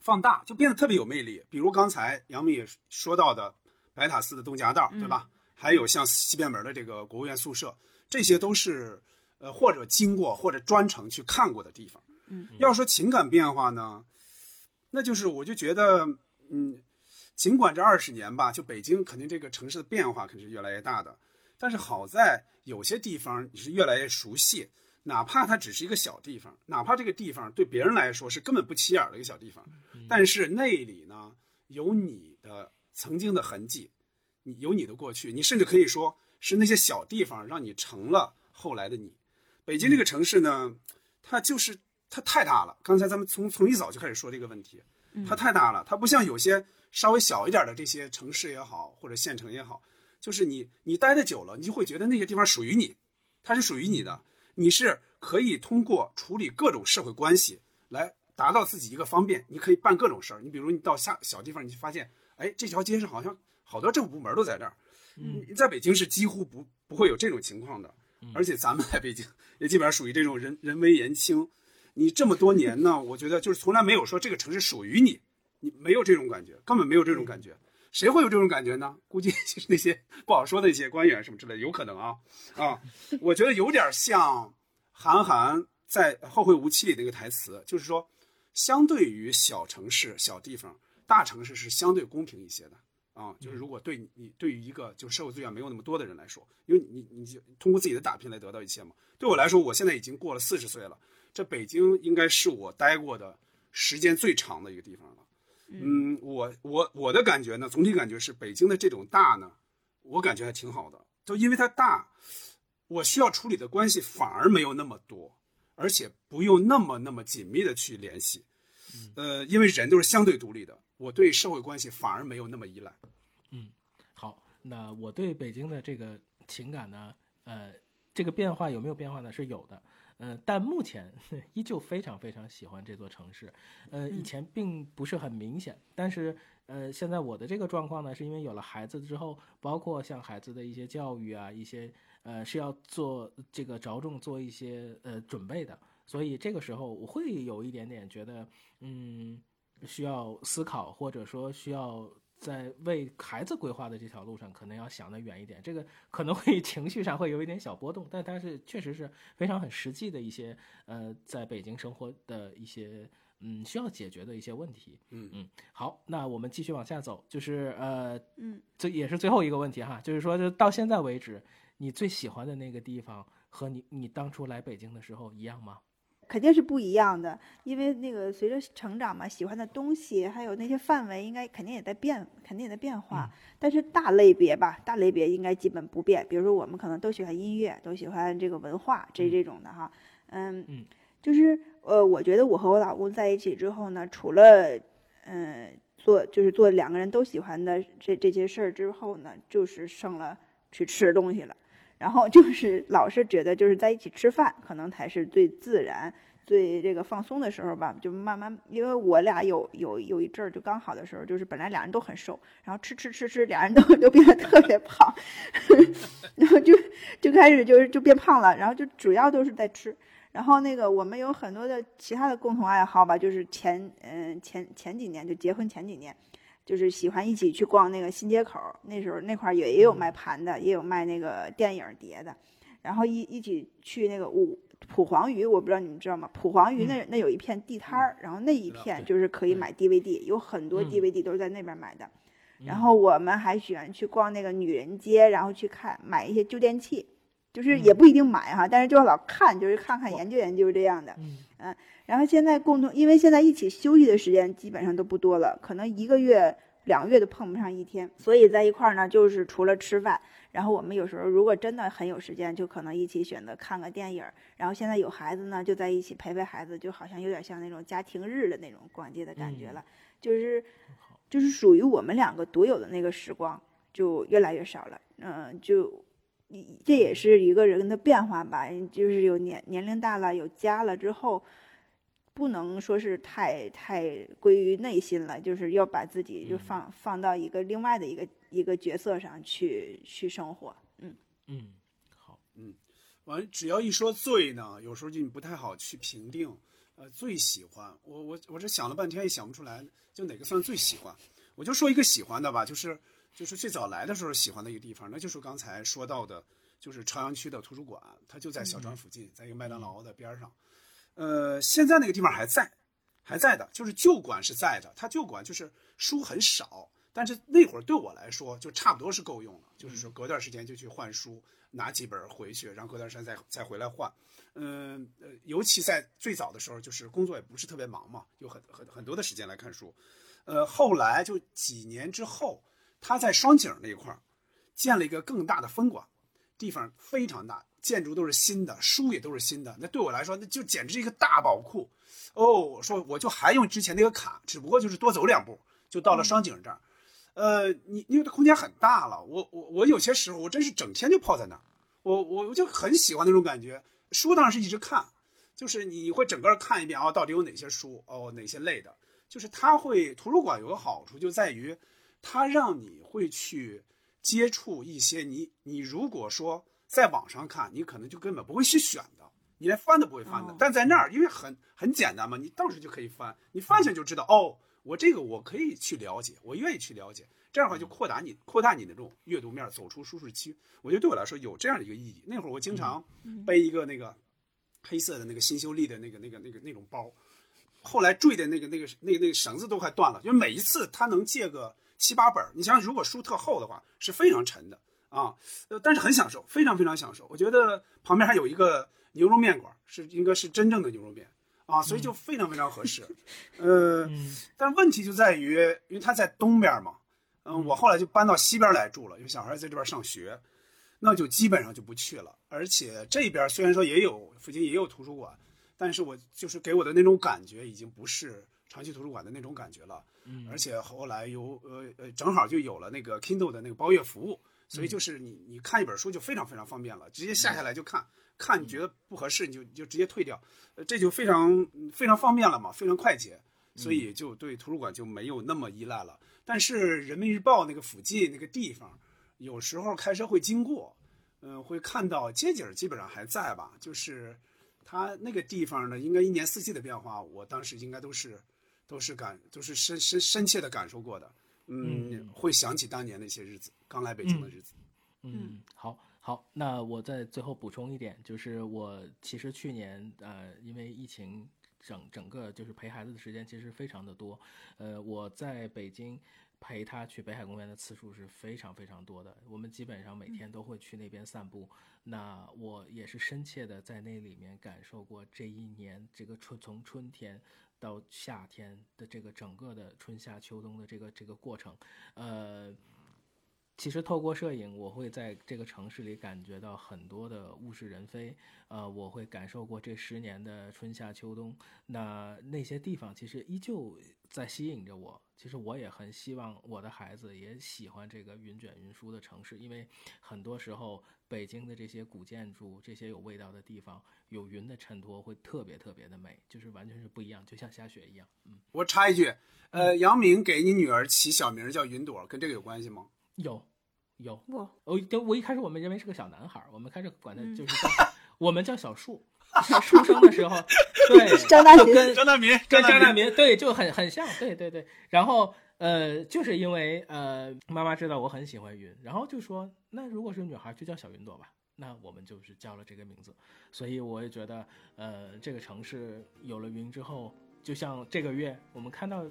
放大，就变得特别有魅力。比如刚才杨幂也说到的白塔寺的东夹道，对吧？还有像西便门的这个国务院宿舍，这些都是呃或者经过或者专程去看过的地方。嗯，要说情感变化呢，那就是我就觉得，嗯，尽管这二十年吧，就北京肯定这个城市的变化肯定是越来越大的，但是好在有些地方你是越来越熟悉，哪怕它只是一个小地方，哪怕这个地方对别人来说是根本不起眼的一个小地方，但是那里呢有你的曾经的痕迹，你有你的过去，你甚至可以说是那些小地方让你成了后来的你。北京这个城市呢，它就是。它太大了，刚才咱们从从一早就开始说这个问题，它太大了，它不像有些稍微小一点的这些城市也好，或者县城也好，就是你你待的久了，你就会觉得那些地方属于你，它是属于你的，你是可以通过处理各种社会关系来达到自己一个方便，你可以办各种事儿。你比如你到下小地方，你就发现，哎，这条街上好像好多政府部门都在这儿，嗯，在北京是几乎不不会有这种情况的，而且咱们在北京也基本上属于这种人人微言轻。你这么多年呢，我觉得就是从来没有说这个城市属于你，你没有这种感觉，根本没有这种感觉。谁会有这种感觉呢？估计就是那些不好说的一些官员什么之类的，有可能啊啊。我觉得有点像韩寒在《后会无期》里那个台词，就是说，相对于小城市、小地方，大城市是相对公平一些的啊。就是如果对你对于一个就社会资源没有那么多的人来说，因为你你就通过自己的打拼来得到一切嘛。对我来说，我现在已经过了四十岁了。这北京应该是我待过的时间最长的一个地方了。嗯，我我我的感觉呢，总体感觉是北京的这种大呢，我感觉还挺好的。就因为它大，我需要处理的关系反而没有那么多，而且不用那么那么紧密的去联系。呃，因为人都是相对独立的，我对社会关系反而没有那么依赖。嗯，好，那我对北京的这个情感呢，呃，这个变化有没有变化呢？是有的。呃，但目前依旧非常非常喜欢这座城市。呃，以前并不是很明显，但是呃，现在我的这个状况呢，是因为有了孩子之后，包括像孩子的一些教育啊，一些呃是要做这个着重做一些呃准备的，所以这个时候我会有一点点觉得，嗯，需要思考，或者说需要。在为孩子规划的这条路上，可能要想得远一点。这个可能会 [LAUGHS] 情绪上会有一点小波动，但但是确实是非常很实际的一些呃，在北京生活的一些嗯需要解决的一些问题。嗯嗯，好，那我们继续往下走，就是呃嗯，这也是最后一个问题哈，就是说，就到现在为止，你最喜欢的那个地方和你你当初来北京的时候一样吗？肯定是不一样的，因为那个随着成长嘛，喜欢的东西还有那些范围，应该肯定也在变，肯定也在变化。但是大类别吧，大类别应该基本不变。比如说我们可能都喜欢音乐，都喜欢这个文化，这这种的哈。嗯，就是呃，我觉得我和我老公在一起之后呢，除了嗯做就是做两个人都喜欢的这这些事儿之后呢，就是剩了去吃东西了。然后就是老是觉得就是在一起吃饭，可能才是最自然、最这个放松的时候吧。就慢慢，因为我俩有有有一阵儿就刚好的时候，就是本来俩人都很瘦，然后吃吃吃吃，俩人都 [LAUGHS] 都变得特别胖，[LAUGHS] 然后就就开始就是就变胖了。然后就主要都是在吃。然后那个我们有很多的其他的共同爱好吧，就是前嗯前前几年就结婚前几年。就是喜欢一起去逛那个新街口，那时候那块儿也也有卖盘的，也有卖那个电影碟的，然后一一起去那个五蒲黄榆，我不知道你们知道吗？蒲黄榆那那有一片地摊儿，然后那一片就是可以买 DVD，有很多 DVD 都是在那边买的。然后我们还喜欢去逛那个女人街，然后去看买一些旧电器，就是也不一定买哈，但是就老看，就是看看研究研究这样的。嗯，然后现在共同，因为现在一起休息的时间基本上都不多了，可能一个月、两个月都碰不上一天，所以在一块儿呢，就是除了吃饭，然后我们有时候如果真的很有时间，就可能一起选择看个电影。然后现在有孩子呢，就在一起陪陪孩子，就好像有点像那种家庭日的那种逛街的感觉了，就是就是属于我们两个独有的那个时光就越来越少了。嗯，就。这也是一个人的变化吧，就是有年年龄大了，有家了之后，不能说是太太归于内心了，就是要把自己就放放到一个另外的一个一个角色上去去生活。嗯嗯，好，嗯，完只要一说最呢，有时候就你不太好去评定。呃，最喜欢我我我这想了半天也想不出来，就哪个算最喜欢？我就说一个喜欢的吧，就是。就是最早来的时候喜欢的一个地方，那就是刚才说到的，就是朝阳区的图书馆，它就在小庄附近，在一个麦当劳的边上。呃，现在那个地方还在，还在的，就是旧馆是在的。它旧馆就是书很少，但是那会儿对我来说就差不多是够用了。就是说隔段时间就去换书，拿几本回去，然后隔段时间再再回来换。嗯呃，尤其在最早的时候，就是工作也不是特别忙嘛，有很很很多的时间来看书。呃，后来就几年之后。他在双井那一块儿建了一个更大的分馆，地方非常大，建筑都是新的，书也都是新的。那对我来说，那就简直是一个大宝库。哦，我说我就还用之前那个卡，只不过就是多走两步就到了双井这儿。呃，你因为它空间很大了，我我我有些时候我真是整天就泡在那儿，我我我就很喜欢那种感觉。书当然是一直看，就是你会整个看一遍啊，到底有哪些书哦，哪些类的。就是它会图书馆有个好处就在于。它让你会去接触一些你你如果说在网上看，你可能就根本不会去选的，你连翻都不会翻的。但在那儿，因为很很简单嘛，你到时就可以翻，你翻下就知道哦，我这个我可以去了解，我愿意去了解。这样的话就扩大你扩大你的这种阅读面，走出舒适区。我觉得对我来说有这样的一个意义。那会儿我经常背一个那个黑色的那个新秀丽的那个那个那个那种包，后来坠的那个那个那个那个绳子都快断了，就每一次它能借个。七八本你想想，如果书特厚的话，是非常沉的啊。呃，但是很享受，非常非常享受。我觉得旁边还有一个牛肉面馆，是应该是真正的牛肉面啊，所以就非常非常合适。[LAUGHS] 呃，但问题就在于，因为它在东边嘛，嗯，我后来就搬到西边来住了，因为小孩在这边上学，那就基本上就不去了。而且这边虽然说也有附近也有图书馆，但是我就是给我的那种感觉，已经不是长期图书馆的那种感觉了。而且后来有呃呃，正好就有了那个 Kindle 的那个包月服务，所以就是你你看一本书就非常非常方便了，直接下下来就看，看你觉得不合适你就就直接退掉，呃这就非常非常方便了嘛，非常快捷，所以就对图书馆就没有那么依赖了。但是人民日报那个附近那个地方，有时候开车会经过，嗯，会看到街景基本上还在吧，就是它那个地方呢，应该一年四季的变化，我当时应该都是。都是感，都是深深深切的感受过的，嗯，会想起当年那些日子，刚来北京的日子。嗯，好，好，那我再最后补充一点，就是我其实去年，呃，因为疫情，整整个就是陪孩子的时间其实非常的多，呃，我在北京陪他去北海公园的次数是非常非常多的，我们基本上每天都会去那边散步。那我也是深切的在那里面感受过这一年这个春从春天。到夏天的这个整个的春夏秋冬的这个这个过程，呃，其实透过摄影，我会在这个城市里感觉到很多的物是人非，呃，我会感受过这十年的春夏秋冬，那那些地方其实依旧在吸引着我。其实我也很希望我的孩子也喜欢这个云卷云舒的城市，因为很多时候北京的这些古建筑、这些有味道的地方，有云的衬托会特别特别的美，就是完全是不一样，就像下雪一样。嗯，我插一句，呃，杨明给你女儿起小名叫云朵，跟这个有关系吗？有，有。我我我一开始我们认为是个小男孩，我们开始管他就是叫我们叫小树。[LAUGHS] 出生的时候，[LAUGHS] 对，张大民，张大民，跟张大民，对，就很很像，对对对。然后，呃，就是因为呃，妈妈知道我很喜欢云，然后就说，那如果是女孩，就叫小云朵吧。那我们就是叫了这个名字。所以我也觉得，呃，这个城市有了云之后，就像这个月我们看到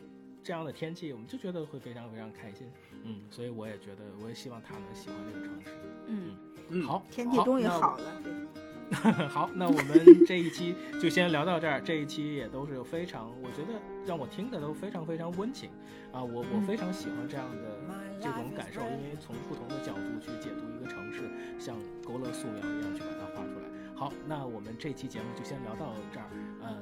这样的天气，我们就觉得会非常非常开心。嗯，所以我也觉得，我也希望他能喜欢这个城市。嗯。嗯，好，天气终于好了。[LAUGHS] 好，那我们这一期就先聊到这儿。这一期也都是非常，我觉得让我听的都非常非常温情啊！我我非常喜欢这样的这种感受，因为从不同的角度去解读一个城市，像勾勒素描一样去把它画出来。好，那我们这期节目就先聊到这儿。呃，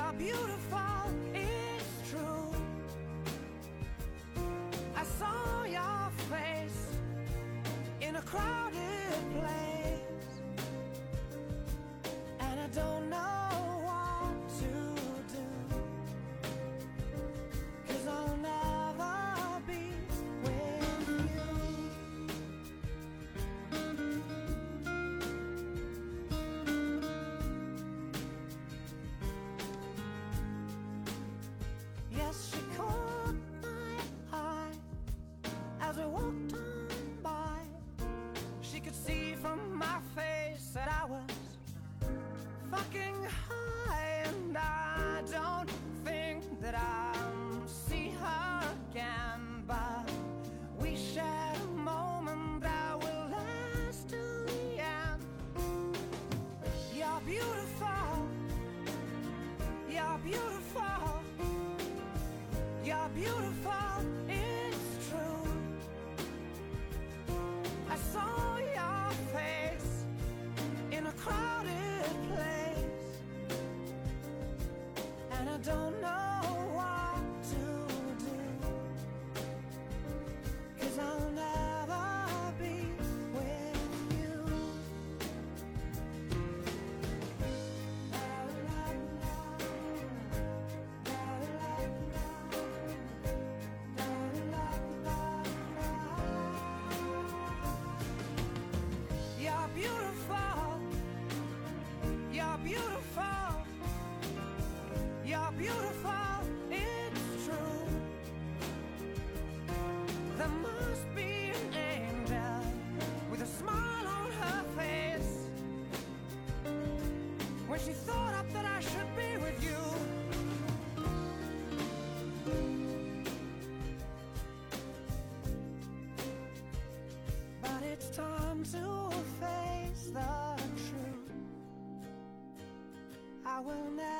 You're beautiful. It's true. I saw your face in a crowded place And I don't know time to face the truth. I will never